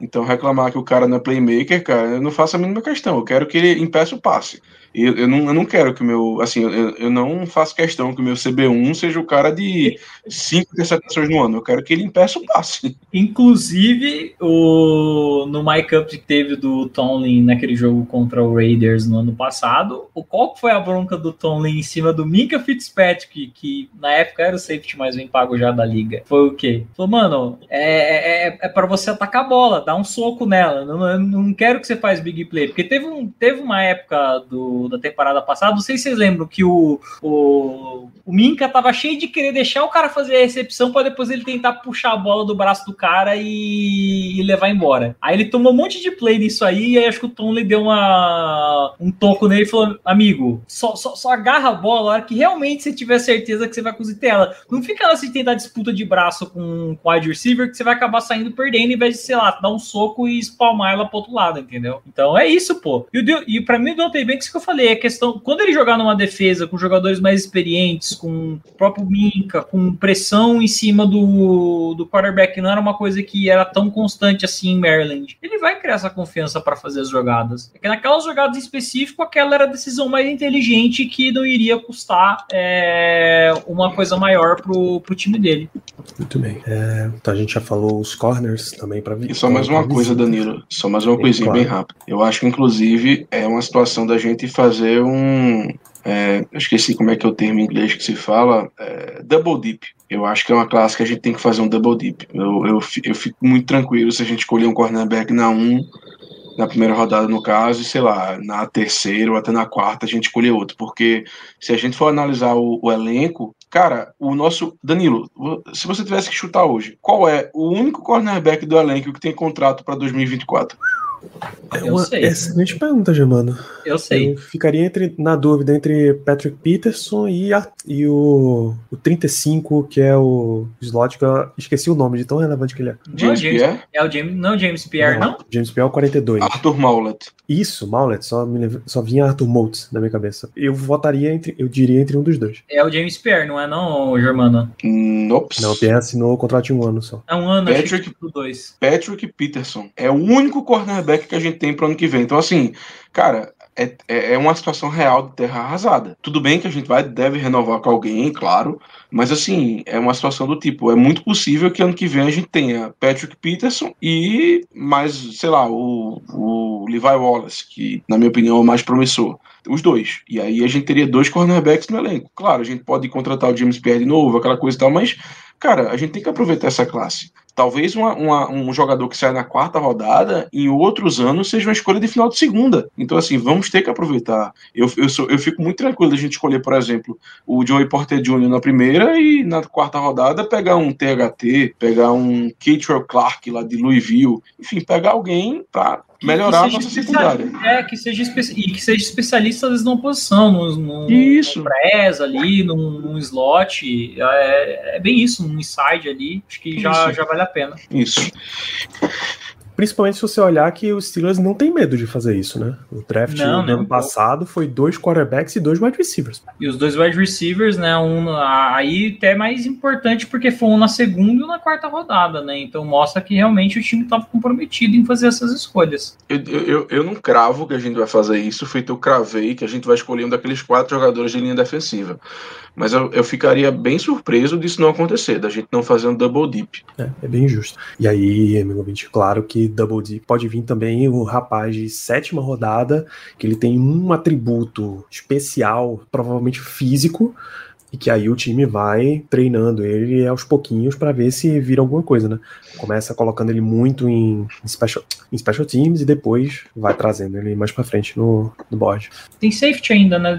Então reclamar que o cara não é playmaker, cara, eu não faço a mínima questão. Eu quero que ele impeça o passe. Eu, eu, não, eu não quero que o meu. Assim, eu, eu não faço questão que o meu CB1 seja o cara de cinco interceptações no ano. Eu quero que ele impeça o passe. Inclusive, o, no My Cup que teve do Tomlin naquele jogo contra o Raiders no ano passado, o qual foi a bronca do Tomlin em cima do Minka Fitzpatrick, que na época era o safety mais bem pago já da liga? Foi o quê? Falou, mano, é, é, é para você atacar a bola, dar um soco nela. Não, não quero que você faz big play. Porque teve, um, teve uma época do da temporada passada. Não sei se vocês lembram que o, o, o Minka tava cheio de querer deixar o cara fazer a recepção para depois ele tentar puxar a bola do braço do cara e, e, levar embora. Aí ele tomou um monte de play nisso aí, e aí acho que o Tom lhe deu uma, um toco nele e falou: Amigo, só, só, só agarra a bola a hora que realmente você tiver certeza que você vai conseguir ter ela. Não fica assim tentar disputa de braço com, com o wide receiver que você vai acabar saindo perdendo em vez de, sei lá, dar um soco e espalmar ela pro outro lado, entendeu? Então é isso, pô. E, o, e pra mim o Deontay Banks que eu falei, é questão. Quando ele jogar numa defesa com jogadores mais experientes, com o próprio Minca, com pressão em cima do, do quarterback, não era uma coisa que era tão constante assim em Maryland. Ele vai criar essa confiança para fazer as jogadas. É que naquelas jogadas em específico, aquela era a decisão mais inteligente que não iria custar é, uma coisa maior pro, pro time dele. Muito bem. É, então a gente já falou os corners também para E só mais uma coisa, Danilo. Só mais uma coisinha claro. bem rápida. Eu acho que, inclusive, é uma situação da gente fazer um. É, eu esqueci como é que é o termo em inglês que se fala. É, double dip. Eu acho que é uma classe que a gente tem que fazer um double dip. Eu, eu, eu fico muito tranquilo se a gente escolher um cornerback na 1, na primeira rodada, no caso, e sei lá, na terceira ou até na quarta a gente escolher outro. Porque se a gente for analisar o, o elenco, cara, o nosso. Danilo, se você tivesse que chutar hoje, qual é o único cornerback do elenco que tem contrato para 2024? É uma excelente pergunta, Germano. Eu sei. Eu ficaria entre, na dúvida entre Patrick Peterson e, a, e o, o 35, que é o slot que eu esqueci o nome de tão relevante que ele é. James, James Pierre? É o James, não James Pierre, não? não? James Pierre é o 42. Arthur Maulet. Isso, Maulet, só, me, só vinha Arthur Moultz na minha cabeça. Eu votaria entre, eu diria entre um dos dois. É o James Pierre, não é não, Germano? Nope. Não, o Pierre assinou o contrato de um ano só. É um ano, Patrick, dois. Patrick Peterson é o único cornerback que a gente tem pro ano que vem. Então, assim, cara, é, é, é uma situação real de terra arrasada. Tudo bem que a gente vai deve renovar com alguém, claro, mas assim, é uma situação do tipo, é muito possível que ano que vem a gente tenha Patrick Peterson e mais, sei lá, o, o Levi Wallace, que na minha opinião é o mais promissor. Os dois. E aí a gente teria dois cornerbacks no elenco. Claro, a gente pode contratar o James Pierre de novo, aquela coisa e tal, mas, cara, a gente tem que aproveitar essa classe. Talvez uma, uma, um jogador que sai na quarta rodada, em outros anos, seja uma escolha de final de segunda. Então, assim, vamos ter que aproveitar. Eu, eu, sou, eu fico muito tranquilo de a gente escolher, por exemplo, o Joey Porter Jr. na primeira e na quarta rodada pegar um THT, pegar um Keatrell Clark lá de Louisville, enfim, pegar alguém para melhorar a nossa secundária. É, que seja, e que seja especialista às vezes numa posição, num, num, isso. press ali, num, num slot, é, é, bem isso, num inside ali, acho que já, já vale a pena. Isso. Principalmente se você olhar que os Steelers não tem medo de fazer isso, né? O draft não, do ano passado foi dois quarterbacks e dois wide receivers. E os dois wide receivers, né? Um aí até mais importante porque foi um na segunda e um na quarta rodada, né? Então mostra que realmente o time estava comprometido em fazer essas escolhas. Eu, eu, eu não cravo que a gente vai fazer isso, feito eu cravei que a gente vai escolher um daqueles quatro jogadores de linha defensiva. Mas eu, eu ficaria bem surpreso disso não acontecer, da gente não fazer um double dip. É, é bem justo. E aí, ouvinte, claro que double dip pode vir também o rapaz de sétima rodada, que ele tem um atributo especial, provavelmente físico, e que aí o time vai treinando ele aos pouquinhos para ver se vira alguma coisa, né? Começa colocando ele muito em, special, em special teams e depois vai trazendo ele mais para frente no, no board. Tem safety ainda, né?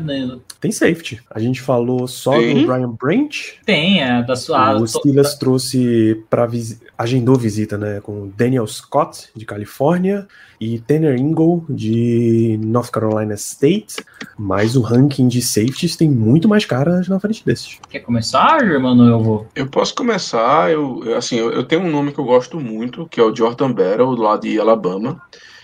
Tem safety. A gente falou só Tem? do Brian Branch. Tem, é da sua. O Steelers trouxe para agendou visita, né, com Daniel Scott de Califórnia e Tanner Ingle de North Carolina State, mas o ranking de safeties tem muito mais caras na frente desses. Quer começar, irmão? Eu vou. Eu posso começar. Eu, assim, eu, eu, tenho um nome que eu gosto muito, que é o Jordan Battle, lá de Alabama.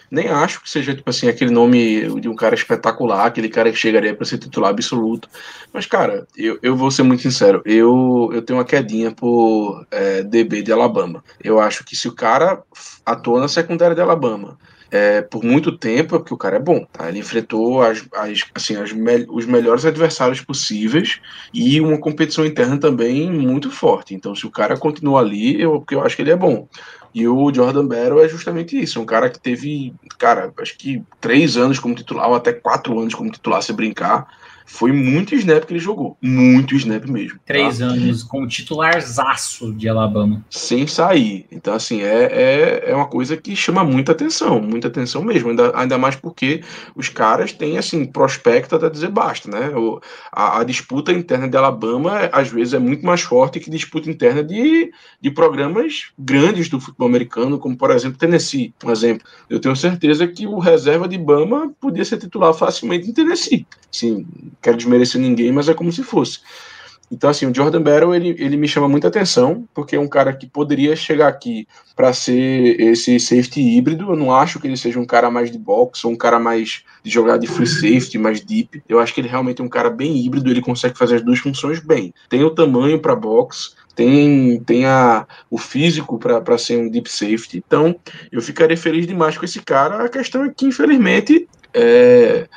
Nem acho que seja, tipo assim, aquele nome de um cara espetacular, aquele cara que chegaria para ser titular absoluto. Mas, cara, eu, eu vou ser muito sincero. Eu, eu tenho uma quedinha por é, DB de Alabama. Eu acho que se o cara atua na secundária de Alabama, é, por muito tempo, é porque o cara é bom. Tá? Ele enfrentou as, as, assim, as me os melhores adversários possíveis e uma competição interna também muito forte. Então, se o cara continua ali, eu, porque eu acho que ele é bom. E o Jordan Battle é justamente isso, um cara que teve, cara, acho que três anos como titular, ou até quatro anos como titular, se brincar foi muito snap que ele jogou. Muito snap mesmo. Três tá? anos como titularzaço de Alabama. Sem sair. Então, assim, é, é, é uma coisa que chama muita atenção. Muita atenção mesmo. Ainda, ainda mais porque os caras têm, assim, prospecto até dizer basta, né? O, a, a, disputa interna de Alabama, às vezes, é muito mais forte que disputa interna de, de programas grandes do futebol americano, como, por exemplo, Tennessee. Um exemplo. Eu tenho certeza que o reserva de Bama podia ser titular facilmente em Tennessee. Sim, quero desmerecer ninguém, mas é como se fosse. Então, assim, o Jordan Battle, ele, ele me chama muita atenção, porque é um cara que poderia chegar aqui para ser esse safety híbrido. Eu não acho que ele seja um cara mais de box, ou um cara mais de jogar de free safety, mais deep. Eu acho que ele realmente é um cara bem híbrido, ele consegue fazer as duas funções bem. Tem o tamanho para box, tem, tem a, o físico para ser um deep safety. Então, eu ficaria feliz demais com esse cara. A questão é que, infelizmente, é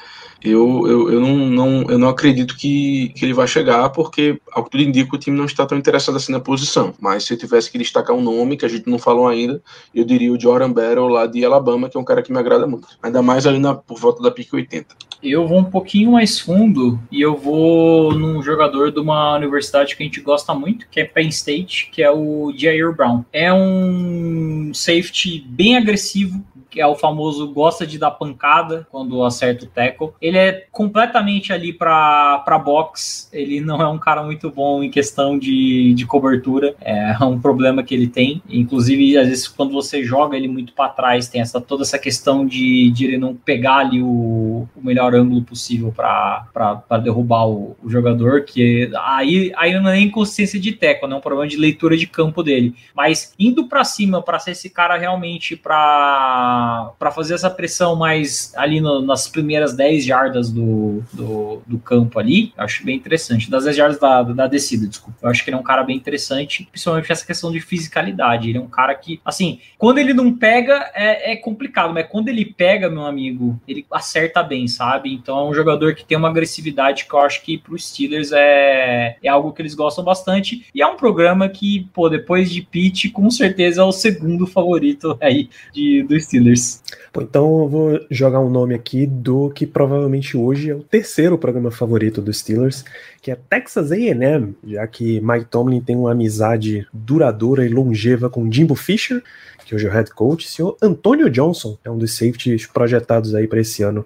Eu, eu, eu, não, não, eu não acredito que, que ele vai chegar, porque, ao que tudo indica, o time não está tão interessado assim na posição. Mas se eu tivesse que destacar um nome que a gente não falou ainda, eu diria o Jordan Battle lá de Alabama, que é um cara que me agrada muito. Ainda mais ali na, por volta da pique 80. Eu vou um pouquinho mais fundo e eu vou num jogador de uma universidade que a gente gosta muito, que é Penn State, que é o Jair Brown. É um safety bem agressivo, que é o famoso gosta de dar pancada quando acerta o tackle. Ele é completamente ali para box, ele não é um cara muito bom em questão de, de cobertura, é um problema que ele tem. Inclusive, às vezes, quando você joga ele muito para trás, tem essa, toda essa questão de, de ele não pegar ali o, o melhor ângulo possível para derrubar o, o, jogador, que aí, aí não é nem consciência de tackle, né? é um problema de leitura de campo dele. Mas indo para cima, para ser esse cara realmente para para fazer essa pressão mais ali no, nas primeiras 10 jardas do, do, do, campo ali, eu acho bem interessante. Das 10 jardas da, da descida, desculpa. Eu acho que ele é um cara bem interessante, principalmente essa questão de fisicalidade. Ele é um cara que, assim, quando ele não pega, é, é complicado, mas quando ele pega, meu amigo, ele acerta bem, sabe? Então é um jogador que tem uma agressividade que eu acho que para os Steelers é, é algo que eles gostam bastante. E é um programa que, pô, depois de Pitt, com certeza é o segundo favorito aí de, do Steelers. Steelers. Pô, então eu vou jogar um nome aqui do que provavelmente hoje é o terceiro programa favorito dos Steelers, que é Texas A&M, já que Mike Tomlin tem uma amizade duradoura e longeva com Jimbo Fisher, que hoje é o head coach, o senhor Antônio Johnson, é um dos safeties projetados aí para esse ano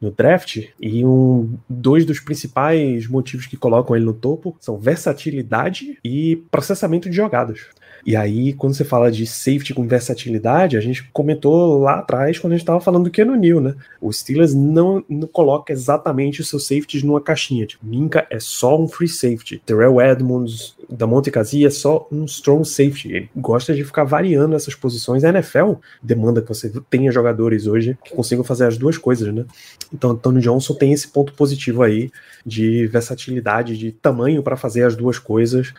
no draft, e um, dois dos principais motivos que colocam ele no topo são versatilidade e processamento de jogadas. E aí, quando você fala de safety com versatilidade, a gente comentou lá atrás quando a gente estava falando do Keanu Neal, né? O Steelers não, não coloca exatamente os seus safeties numa caixinha. Tipo, Minka é só um free safety. Terrell Edmonds, da Monte Casia é só um strong safety. Ele gosta de ficar variando essas posições. A NFL demanda que você tenha jogadores hoje que consigam fazer as duas coisas, né? Então, Antônio Johnson tem esse ponto positivo aí de versatilidade, de tamanho para fazer as duas coisas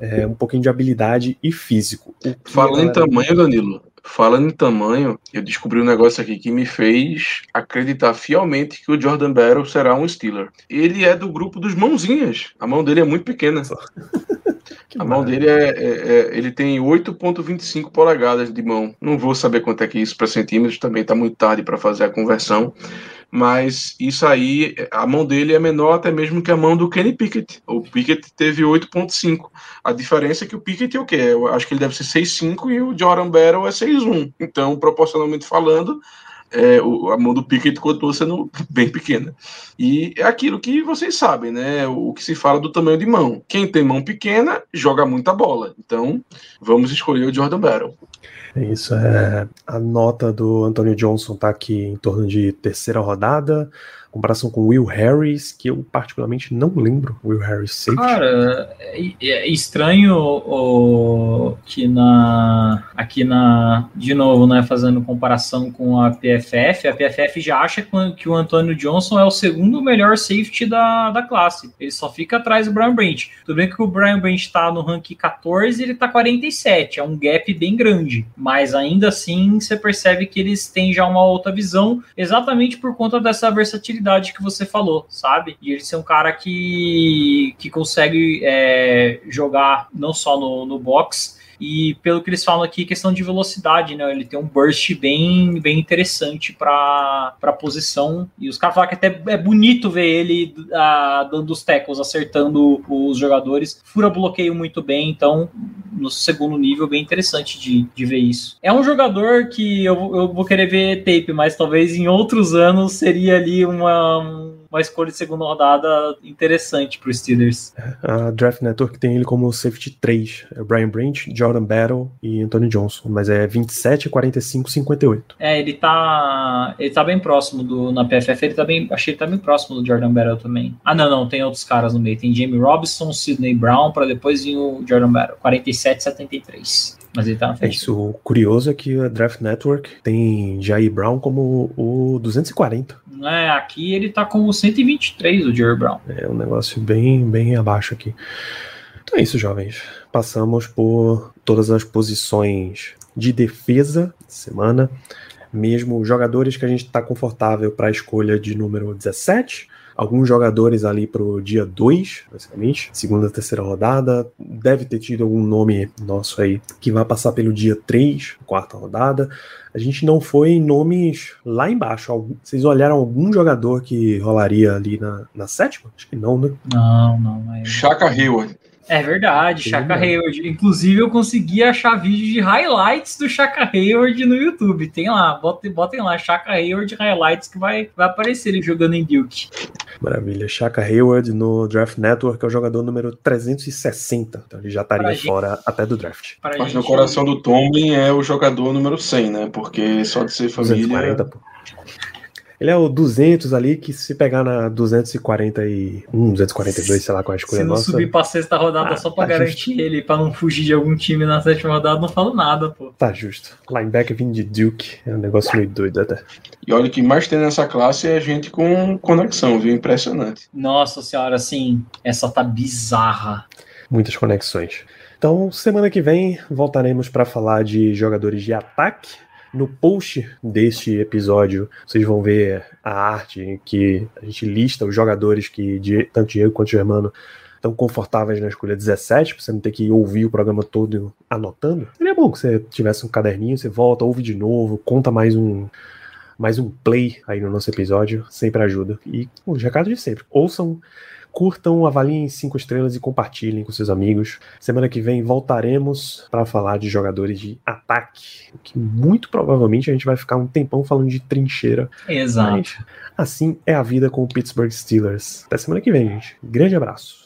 é, um pouquinho de habilidade e físico. Falando galera... em tamanho, Danilo, falando em tamanho, eu descobri um negócio aqui que me fez acreditar fielmente que o Jordan Battle será um Steeler. Ele é do grupo dos mãozinhas. A mão dele é muito pequena. a mão dele é, é, é ele tem 8.25 polegadas de mão. Não vou saber quanto é que é isso para centímetros, também está muito tarde para fazer a conversão mas isso aí, a mão dele é menor até mesmo que a mão do Kenny Pickett. O Pickett teve 8.5. A diferença é que o Pickett é o quê? Eu acho que ele deve ser 6.5 e o Jordan Battle é 6.1. Então, proporcionalmente falando, é, o, a mão do Pickett continua sendo bem pequena. E é aquilo que vocês sabem, né? O que se fala do tamanho de mão. Quem tem mão pequena joga muita bola. Então, vamos escolher o Jordan Battle. É isso, é a nota do Anthony Johnson tá aqui em torno de terceira rodada comparação com Will Harris, que eu particularmente não lembro Will Harris safety. Cara, é, é estranho o, que na aqui na de novo, né, fazendo comparação com a PFF, a PFF já acha que o Antônio Johnson é o segundo melhor safety da, da classe. Ele só fica atrás do Brian Branch. Tudo bem que o Brian Branch está no ranking 14, ele está 47, é um gap bem grande, mas ainda assim você percebe que eles têm já uma outra visão, exatamente por conta dessa versatilidade que você falou, sabe? E ele ser um cara que, que consegue é, jogar não só no, no box, e pelo que eles falam aqui, questão de velocidade, né? Ele tem um burst bem, bem interessante para a posição. E os caras falam que até é bonito ver ele uh, dando os tackles, acertando os jogadores. Fura bloqueio muito bem, então no segundo nível, bem interessante de, de ver isso. É um jogador que eu, eu vou querer ver tape, mas talvez em outros anos seria ali uma uma escolha de segunda rodada interessante para os Steelers. A Draft Network tem ele como safety 3. É Brian Branch, Jordan Battle e Anthony Johnson. Mas é 27, 45, 58. É, ele tá. Ele tá bem próximo do. Na PFF, ele tá bem. Achei que ele tá bem próximo do Jordan Battle também. Ah, não, não. Tem outros caras no meio. Tem Jamie Robinson, Sidney Brown, para depois vir o Jordan Battle. 47, 73. Mas ele tá na frente. É isso. O curioso é que a Draft Network tem Jair Brown como o 240. É, aqui ele tá como 123, o Jerry Brown. É um negócio bem, bem abaixo aqui. Então é isso, jovens. Passamos por todas as posições de defesa semana. mesmo jogadores que a gente está confortável para a escolha de número 17, alguns jogadores ali pro dia 2, basicamente, segunda, terceira rodada. Deve ter tido algum nome nosso aí que vai passar pelo dia 3, quarta rodada. A gente não foi em nomes lá embaixo. Vocês olharam algum jogador que rolaria ali na, na sétima? Acho que não, né? Não, não. É... Chaka Hayward. É verdade, Chaka Hayward. Inclusive, eu consegui achar vídeo de highlights do Chaka Hayward no YouTube. Tem lá, botem, botem lá, Chaka Hayward highlights que vai, vai aparecer ele jogando em Duke. Maravilha. Chaka Hayward no Draft Network é o jogador número 360. Então ele já estaria gente, fora até do draft. Mas gente, no coração do Tomlin é o jogador número 100, né? Porque só de ser família. 240, pô. Ele é o 200 ali, que se pegar na 241, 242, sei lá qual é a escolha Se não nossa... subir pra sexta rodada ah, só pra tá garantir justo. ele, pra não fugir de algum time na sétima rodada, não falo nada, pô. Tá justo. Linebacker vindo de Duke, é um negócio meio doido até. E olha, o que mais tem nessa classe é gente com conexão, viu? Impressionante. Nossa senhora, assim, essa tá bizarra. Muitas conexões. Então, semana que vem voltaremos para falar de jogadores de ataque no post deste episódio, vocês vão ver a arte que a gente lista os jogadores que tanto Diego quanto Germano estão confortáveis na escolha 17, para você não ter que ouvir o programa todo anotando. Seria bom que você tivesse um caderninho, você volta, ouve de novo, conta mais um mais um play aí no nosso episódio, sempre ajuda. E o recado de sempre, ouçam curtam, avaliem cinco estrelas e compartilhem com seus amigos. Semana que vem voltaremos para falar de jogadores de ataque, que muito provavelmente a gente vai ficar um tempão falando de trincheira. Exato. assim é a vida com o Pittsburgh Steelers. Até semana que vem, gente. Grande abraço.